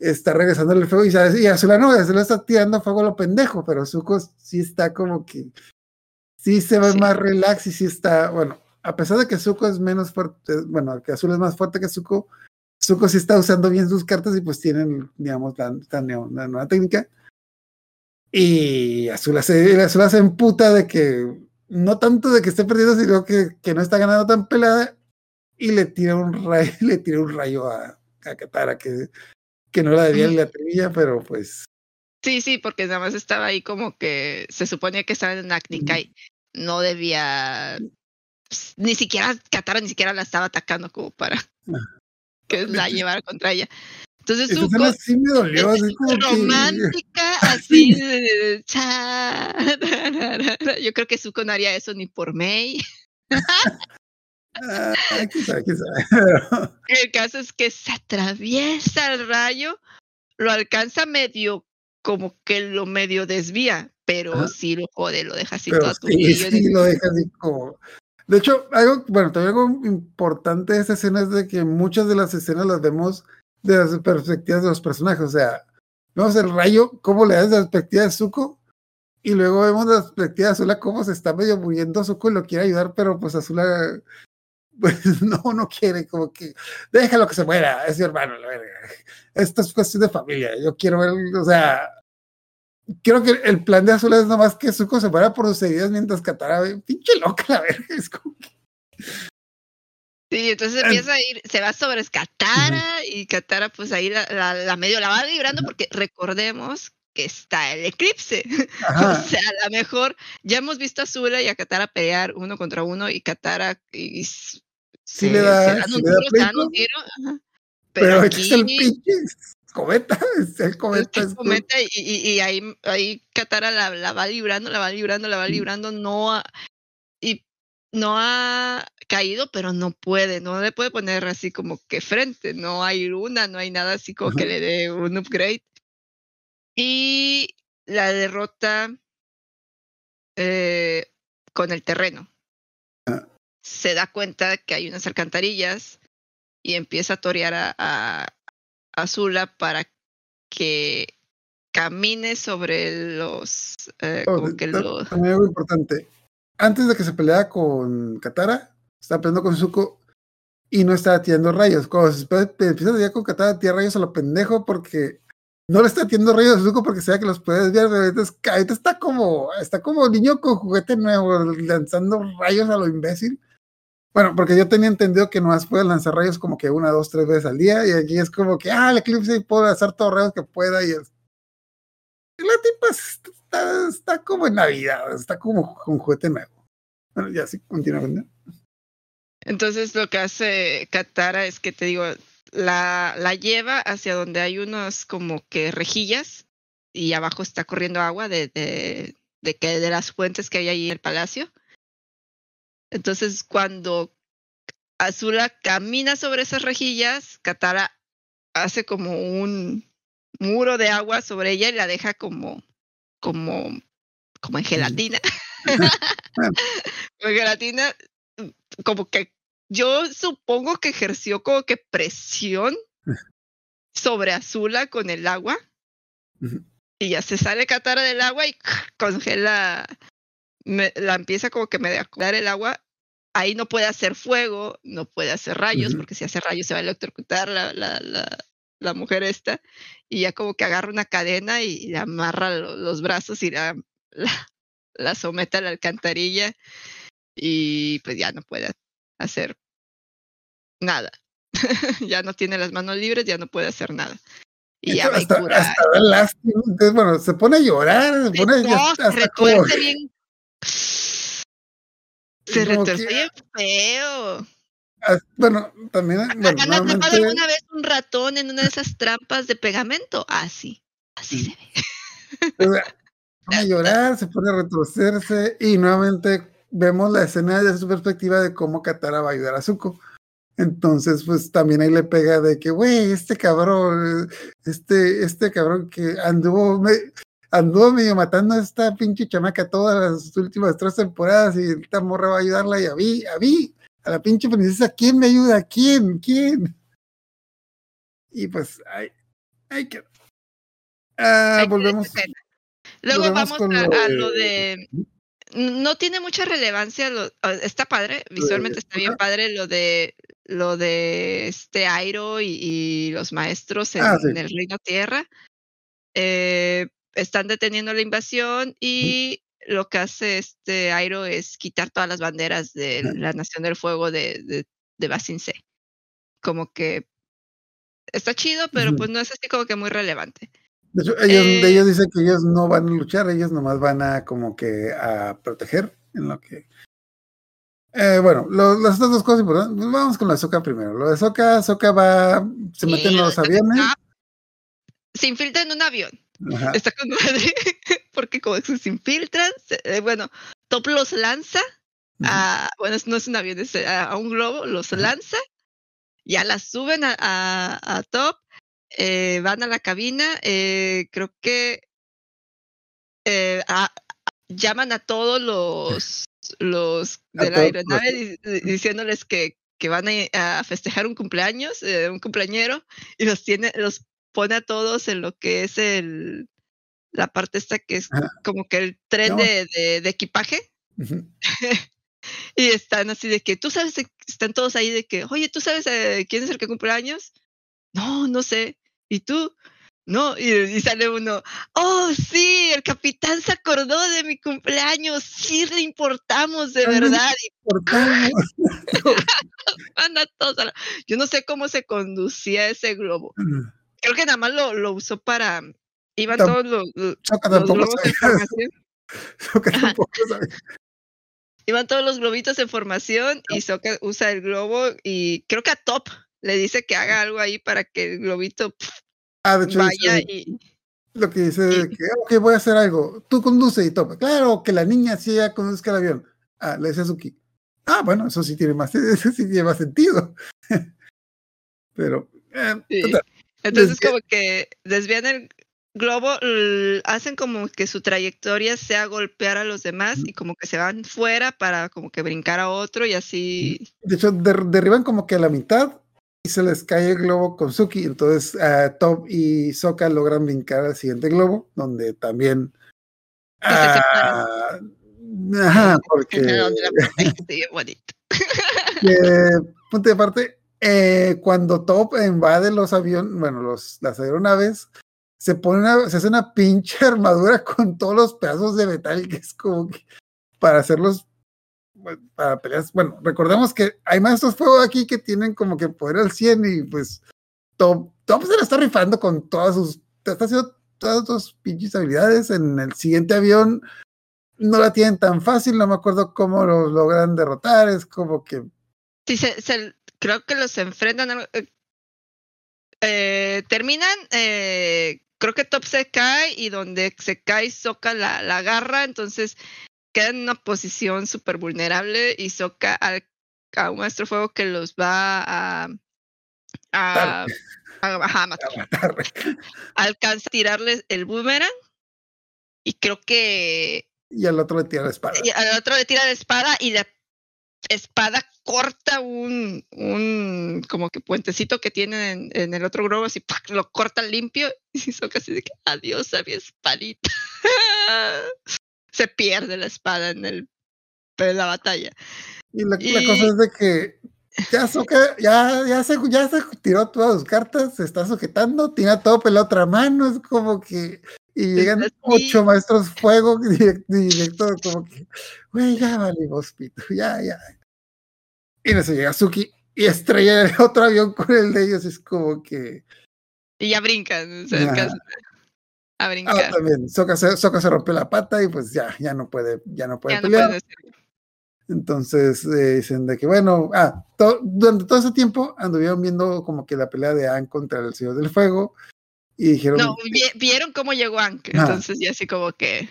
está regresando el fuego y, y Azula no, Azula está tirando fuego a lo pendejo, pero Zuko sí está como que sí se ve Sí. más relax y sí está, bueno, a pesar de que Zuko es menos fuerte, bueno, que Azul es más fuerte que Zuko, Zuko sí está usando bien sus cartas y pues tienen, digamos, la, la la nueva técnica. Y Azula se, Azula se emputa de que, no tanto de que esté perdiendo, sino que, que no está ganando tan pelada y le tira un rayo, le tira un rayo a, a Katara, que, que no la debía Ujú. la trilla, pero pues Sí, sí, porque nada más estaba ahí como que se suponía que estaba en Acnicai. No debía. pues, Ni siquiera Katara ni siquiera la estaba atacando como para que la llevara contra ella. Entonces escena sí me dolió, así como que... romántica, así de- Yo creo que Zuko no haría eso ni por May. Ah, quién sabe, quién sabe, pero- El caso es que se atraviesa el rayo, lo alcanza medio, como que lo medio desvía, pero Ajá. sí lo jode, lo deja así todo sí, sí, lo deja así como. De hecho, algo, bueno, también algo importante de esta escena es de que muchas de las escenas las vemos de las perspectivas de los personajes. O sea, vemos el rayo, cómo le das la perspectiva de Zuko, y luego vemos la perspectiva de Azula, cómo se está medio muriendo Zuko y lo quiere ayudar, pero pues Azula, pues no, no quiere, como que déjalo que se muera, es mi hermano, la verga. Esto es cuestión de familia. Yo quiero ver, o sea, creo que el plan de Azul es nomás que Zuko se muera por sus heridas mientras Katara pinche loca la verga. Es como que- Sí, entonces empieza a ir, se va sobre Katara y Katara pues ahí la, la, la medio la va librando porque recordemos que está el eclipse. Ajá. O sea, a lo mejor ya hemos visto a Zula y a Katara pelear uno contra uno y Katara y, y s- Sí se- le da- sí un le da tiro, se dan un pleito. tiro, ajá. pero Pero, aquí es el pinche cometa. Es el cometa. es como- cometa y, y- y ahí, ahí Katara la, la va librando, la va librando, la va librando, no ha, y no ha caído, pero no puede, no le puede poner así como que frente, no hay luna, no hay nada así como que le dé un upgrade. Y la derrota eh, con el terreno. Ah. Se da cuenta que hay unas alcantarillas y empieza a torear a, a, a Zula para que camine sobre los eh, Oh, como que los También algo importante. Antes de que se peleara con Katara, estaba peleando con Zuko y no estaba tirando rayos. Cuando se empieza a tirar con Katara, tira rayos a lo pendejo porque no le está tirando rayos a Zuko porque sabe que los puede desviar. Ahorita está como está como niño con juguete nuevo, lanzando rayos a lo imbécil. Bueno, porque yo tenía entendido que nomás puede lanzar rayos como que una, dos, tres veces al día. Y aquí es como que, ah, el eclipse puedo lanzar todos los rayos que pueda. Y es. La tipa está, como en Navidad, está como con juguete nuevo. Bueno, ya sí, continúa. continúa. Entonces lo que hace Katara es que te digo, la, la lleva hacia donde hay unos como que rejillas y abajo está corriendo agua de, de, de que de las fuentes que hay ahí en el palacio. Entonces cuando Azula camina sobre esas rejillas, Katara hace como un muro de agua sobre ella y la deja como, como, como en gelatina. en gelatina, como que yo supongo que ejerció como que presión sobre Azula con el agua. Y ya se sale Katara del agua y congela, me- la empieza como que medio a colar el agua. Ahí no puede hacer fuego, no puede hacer rayos, porque si hace rayos se va a electrocutar la, la, la, la mujer esta. Y ya como que agarra una cadena y, le amarra lo- los brazos y la, la, somete a la alcantarilla. Y pues ya no puede hacer nada. ya no tiene las manos libres, ya no puede hacer nada. Y ya hasta, cura. hasta. Entonces, bueno, se pone a llorar, se pone ya No, hasta retuerce bien. Se bien feo. ah, bueno, también, bueno, ¿Han atrapado alguna vez un ratón en una de esas trampas de pegamento? Así, así se ve. o sea, pone a llorar, se pone a retrocederse y nuevamente vemos la escena desde su perspectiva de cómo Katara va a ayudar a Zuko. Entonces, pues también ahí le pega de que, güey, este cabrón, este, este cabrón que anduvo, me, anduvo medio matando a esta pinche chamaca todas las últimas tres temporadas y esta morra va a ayudarla y a mí, a mí, a la pinche princesa, ¿quién me ayuda? ¿Quién? ¿Quién? Y pues, ay, ay que... Ah, Hay que volvemos. Luego volvemos vamos a, lo a de- lo de. No tiene mucha relevancia, lo- ah, está padre, visualmente está bien padre lo de lo de este Airo y, y los maestros en, Ah, sí. el Reino Tierra. Eh, están deteniendo la invasión y lo que hace este Airo es quitar todas las banderas de la Nación del Fuego de, de, de Basin C. Como que está chido, pero pues no es así como que muy relevante. De hecho, ellos, Eh, ellos dicen que ellos no van a luchar, ellos nomás van a como que a proteger en lo que... Eh, bueno, lo- las otras dos cosas importantes, pues vamos con la Soca primero. Lo de Soca, Soca va, se mete en los aviones. Se infiltra en un avión. Ajá, Está con madre. Porque como se infiltran, se- eh, bueno, Top los lanza a, bueno, no es un avión, es a, a un globo, los Ajá. lanza, ya la suben a, a- a Top, eh, van a la cabina, eh, creo que eh, a- llaman a todos los, los de la aeronave di- di- diciéndoles que, que van a, a festejar un cumpleaños, eh, un cumpleañero, y los tiene, los pone a todos en lo que es el la parte esta que es como que el tren No. de, de- de equipaje. Y están así de que tú sabes están todos ahí de que oye tú sabes eh, quién es el que cumple años no no sé. Y tú no y, y sale uno oh sí el capitán se acordó de mi cumpleaños. Sí le importamos de no. verdad y Cortamos. anda todos a la- yo no sé cómo se conducía ese globo creo que nada más lo, lo usó para iban todos los, los Soca los globos en formación Soca. Iban todos los globitos en formación y Sokka usa el globo y creo que a Top le dice que haga algo ahí para que el globito Ah, de hecho, vaya dice- y lo que dice de que, voy a hacer algo. Tú conduce y toma. Claro, que la niña sí ya conduzca el avión. Ah, le dice a Suki. Ah, bueno, eso sí tiene más, eso sí tiene más sentido. Pero, eh, Sí. total, entonces como que desvían el globo, hacen como que su trayectoria sea golpear a los demás y como que se van fuera para como que brincar a otro y así. de hecho, der- derriban como que a la mitad y se les cae el globo con Suki. Entonces, ah, Top y Soka logran brincar al siguiente globo, donde también. Ah, ajá, porque. Sí, bonito. Eh, punto de aparte, eh, cuando Top invade los aviones, bueno, los, las aeronaves, se pone una, se hace una pinche armadura con todos los pedazos de metal que es como que para hacerlos bueno, para peleas. Bueno, recordemos que hay maestros fuego aquí que tienen como que poder al 100 y pues Top, Top se la está rifando con todas sus, está haciendo todas sus pinches habilidades en el siguiente avión. No la tienen tan fácil, no me acuerdo cómo lo logran derrotar, es como que Sí, se- creo que los enfrentan. eh, eh, terminan, eh, creo que Top se cae y donde se cae Soka la, la agarra, entonces queda en una posición súper vulnerable y Soka al- a un maestro fuego que los va a, a, a- ajá, a matar. matar. alcanza a tirarles el boomerang y creo que y al otro le tira la espada. y al otro le tira la espada y la espada corta un, un como que puentecito que tiene en, en el otro globo, así ¡pac! lo corta limpio y hizo casi de que adiós a mi espadita. Se pierde la espada en el en la batalla. Y la, cosa es de que ya, Sokka- ya, ya, se, ya se tiró todas sus cartas, se está sujetando, tiene a Top en la otra mano, es como que. Y llegan así. ocho maestros fuego directo, directo como que, güey, ya valimos pito, ya, ya. Y no se llega Suki y estrella el otro avión con el de ellos, es como que. Y ya brincan, a Ah, brincar. también, Sokka se, Sokka se rompe la pata y pues ya, ya no puede, ya no puede ya pelear. Entonces eh, dicen de que, bueno, ah, to- durante todo ese tiempo anduvieron viendo como que la pelea de Anne contra el Señor del Fuego y dijeron, No, vi- vieron cómo llegó Ah. entonces ya así como que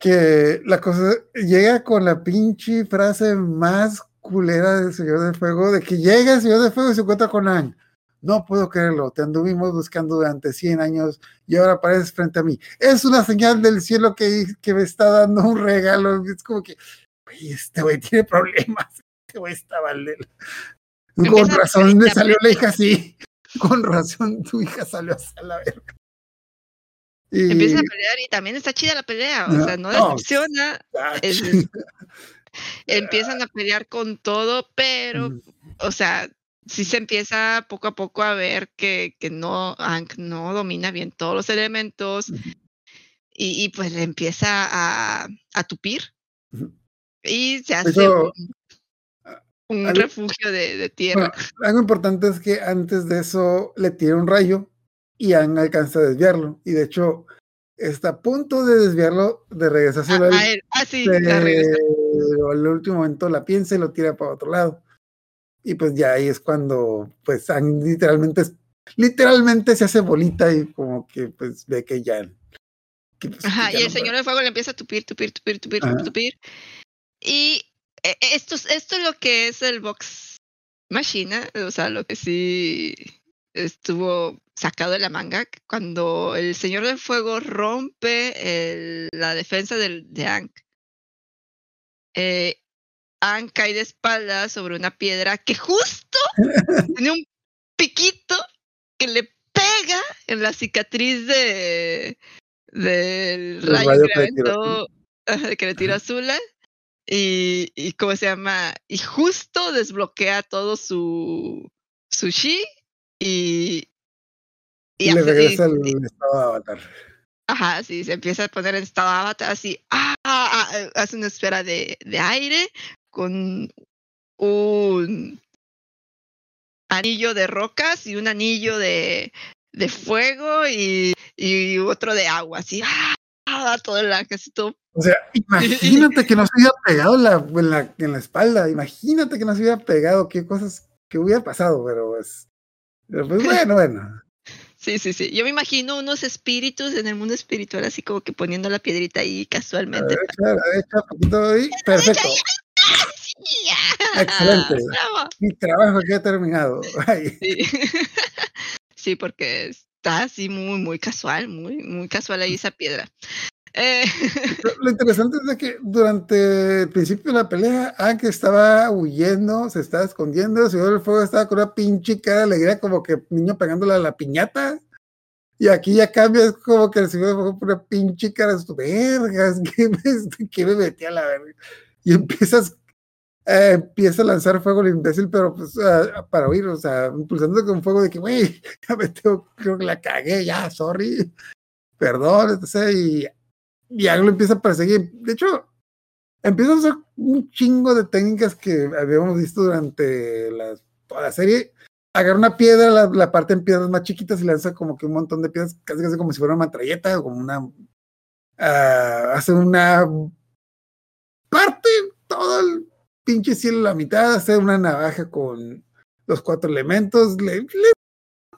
que la cosa llega con la pinche frase más culera del Señor del Fuego, de que llega el Señor del Fuego y se encuentra con Ang. No puedo creerlo, te anduvimos buscando durante 100 años y ahora apareces frente a mí. Es una señal del cielo que, que me está dando un regalo. Es como que, güey, este güey tiene problemas. Este güey está mal. Con razón me pelear. salió la hija así. Con razón tu hija salió a la verga. Y, Empieza a pelear y también está chida la pelea, o No, sea, no decepciona. Es- Empiezan a pelear con todo, pero, o sea, sí se empieza poco a poco a ver que, que no, Hank no domina bien todos los elementos y, y, pues le empieza a, a tupir y se hace Eso, un, un algo- refugio de, de tierra. Bueno, algo importante es que antes de eso le tira un rayo y Ang alcanza a desviarlo. Y de hecho, está a punto de desviarlo, de regresárselo a, a él. Ah, sí, pero al último momento la piensa y lo tira para otro lado. Y pues ya ahí es cuando, pues, Ang literalmente, literalmente se hace bolita y como que, pues, ve que ya. que, pues, Ajá, ya y no el señor del fuego le empieza a tupir, tupir, tupir, tupir, Ajá. tupir. Y eh, esto, es- esto es lo que es el box machina, o sea, lo que sí estuvo sacado de la manga, cuando el señor del fuego rompe el- la defensa del, de Ank. Eh, Ank cae de espaldas sobre una piedra que justo tiene un piquito que le pega en la cicatriz de del rayo, rayo que le tiró que le tiró y, y cómo se llama y justo desbloquea todo su su chi y Y y le regresa el estado de avatar. Ajá, sí, se empieza a poner en estado avatar así, ah, ah, ah, eh, hace una esfera de, de aire con un anillo de rocas y un anillo de, de fuego y, y otro de agua, así, ah, todo el casi todo. O sea, imagínate que no se hubiera pegado en la, en, la, en la espalda, imagínate que no se hubiera pegado, qué cosas que hubiera pasado, pero pues, pero pues bueno, bueno. Sí, sí, sí. Yo me imagino unos espíritus en el mundo espiritual, así como que poniendo la piedrita ahí casualmente. ver, echa, a ver, echa poquito ahí, perfecto. Excelente. Bravo. mi trabajo ya ha terminado. Sí, porque está así muy, muy casual, muy, muy casual ahí esa piedra. Eh, Lo interesante es de que durante el principio de la pelea, Ank estaba huyendo, se estaba escondiendo, el señor del fuego estaba con una pinche cara de alegría, como que niño pegándole a la piñata. Y aquí ya cambia, es como que el señor del fuego pone una pinche cara de vergas, que me, que me metí a la verga. Y empiezas, eh, empieza a lanzar fuego el imbécil, pero pues ah, para huir, o sea, impulsándose con fuego de que, güey, ya me tengo, creo que la cagué, ya, sorry, perdón, etc. Y y Ang lo empieza a perseguir. De hecho, empieza a usar un chingo de técnicas que habíamos visto durante la, toda la serie. Agarra una piedra, la, parte en piedras más chiquitas y lanza como que un montón de piedras, casi casi como si fuera una metralleta como una. ah, hace una. Parte todo el pinche cielo a la mitad, hace una navaja con los cuatro elementos, le, le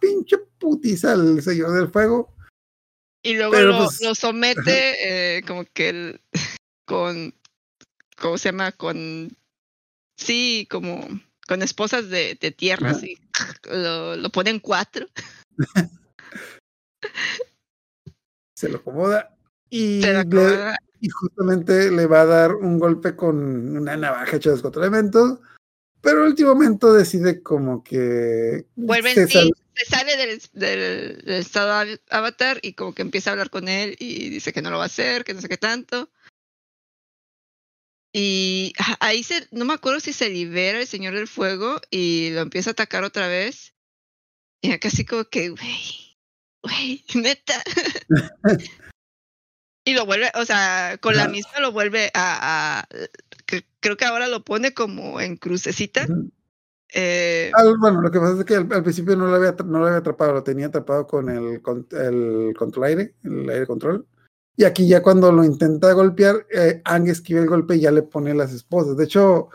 pinche putiza al señor del fuego. Y luego lo, pues, lo somete eh, como que el- con, ¿cómo se llama? Con, sí, como con esposas de, de tierra, así. Lo, lo pone en cuatro. Se lo acomoda y le- justamente le va a dar un golpe con una navaja hecha de los cuatro elementos, pero al último momento decide como que vuelve se en sí, se sale del, del- del estado av- avatar y como que empieza a hablar con él y dice que no lo va a hacer, que no sé qué tanto. Y ah, ahí se, no me acuerdo si se libera el Señor del Fuego y lo empieza a atacar otra vez. Y acá así como que, güey, güey, neta. y lo vuelve, o sea, con la misma lo vuelve a, a- que- creo que ahora lo pone como en crucecita. Ujú. Eh, Al- bueno, lo que pasa es que al, al principio no lo, había, no lo había atrapado, lo tenía atrapado con el, con, el control aire, el aire control. Y aquí ya cuando lo intenta golpear, eh, Ang esquiva el golpe y ya le pone las esposas. De hecho,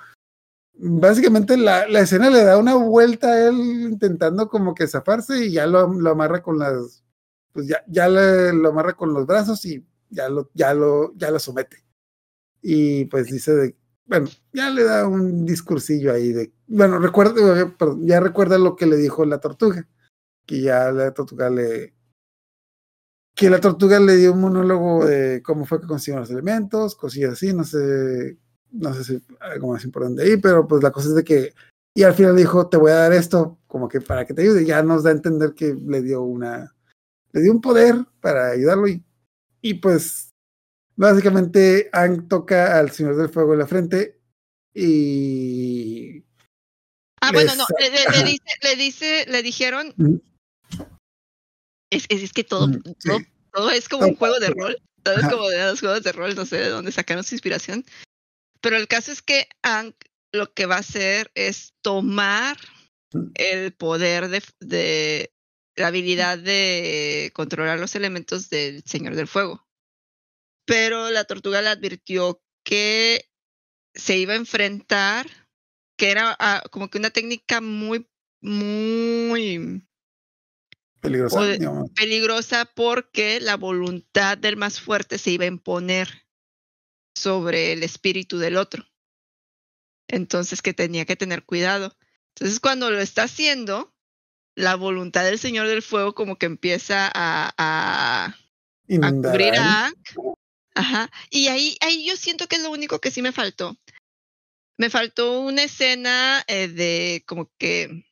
básicamente la, la escena le da una vuelta a él intentando como que zafarse y ya lo, lo amarra con las, pues ya, ya le, lo amarra con los brazos y ya lo, ya lo, ya lo somete. Y pues dice de, bueno, ya le da un discursillo ahí de, bueno, recuerda, ya recuerda lo que le dijo la tortuga, que ya la tortuga le, que la tortuga le dio un monólogo de cómo fue que consiguió los elementos, cosillas así, no sé, no sé si algo más importante ahí, pero pues la cosa es de que, y al final dijo, te voy a dar esto, como que para que te ayude, ya nos da a entender que le dio una, le dio un poder para ayudarlo y, y pues básicamente Ang toca al Señor del Fuego en la frente y... Ah, bueno, no, le, le- le Ajá. dice, le dice, le dijeron, Mm, es, es, es que todo, todo, sí. todo es como Todo un juego de rol, todo es como de los juegos de rol, no sé de dónde sacaron su inspiración. Pero el caso es que Ang lo que va a hacer es tomar el poder de, de la habilidad de controlar los elementos del Señor del Fuego. Pero la tortuga le advirtió que se iba a enfrentar, que era ah, como que una técnica muy, muy Peligrosa, O peligrosa porque la voluntad del más fuerte se iba a imponer sobre el espíritu del otro. Entonces que tenía que tener cuidado. Entonces cuando lo está haciendo, la voluntad del Señor del Fuego como que empieza a, a, a cubrir a Ang. Ajá. Y ahí, ahí yo siento que es lo único que sí me faltó. Me faltó una escena eh, de como que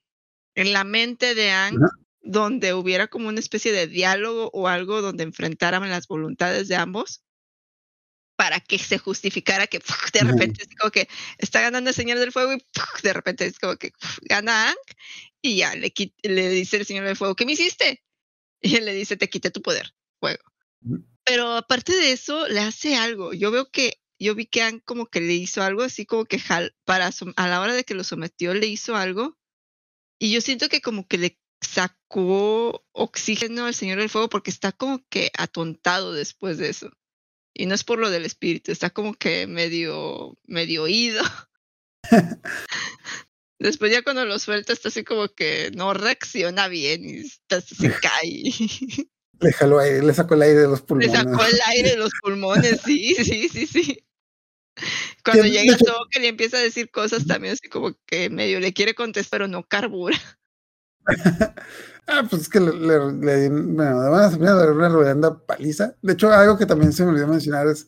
en la mente de Ajá. donde hubiera como una especie de diálogo o algo donde enfrentaran las voluntades de ambos para que se justificara que ¡puf! de repente es como que está ganando el Señor del Fuego y ¡puf! de repente es como que ¡puf! gana Aang y ya le, le dice el Señor del Fuego, ¿qué me hiciste? Y él le dice, te quité tu poder, fuego. Pero aparte de eso, le hace algo. Yo veo que, yo vi que Aang como que le hizo algo así como que para a la hora de que lo sometió le hizo algo. Y yo siento que como que le sacó oxígeno al Señor del Fuego porque está como que atontado después de eso. Y no es por lo del espíritu, está como que medio, medio oído. Después ya cuando lo suelta está así como que no reacciona bien y está, se cae. Le jaló aire, le sacó el aire de los Le pulmones. sacó el aire de los pulmones, sí, sí, sí, sí. Cuando de llega que le empieza a decir cosas también así como que medio le quiere contestar, pero no carbura. Ah, pues es que le, le, le bueno, de buenas a primeras le dio una rodeanda paliza. De hecho, algo que también se me olvidó mencionar es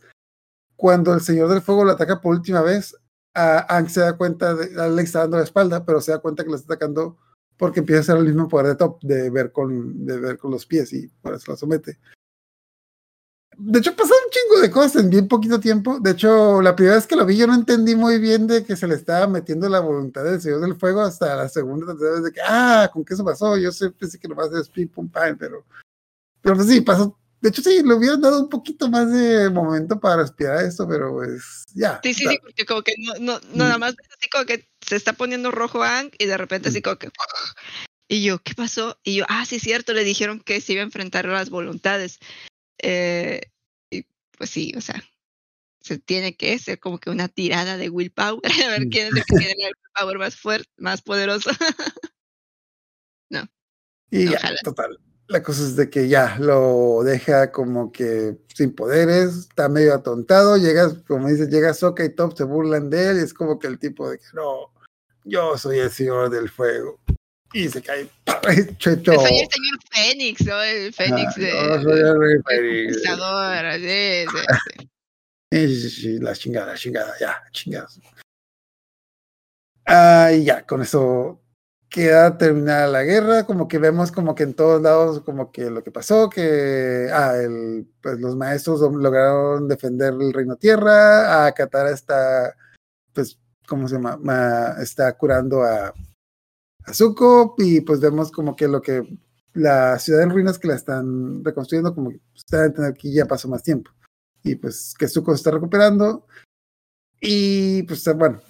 cuando el Señor del Fuego lo ataca por última vez, a Ang se da cuenta, de, a él le está dando la espalda, pero se da cuenta que lo está atacando porque empieza a hacer el mismo poder de top, de ver con, de ver con los pies y por eso lo somete. De hecho, pasaron un chingo de cosas en bien poquito tiempo. De hecho, la primera vez que lo vi, yo no entendí muy bien de que se le estaba metiendo la voluntad del Señor del Fuego hasta la segunda, tercera vez de que, ah, ¿con qué eso pasó? Yo sé, pensé que nomás es pim, pum, pam, pero, pero pues sí, pasó. De hecho, sí, le hubieran dado un poquito más de momento para respirar esto, pero pues ya. Sí, sí, está. sí, porque como que no, no, nada Mm. más ves así como que se está poniendo rojo Ang y de repente así como que... Y yo, ¿qué pasó? Y yo, ah, sí, cierto, le dijeron que se iba a enfrentar a las voluntades. Eh, y pues sí, o sea, se tiene que ser como que una tirada de willpower, a ver Mm. quién es el que tiene el willpower más fuerte, más poderoso. Y ya, total. La cosa es de que ya lo deja como que sin poderes, está medio atontado, llegas, como dices, llega Soka y Top, se burlan de él, y es como que el tipo de que no, yo soy el señor del fuego. Y se cae, hecho, hecho. Soy el señor Fénix, ¿no? El Fénix Ah, de, yo soy el rey Fénix. conquistador, sí, sí, sí. Sí, sí, sí, la chingada, la chingada, ya, chingados. Ah, ya, con eso queda terminada la guerra, como que vemos como que en todos lados como que lo que pasó, que ah, el, pues los maestros lo- lograron defender el reino tierra, a Katara está, pues, ¿cómo se llama? Ma- está curando a, a Zuko y pues vemos como que lo que la ciudad en ruinas que la están reconstruyendo, como que está a entender que ya pasó más tiempo y pues que Zuko se está recuperando. Y pues bueno,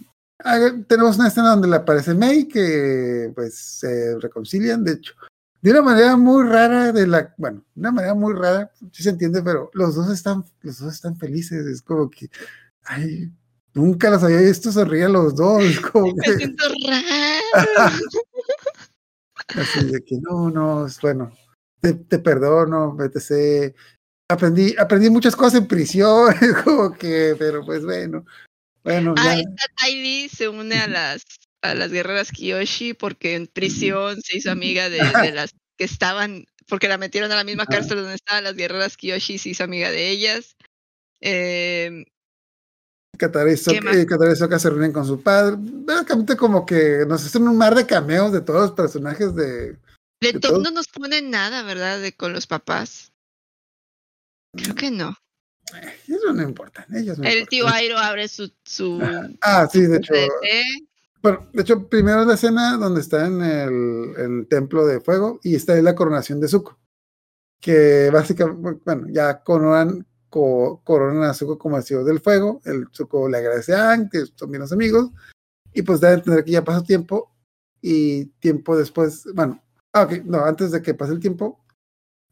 tenemos una escena donde le aparece Mei que pues se reconcilian, de hecho, de una manera muy rara de la, bueno, de una manera muy rara, sí se entiende, pero los dos están, los dos están felices, es como que, ay, nunca los había visto sonreír a los dos, es como Me que, siento raro. así de que no, no, es bueno, te, te perdono, etc. aprendí, aprendí muchas cosas en prisión, como que, pero pues bueno. Bueno, Ah, ya. esta se une a las a las guerreras Kiyoshi porque en prisión se hizo amiga de, de las que estaban, porque la metieron a la misma Ajá. cárcel donde estaban las guerreras Kiyoshi, se hizo amiga de ellas. Eh, Katara y, y Katara y Sokka se reúnen con su padre. Básicamente como que nos hacen un mar de cameos de todos los personajes de... de De to- todo. no nos ponen nada, ¿verdad? De con los papás. Creo que no. Eso no importa. Ellos no El tío. Airo abre su, su Ah, sí, de hecho. Bueno, de hecho, primero es la escena donde está en el, el templo de fuego y está ahí la coronación de Zuko. Que básicamente, bueno, ya coronan, co- coronan a Zuko como el señor del fuego. El Zuko le agradece a Aang, que son bien los amigos. Y pues da a entender que ya pasó tiempo. Y tiempo después, bueno, ah, ok, no, antes de que pase el tiempo,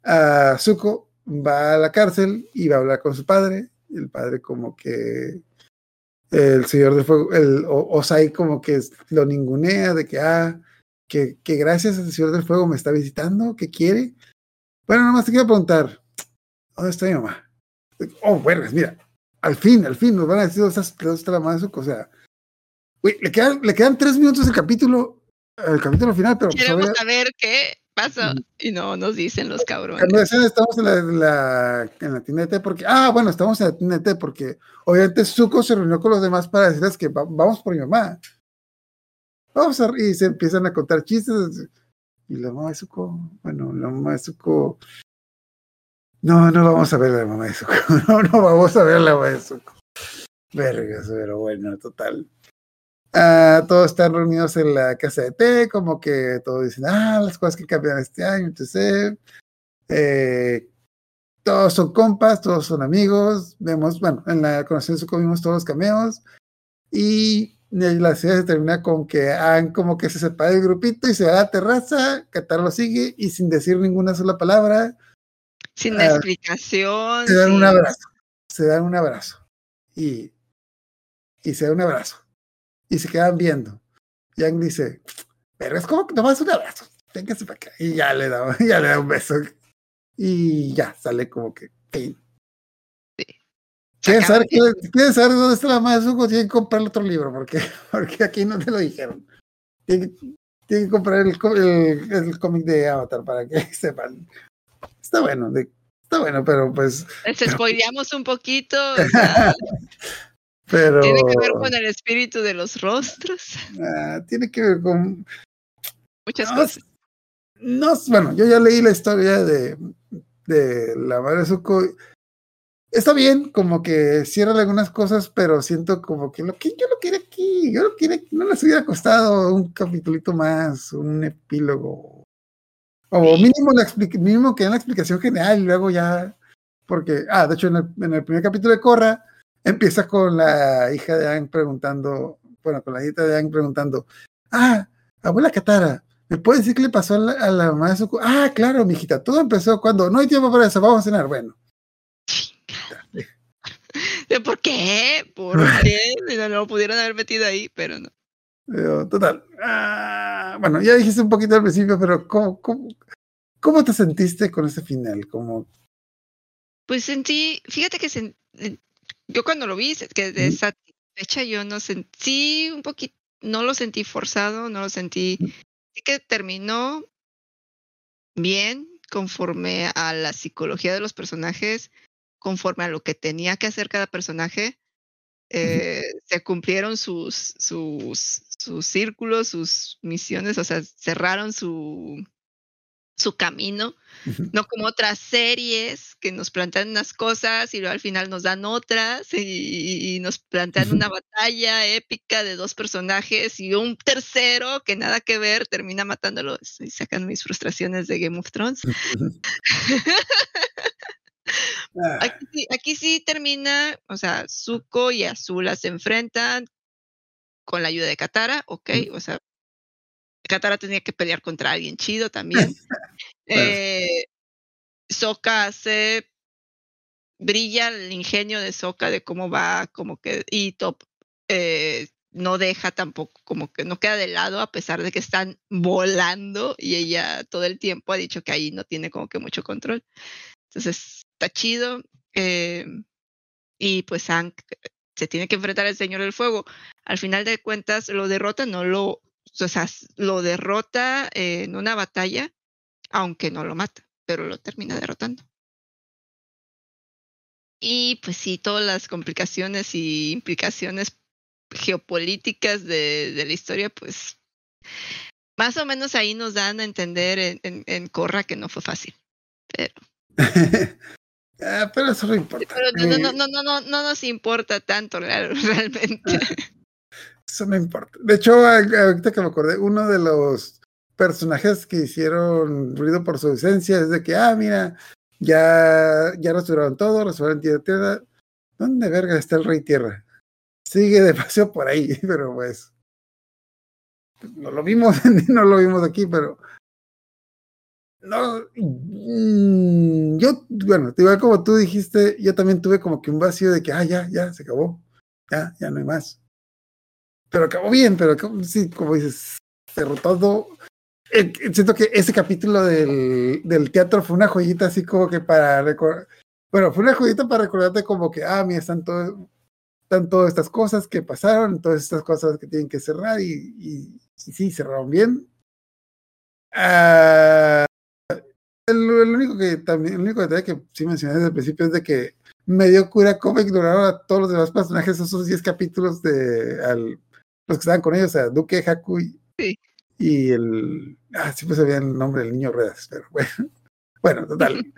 a Zuko va a la cárcel y va a hablar con su padre. Y el padre, como que el señor del fuego, el Osai como que lo ningunea de que, ah, que, que gracias al señor del fuego me está visitando, que quiere. Bueno, nada más te quiero preguntar, ¿dónde está mi mamá? Oh, bueno, mira, al fin, al fin nos van a decir dónde está, dónde está la mamá de Zuko, o sea, güey, le quedan, le quedan tres minutos del capítulo, el capítulo final, pero pues, Queremos saber qué pasa Ujú. y no nos dicen los cabrones. Estamos en la, en la, en la tienda de té porque, ah, bueno, estamos en la tienda de té porque obviamente Zuko se reunió con los demás para decirles que va- vamos por mi mamá. Vamos a, y se empiezan a contar chistes. Y la mamá de Zuko, bueno, la mamá de Zuko, no, no vamos a ver a la mamá de Zuko, no, no vamos a ver a la mamá de Zuko. Vergas, pero bueno, total. Ah, todos están reunidos en la casa de té, como que todos dicen, ah, las cosas que cambian este año, entonces, eh, todos son compas, todos son amigos, vemos, bueno, en la Zuko vimos todos los cameos, y la serie se termina con que han como que se separa del grupito y se va a la terraza, Katara lo sigue, y sin decir ninguna sola palabra, Sin Ah, explicación. se dan un abrazo, se dan un abrazo, y, y se dan un abrazo, y se quedan viendo. Yang dice, pero es como que nomás un abrazo, véngase para acá, y ya le da, ya le da un beso, y ya sale como que, fin. Se ¿Quieres acaban saber, quieres saber dónde está la madre de Zuko? Tienen que comprar el otro libro, porque, porque aquí no te lo dijeron. Tienen, que- tienen que comprar el, el, el cómic de Avatar para que sepan. Está bueno, de- está bueno, pero pues, Les spoileamos un poquito. Pero Tiene que ver con el espíritu de los rostros. ah, tiene que ver con, Muchas no, cosas. no, bueno, yo ya leí la historia de, de la madre Zuko. Está bien, como que cierran algunas cosas, pero siento como que lo que yo lo quiero aquí, yo lo quiero aquí, no les hubiera costado un capitulito más, un epílogo. O mínimo, la mínimo que den la explicación general y luego ya, porque, ah, de hecho en el, en el primer capítulo de Korra empieza con la hija de Aang preguntando, bueno, con la hija de Aang preguntando, ah, abuela Katara, ¿me puede decir qué le pasó a la, a la mamá de Zuko? Ah, claro, mijita, todo empezó cuando, no hay tiempo para eso, vamos a cenar, bueno. ¿De ¿Por qué? ¿Por qué? No, lo pudieron haber metido ahí, pero no. Pero, total. ah, bueno, ya dijiste un poquito al principio, pero ¿cómo, cómo, cómo te sentiste con ese final? Como, Pues sentí, fíjate que sen- eh, yo cuando lo vi, que de Ujú. esa fecha yo no sentí un poquito, no lo sentí forzado, no lo sentí, sí que terminó bien conforme a la psicología de los personajes, conforme a lo que tenía que hacer cada personaje. Eh, se cumplieron sus, sus, sus círculos, sus misiones, o sea, cerraron su, su camino no como otras series que nos plantean unas cosas y luego al final nos dan otras y, y nos plantean una batalla épica de dos personajes y un tercero que nada que ver termina matándolo y sacan mis frustraciones de Game of Thrones. ah, Aquí, sí- aquí sí termina, o sea, Zuko y Azula se enfrentan con la ayuda de Katara, ok, o sea, Katara tenía que pelear contra alguien chido también. eh, Sokka hace brilla el ingenio de Sokka de cómo va, como que, y Top eh, no deja tampoco, como que no queda de lado a pesar de que están volando y ella todo el tiempo ha dicho que ahí no tiene como que mucho control. Entonces, está chido. eh, y pues Hank se tiene que enfrentar al Señor del Fuego. Al final de cuentas lo derrota, no lo, o sea, lo derrota en una batalla, aunque no lo mata, pero lo termina derrotando. Y pues sí, todas las complicaciones y implicaciones geopolíticas de, de la historia, pues más o menos ahí nos dan a entender en, en, en Korra que no fue fácil. Pero, Ah, pero eso no importa. pero no, no, Eh, no, no, no, no, no nos importa tanto real- realmente. Eso no importa. De hecho, ahorita que me acordé, uno de los personajes que hicieron ruido por su ausencia es de que, ah, mira, ya, ya restauraron todo, restauraron Tierra Tierra. ¿Dónde verga está el Rey Tierra? Sigue de paseo por ahí, pero pues. No lo vimos, no lo vimos aquí, pero. No. mm, Yo, bueno, igual como tú dijiste, yo también tuve como que un vacío de que, ah, ya, ya, se acabó. Ya, ya no hay más pero acabó bien, pero acabó- sí, como dices, cerró todo. Eh, eh, siento que ese capítulo del, del teatro fue una joyita así como que para recordar, bueno, fue una joyita para recordarte como que, ah, mira, están, todo, están todas estas cosas que pasaron, todas estas cosas que tienen que cerrar y, y, y sí, cerraron bien. Ah, el, el único que también, el único detalle que sí mencioné desde el principio es de que me dio cura cómo ignoraron a todos los demás personajes esos 10 capítulos de al, los que estaban con ellos, a Duque, Haku y, Sí. y el. Ah, siempre sabía el nombre del niño Ruedas, pero bueno. Bueno, total.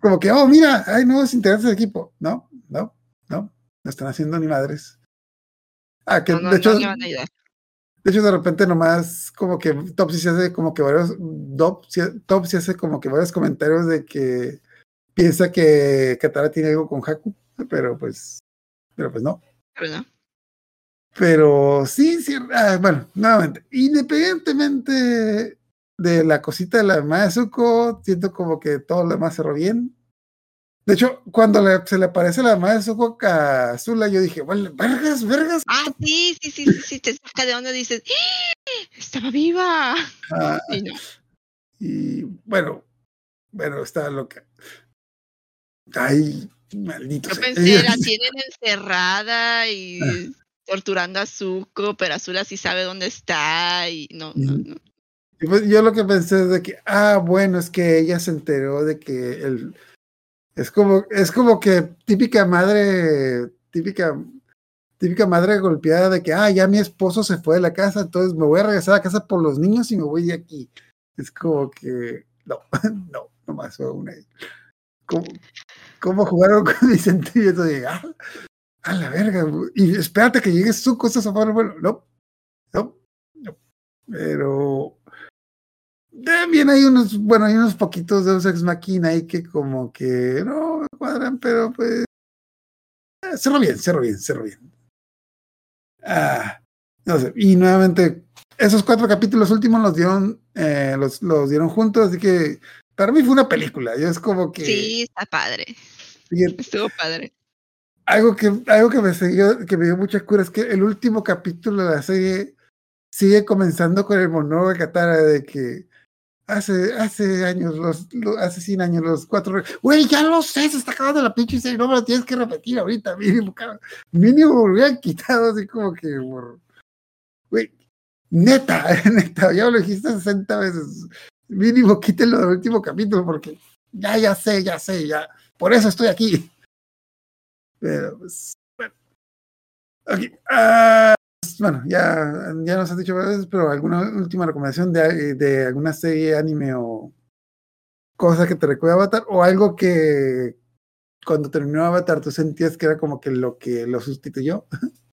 Como que, oh, mira, hay nuevos integrantes del equipo. No, no, no, no están haciendo ni madres. Ah, que No, no, de hecho, no de hecho, de repente nomás como que Topsy se hace como que varios, Dop- sí- Topsy hace como que varios comentarios de que piensa que Katara tiene algo con Haku, pero pues, pero pues no. Pero no. Pero sí, sí, ah, bueno, nuevamente, independientemente de la cosita de la mamá de Zuko, siento como que todo lo demás cerró bien. De hecho, cuando le- se le aparece la mamá de Zuko a yo dije, bueno, vergas, vergas. Ah, sí, sí, sí, sí, sí, te saca de onda y dices, ¡Ah! estaba viva. Ah, Y no. y bueno, bueno, estaba loca. Ay, maldito. Yo pensé, la tienen encerrada y torturando a Zuko, pero Azula sí sabe dónde está y no, no, no. Y pues yo lo que pensé es de que, ah, bueno, es que ella se enteró de que el es como, es como que típica madre, típica, típica madre golpeada de que, ah, ya mi esposo se fue de la casa, entonces me voy a regresar a casa por los niños y me voy de aquí. Es como que, no, no, nomás fue una. ¿Cómo, cómo jugaron con mis sentimientos? De, ah, a la verga, güey, y espérate que llegue su cosa sofá, bueno, no, no, no, pero también hay unos, bueno, hay unos poquitos de Ex Machina ahí que como que no me cuadran, pero pues eh, cerró bien, cerró bien, cerró bien. Ah, no sé, y nuevamente, esos cuatro capítulos últimos los dieron, eh, los, los dieron juntos, así que para mí fue una película, yo es como que Sí, está padre. Estuvo padre. Algo que, algo que me siguió, que me dio mucha cura es que el último capítulo de la serie sigue comenzando con el monólogo de Katara de que hace, hace años, los, lo- hace 100 años, los cuatro, güey, ya lo sé, se está acabando la pinche serie, no me lo tienes que repetir ahorita, mínimo, mínimo me hubieran quitado así como que, güey, neta, neta, ya lo dijiste 60 veces, mínimo quítenlo del último capítulo porque ya, ya sé, ya sé, ya, por eso estoy aquí. Pero, pues, bueno. Ok, ah, pues, bueno, ya, ya nos has dicho varias veces, pero alguna última recomendación de, de alguna serie, anime o cosa que te recuerda Avatar, o algo que cuando terminó Avatar tú sentías que era como que lo que lo sustituyó.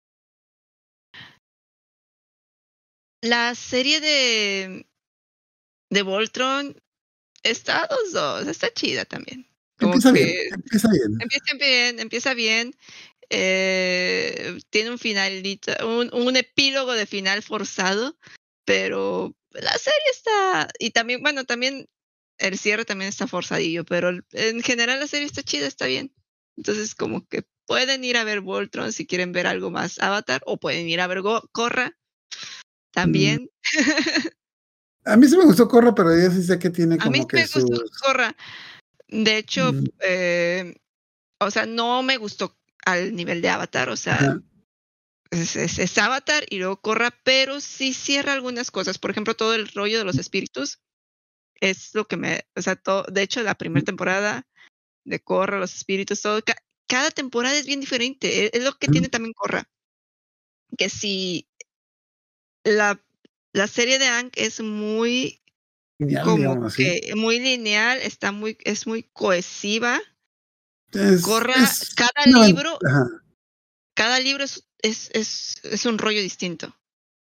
La serie de, de Voltron está dos dos, está chida también. Como Empieza que bien, empieza bien. empieza bien, empieza bien. eh, tiene un finalito, un, un epílogo de final forzado, pero la serie está, y también, bueno, también el cierre también está forzadillo, pero en general la serie está chida, está bien. Entonces, como que pueden ir a ver Voltron si quieren ver algo más Avatar, o pueden ir a ver Go- Korra también. A mí sí me gustó Corra, pero yo sí sé que tiene A mí como sí que me sus... gustó Korra. De hecho, Mm. eh, o sea, no me gustó al nivel de Avatar, o sea, Ajá. es, es- es Avatar y luego Corra, pero sí cierra algunas cosas. Por ejemplo, todo el rollo de los espíritus es lo que me, o sea, to- de hecho, la primera temporada de Corra, los espíritus, todo, ca- cada temporada es bien diferente. e- Es, lo que tiene también Corra. Que si la, la serie de Ang es muy Como así. que muy lineal, está muy, es muy cohesiva. Es- Corra, es cada libro, cada libro es, es, es, es un rollo distinto.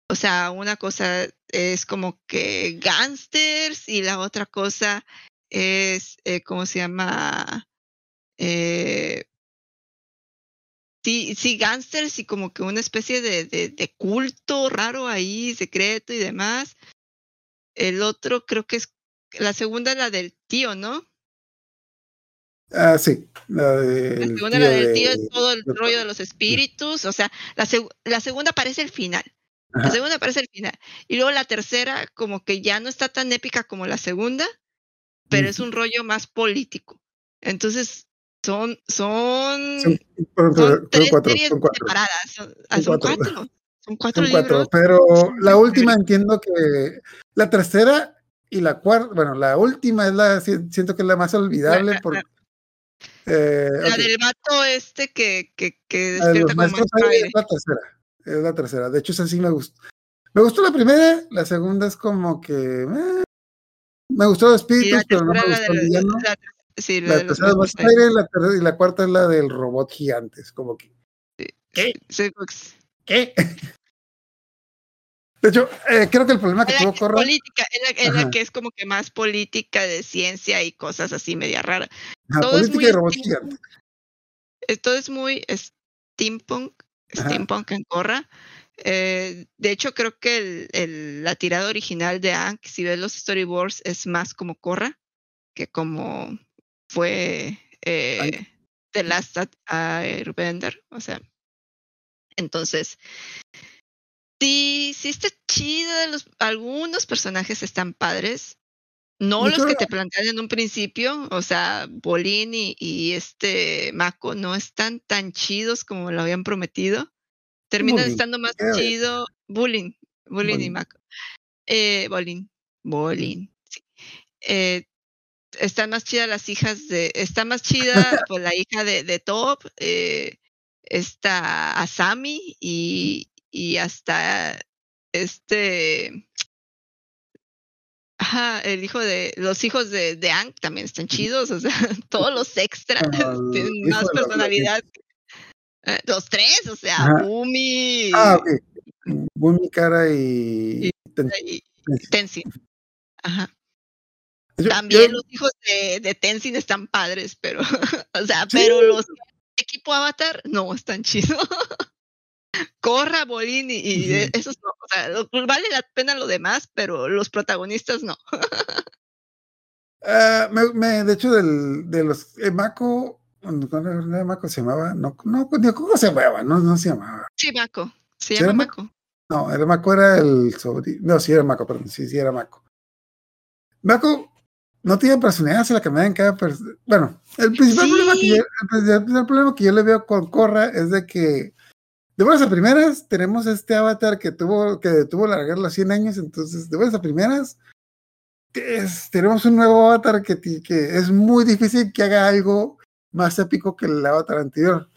O sea, una cosa es como que gangsters y la otra cosa es, eh, ¿cómo se llama? Eh, sí, sí, gangsters y como que una especie de, de, de culto raro ahí, secreto y demás. El otro creo que es, la segunda es la del tío, ¿no? Ah, sí. La, La del segunda, la del tío, de- es todo el de- rollo de los espíritus. O sea, la, seg- la segunda parece el final. La segunda parece el final. Y luego la tercera, como que ya no está tan épica como la segunda, pero es un rollo más político. Entonces, son, son, tres cuatro, series son cuatro. separadas. Son, ah, Son son cuatro. cuatro. Son cuatro Son cuatro, libros. pero la última entiendo que la tercera y la cuarta, bueno, la última es la, si- siento que es la más olvidable La- por, la- eh, La del vato este que, que, que despierta aire. es la tercera, es la tercera, de hecho esa sí me gustó. Me gustó la primera, la segunda es como que eh, me gustó los espíritus, pero no me gustó el la, villano. la- sí, la tercera es maestro aire. y la cuarta es la del robot gigante, es como que ¿Qué? Sí, ¿qué? De hecho, eh, creo que el problema que tuvo Corra, política, es la, es la Ajá. que es como que más política de ciencia y cosas así media raras. ajá, todo es muy y. Esto es muy steampunk, Ajá. steampunk en Corra. Eh, de hecho, creo que el, el- la tirada original de Ank, si ves los storyboards, es más como Corra que como fue eh, The Last Airbender. O sea, entonces, sí, sí está chida. Los, algunos personajes están padres. No los que te plantean en un principio, o sea, Bolín y, y este Mako no están tan chidos como lo habían prometido. Terminan Bullying, estando más chido Bullying, Bullying y. Mako. Eh, Bolín, Bolín, sí. Eh, están más chidas las hijas de, está más chida pues la hija de, de Top, eh, está Asami y, y hasta este Ajá, el hijo de, los hijos de, de Ang también están chidos, o sea, todos los extras Ah, tienen más la- personalidad. Eh, Los tres, o sea, Ajá. Bumi Ah, ok. Bumi, Cara y... Ten- y Tenzin. Tenzin. Ajá. Yo- También yo- los hijos de, de Tenzin están padres, pero, o sea, Sí. pero los equipo Avatar no están chidos. Corra, Bolín y, y Ujú. esos no. O sea, lo- vale la pena lo demás, pero los protagonistas no. Ah, me, me- de hecho, del, de los eh, Mako, ¿cómo era Mako se llamaba? No, no, ¿cómo se llamaba? No, no se llamaba. Sí, Mako. Se ¿Sí llama era Mako. No, el Mako era el sobrino. No, sí era Mako, perdón. Sí, sí era Mako. Mako no tiene personalidad, se la cambiaba en cada persona. Bueno, el principal, Sí. problema que yo, el principal problema que yo le veo con Korra es de que, de buenas a primeras, tenemos este avatar que tuvo, que tuvo largar los 100 años, entonces, de buenas a primeras, es- tenemos un nuevo avatar que, que es muy difícil que haga algo más épico que el avatar anterior.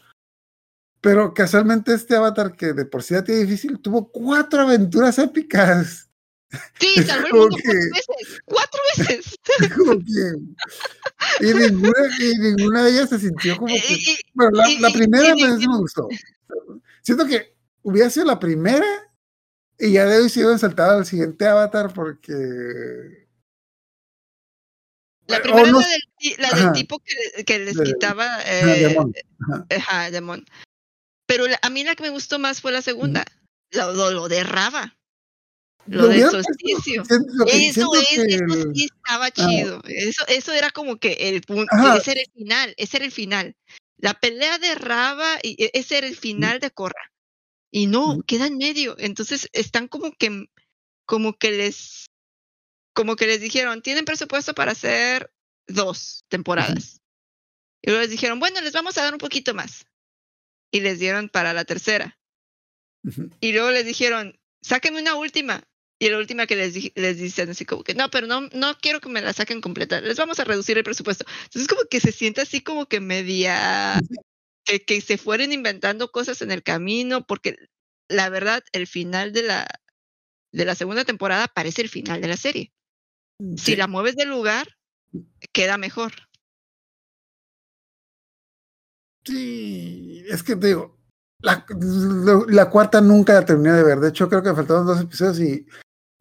Pero casualmente este avatar que de por sí ya tiene difícil, tuvo cuatro aventuras épicas. Sí, salvó el mundo cuatro veces. Cuatro veces. Y, ninguna, y ninguna de ellas se sintió como Y- que... y- Bueno, la, y- la primera pues, me gustó. Siento que hubiera sido la primera y ya de hoy sido saltado al siguiente avatar porque... La primera no la del, la del tipo que, que les De- quitaba. Eh, Demon, ajá. Demon. Pero la- a mí la que me gustó más fue la segunda. Lo, lo, lo de Raba. Lo, Lo del solsticio. siento- lo que Eso, es, que eso sí estaba chido. Eso, eso era como que el punto. Ajá. Ese era el final. Ese era el final. La pelea de Raba, y e- ese era el final de Corra. Y no, queda en medio. Entonces están como que, como que les, como que les dijeron, tienen presupuesto para hacer dos temporadas. Y luego les dijeron, bueno, les vamos a dar un poquito más. Y les dieron para la tercera. Y luego les dijeron, sáquenme una última. Y la última que les, di- les dicen así como que, no, pero no, no quiero que me la saquen completa. Les vamos a reducir el presupuesto. Entonces como que se siente así como que media... Que, que se fueron inventando cosas en el camino, porque la verdad, el final de la, de la segunda temporada parece el final de la serie. Si Sí. la mueves del lugar, queda mejor. Sí, es que te digo, la, la cuarta nunca la terminé de ver. De hecho, creo que faltaron dos episodios y,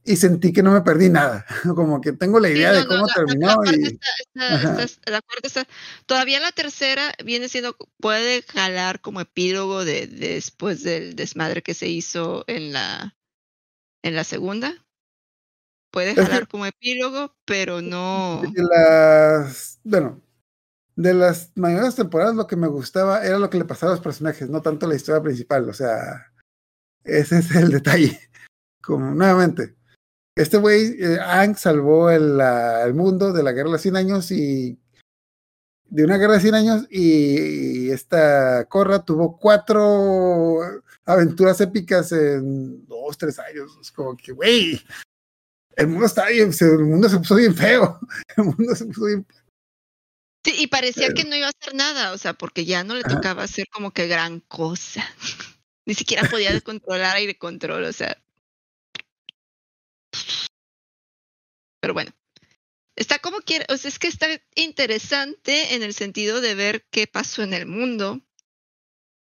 y sentí que no me perdí nada. Como que tengo la Sí, idea no, de no, cómo la- terminó la y está- la todavía la tercera viene siendo, puede jalar como epílogo de, de después del desmadre que se hizo en la, en la segunda. Puede que- jalar como epílogo, pero no. de las, bueno, de las mayores temporadas lo que me gustaba era lo que le pasaba a los personajes, no tanto la historia principal. O sea, ese es el detalle. Como nuevamente, este güey, eh, Aang salvó el, la- el mundo de la guerra de los 100 años y de una guerra de 100 años y esta Korra tuvo cuatro aventuras épicas en dos, tres años. Es como que, güey, el mundo está bien, el mundo se puso bien feo. El mundo se puso bien Sí, y parecía que no iba a hacer nada, o sea, porque ya no le Ajá. tocaba hacer como que gran cosa. Ni siquiera podía controlar aire control, o sea. Pero bueno. Está como quiere, o sea, es que está interesante en el sentido de ver qué pasó en el mundo,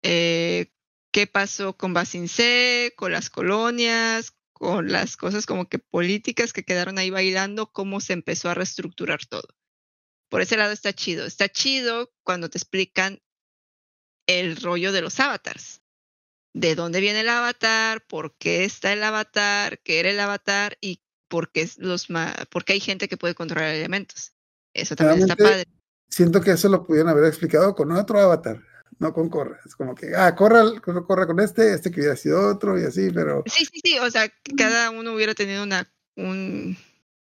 eh, qué pasó con Basincé, con las colonias, con las cosas como que políticas que quedaron ahí bailando, cómo se empezó a reestructurar todo. Por ese lado está chido. Está chido cuando te explican el rollo de los avatars. De dónde viene el avatar, por qué está el avatar, qué era el avatar y por qué, es los ma- por qué hay gente que puede controlar elementos. Eso también está padre. siento que eso lo pudieron haber explicado con otro avatar, no con Corra. Es como que, ah, corra, corra, con este, este que hubiera sido otro y así, pero Sí, sí, sí. O sea, que cada uno hubiera tenido una, un,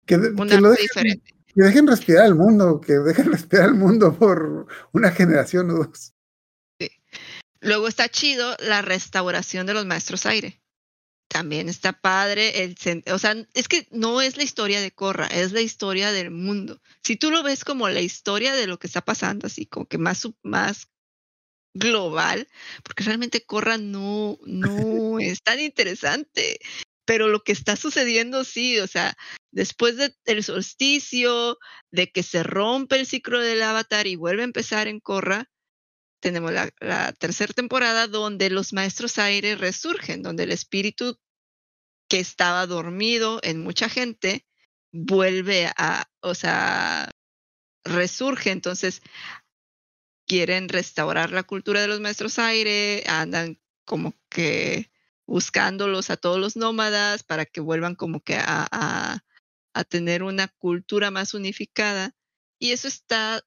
que, de- un que lo dejen, diferente. que dejen respirar al mundo, que dejen respirar al mundo por una generación o dos. Luego está chido la restauración de los maestros aire. También está padre el o sea, es que no es la historia de Corra, es la historia del mundo. Si tú lo ves como la historia de lo que está pasando, así como que más más global, porque realmente Corra no no es tan interesante, pero lo que está sucediendo sí, o sea, después de- del solsticio, de que se rompe el ciclo del avatar y vuelve a empezar en Corra, tenemos la, la tercera temporada donde los maestros aire resurgen, donde el espíritu que estaba dormido en mucha gente vuelve a, o sea, resurge. Entonces, quieren restaurar la cultura de los maestros aire, andan como que buscándolos a todos los nómadas para que vuelvan como que a, a, tener una cultura más unificada. Y eso está,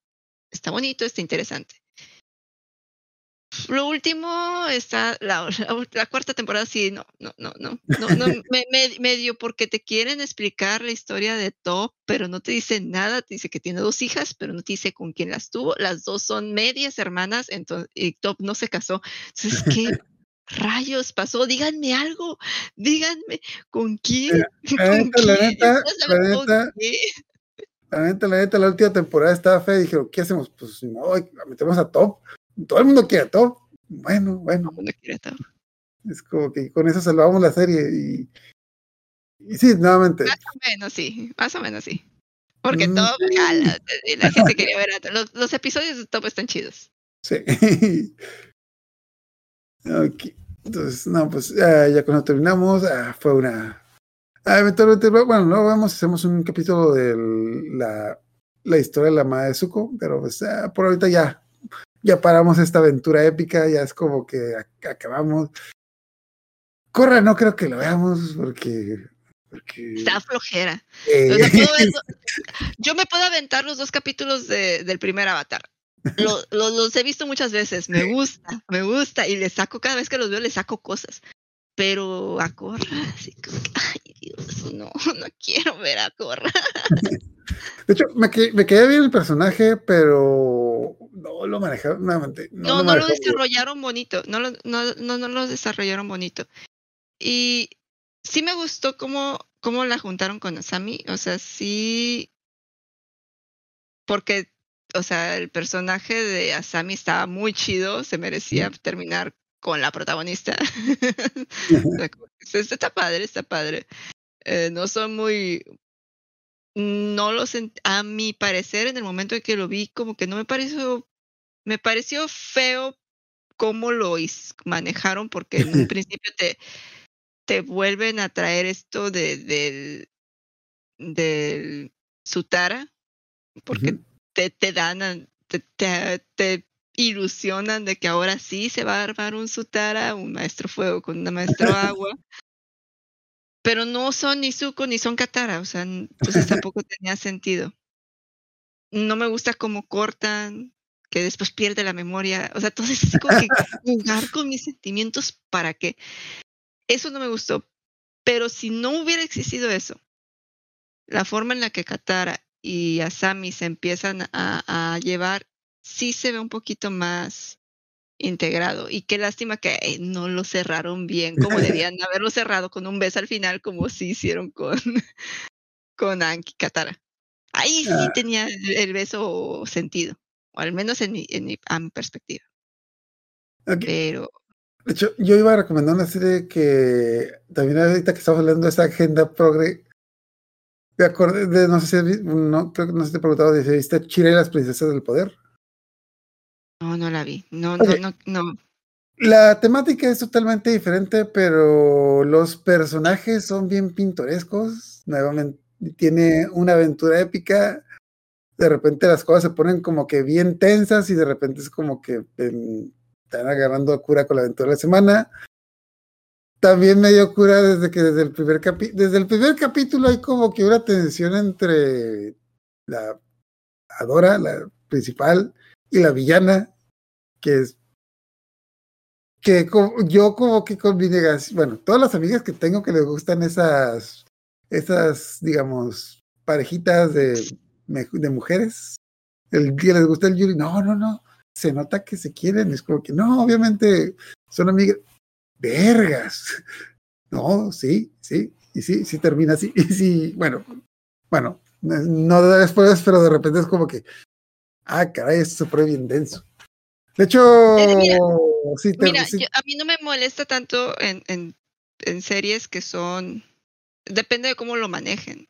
está bonito, está interesante. Lo último está la, la, la cuarta temporada, sí, no, no, no, no, no, no me, me, medio porque te quieren explicar la historia de Top, pero no te dice nada, te dice que tiene dos hijas, pero no te dice con quién las tuvo, las dos son medias hermanas, entonces, y Top no se casó, entonces, ¿qué rayos pasó? Díganme algo, díganme, ¿con quién? La neta, la neta, la neta, la neta, la la última temporada estaba fea y dijeron, ¿qué hacemos? Pues no, metemos a Top. Todo el mundo quiere Top. Bueno, bueno. No quiere Top. Es como que con eso salvamos la serie y, y sí, nuevamente. Más o menos sí, más o menos sí. Porque mm, jala, la gente quería ver a los, los, episodios de Top están chidos. Sí. ok. Entonces, no, pues ya cuando terminamos, uh, fue una. Uh, eventualmente, bueno, luego vamos, hacemos un capítulo de la, la historia de la madre de Zuko, pero pues por ahorita ya ya paramos esta aventura épica, ya es como que acabamos. Corra, no creo que lo veamos porque. porque... Está flojera. Eh... O sea, ver, yo me puedo aventar los dos capítulos de, del primer Avatar. Lo, lo, los he visto muchas veces, me gusta, me gusta, y le saco, cada vez que los veo, le saco cosas. Pero a Korra, así como que, ay Dios, no, no quiero ver a Korra. De hecho, me, que- me quedé bien el personaje, pero no lo manejaron. nuevamente, No, no, lo manejaron bien. desarrollaron bonito, no lo, no, no, no lo desarrollaron bonito. Y sí me gustó cómo, cómo la juntaron con Asami, o sea, sí, porque, o sea, el personaje de Asami estaba muy chido, se merecía terminar con la protagonista. Está padre, está padre. Eh, no son muy... No lo sent- a mi parecer, en el momento en que lo vi, como que no me pareció me pareció feo cómo lo manejaron, porque en un principio te, te vuelven a traer esto de, del, del Sutara, porque te, te dan, a- te, te, te ilusionan de que ahora sí se va a armar un Sutara, un maestro fuego con un maestro agua. Pero no son ni Zuko ni son Katara, o sea, entonces tampoco tenía sentido. No me gusta cómo cortan, que después pierde la memoria. O sea, todo es como que jugar con mis sentimientos para que. Eso no me gustó. Pero si no hubiera existido eso, la forma en la que Katara y Asami se empiezan a, a llevar, sí se ve un poquito más integrado. Y qué lástima que eh, no lo cerraron bien, como debían haberlo cerrado con un beso al final, como sí hicieron con, con Anki Katara. Ahí sí Ah. tenía el, beso sentido, o al menos en mi, en mi, a mi perspectiva. Ok, Pero De hecho, yo iba a recomendar una serie que también ahorita que estamos hablando de esa agenda progre. Me acordé de, no sé si, no, creo que no sé si te he preguntado si viste Chile y las princesas del poder. No, no la vi. No, Ok. no, no, no. La temática es totalmente diferente, pero los personajes son bien pintorescos. Nuevamente, tiene una aventura épica. De repente las cosas se ponen como que bien tensas y de repente es como que están agarrando a cura con la aventura de la semana. También me dio cura desde que desde el primer capi desde el primer capítulo hay como que una tensión entre la Adora, la principal, y la villana, que es que yo como que con mi bueno, todas las amigas que tengo que les gustan esas, esas, digamos, parejitas de, de mujeres, el que les gusta el Yuri, no, no, no, se nota que se quieren, es como que no, obviamente son amigas, vergas, no, sí, sí, y sí, sí termina así, y sí, bueno, bueno, no después, pero de repente es como que, ah, caray, se pone bien denso. De hecho, Eh, mira, sí, te- Mira, sí, yo- a mí no me molesta tanto en, en, en series que son. Depende de cómo lo manejen.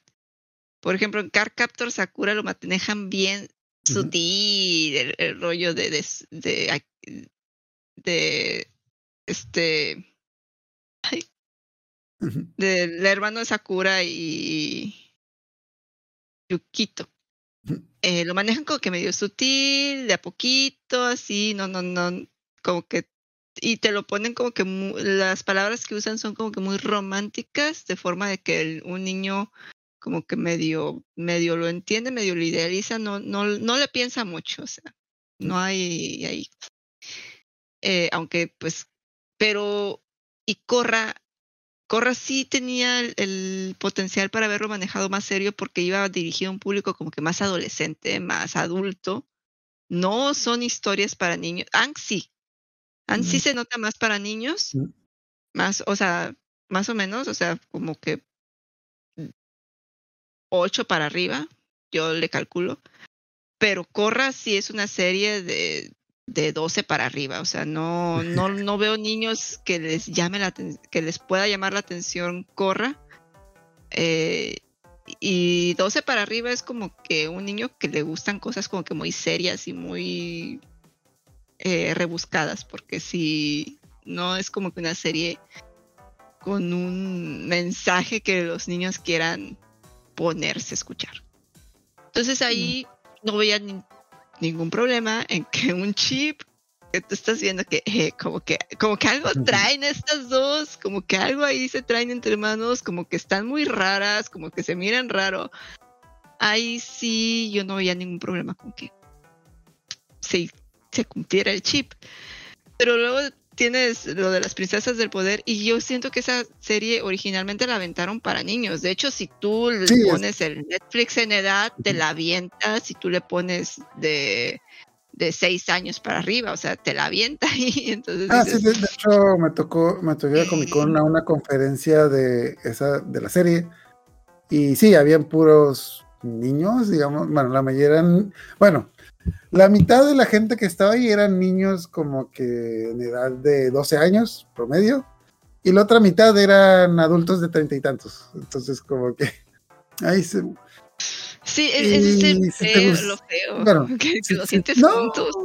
Por ejemplo, en Car Captor Sakura lo manejan bien Ujú. sutil, el, el rollo de, de, de, de este Ujú. del hermano de Sakura y Yukito. Eh, lo manejan como que medio sutil, de a poquito, así, no, no, no, como que, y te lo ponen como que las palabras que usan son como que muy románticas, de forma de que el- un niño como que medio, medio lo entiende, medio lo idealiza, no, no, no le piensa mucho, o sea, no hay ahí. Eh, aunque pues, pero, y Corra Corra sí tenía el, el potencial para haberlo manejado más serio porque iba dirigido a un público como que más adolescente, más adulto. No son historias para niños. Ang sí. Ang sí se nota más para niños. Mm. Más, o sea, más o menos, o sea, como que ocho para arriba, yo le calculo. Pero Corra sí es una serie de, de 12 para arriba. O sea, no, no, no veo niños que les llame la que les pueda llamar la atención Corra. Eh, y 12 para arriba es como que un niño que le gustan cosas como que muy serias y muy eh, rebuscadas, porque si no es como que una serie con un mensaje que los niños quieran ponerse a escuchar. Entonces ahí no veía ni- ningún problema en que un chip que tú estás viendo que eh, como que como que algo traen estas dos, como que algo ahí se traen entre manos, como que están muy raras, como que se miran raro. Ahí sí yo no veía ningún problema con que se, se cumpliera el chip. Pero luego tienes lo de las princesas del poder y yo siento que esa serie originalmente la aventaron para niños. De hecho, si tú le Sí, pones el Netflix en edad, te la avientas. Si tú le pones de, de seis años para arriba, o sea, te la avienta y entonces Ah, dices, sí, de, de hecho me tocó, me tocó ir a Comic Con a una conferencia de esa, de la serie. Y sí, habían puros niños, digamos, bueno, la mayoría eran, bueno, la mitad de la gente que estaba ahí eran niños como que en edad de 12 años promedio, y la otra mitad eran adultos de treinta y tantos. Entonces, como que ahí se, sí, es, es el si feo, lo feo, bueno, que, lo sientes No, juntos.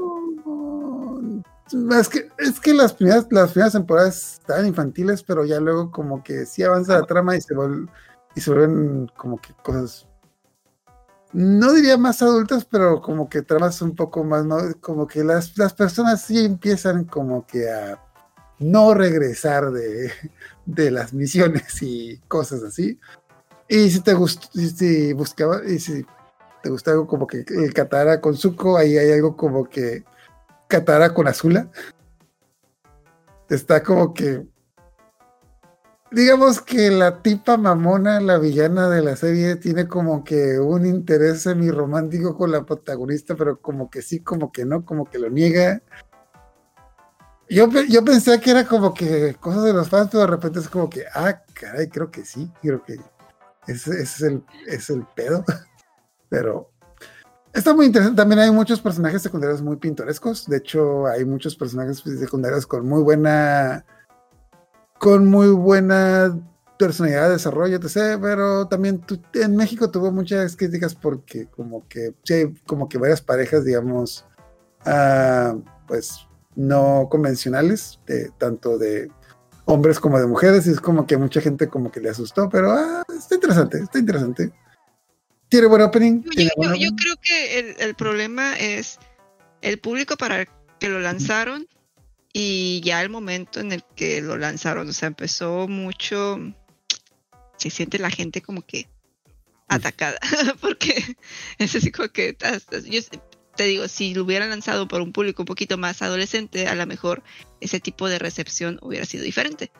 Es que, es que las primeras, las primeras temporadas estaban infantiles, pero ya luego como que sí avanza la trama y se, vuel- y se vuelven como que cosas, no diría más adultas, pero como que tramas un poco más, ¿no? Como que las, las personas sí empiezan como que a no regresar de, de las misiones y cosas así. Y si te gustó, si, buscaba, y si te gusta algo como que el Katara con Zuko, ahí hay algo como que Katara con Azula. Está como que. Digamos que la tipa mamona, la villana de la serie, tiene como que un interés semi-romántico con la protagonista, pero como que sí, como que no, como que lo niega. Yo, yo pensé que era como que cosas de los fans, pero de repente es como que, ah, caray, creo que sí, creo que ese, ese es, el, es el pedo. Pero Está muy interesante. También hay muchos personajes secundarios muy pintorescos. De hecho, hay muchos personajes secundarios con muy buena. Con muy buena personalidad, desarrollo, etc. Pero también tu- en México tuvo muchas críticas porque, como que, sí, como que varias parejas, digamos, ah, pues no convencionales, de, tanto de hombres como de mujeres. Y es como que mucha gente, como que le asustó. Pero ah, está interesante, está interesante. Tiene buen opening. Yo, tiene yo- buen yo opening. creo que el, el problema es el público para que lo lanzaron y ya el momento en el que lo lanzaron. O sea, empezó mucho. Se siente la gente como que atacada. Porque es así como que. Yo te digo, si lo hubieran lanzado por un público un poquito más adolescente, a lo mejor ese tipo de recepción hubiera sido diferente.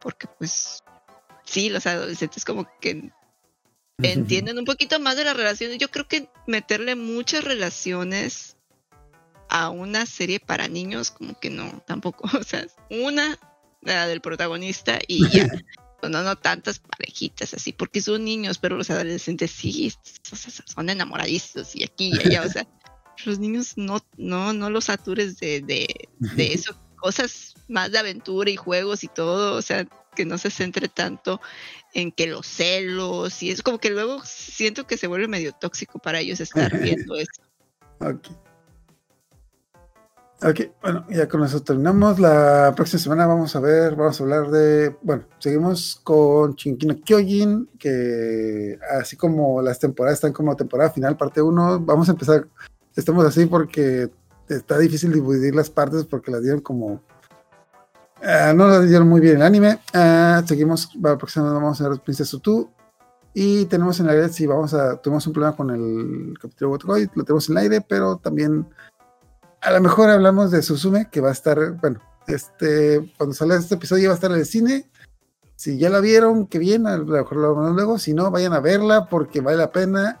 Porque, pues. Sí, los adolescentes como que entienden un poquito más de las relaciones. Yo creo que meterle muchas relaciones a una serie para niños, como que no, tampoco. O sea, una, la del protagonista y ya. No, no tantas parejitas así, porque son niños, pero los adolescentes sí son enamoradizos y aquí y allá. O sea, los niños no, no, no los satures de, de, de eso, cosas más de aventura y juegos y todo. O sea, que no se centre tanto en que los celos y es como que luego siento que se vuelve medio tóxico para ellos estar viendo eso. Ok, bueno, ya con eso terminamos. La próxima semana vamos a ver, vamos a hablar de. Bueno, seguimos con Chinkino Kyojin, que así como las temporadas están como temporada final, parte 1, vamos a empezar. Estamos así porque está difícil dividir las partes porque las dieron como. ah, no las dieron muy bien el anime. Ah, seguimos, la próxima semana vamos a ver Princess Tutu. Y tenemos en el aire, si vamos a. Tuvimos un problema con el capítulo Waterboy, lo tenemos en el aire, pero también a lo mejor hablamos de Suzume, que va a estar, bueno, este, cuando salga este episodio va a estar en el cine. Si ya la vieron, qué bien, a lo mejor lo vamos luego. Si no, vayan a verla porque vale la pena.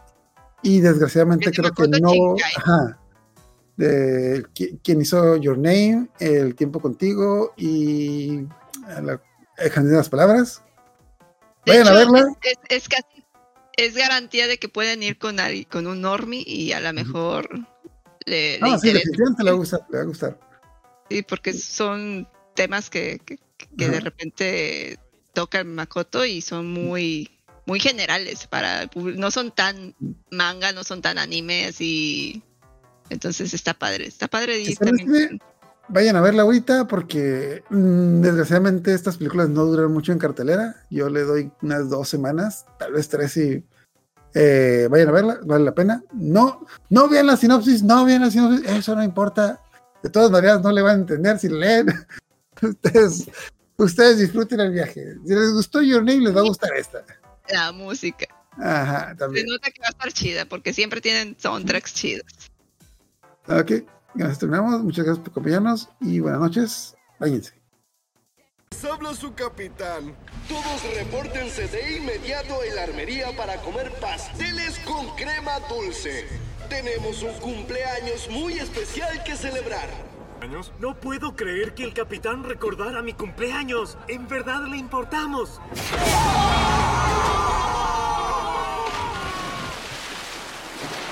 Y desgraciadamente Es de creo que no. Shinkai. Ajá. De, qui- quien hizo Your Name, El tiempo contigo y la, de las palabras. De Vayan a verla. Es, es casi es garantía de que pueden ir con con un normie y a lo mejor le, le No, sí, definitivamente le va a gustar, le va a gustar. Sí, porque son temas que, que, que de repente tocan Makoto y son muy muy generales para no son tan manga, no son tan animes y entonces está padre, está padre Si y también vayan a verla ahorita porque mm, desgraciadamente estas películas no duran mucho en cartelera. Yo le doy unas dos semanas, tal vez tres y eh, vayan a verla, vale la pena. No, no vean la sinopsis, no vean la sinopsis, eso no importa. De todas maneras no le van a entender si leen. ustedes, ustedes disfruten el viaje. Si les gustó Your Name, les va a gustar esta. la música. Ajá, Se también. nota que va a estar chida porque siempre tienen soundtracks chidos. Ok, ya nos terminamos. Muchas gracias por acompañarnos y buenas noches. Habla su capitán. Todos repórtense de inmediato en la armería para comer pasteles con crema dulce. Tenemos un cumpleaños muy especial que celebrar. No puedo creer que el capitán recordara mi cumpleaños. En verdad le importamos.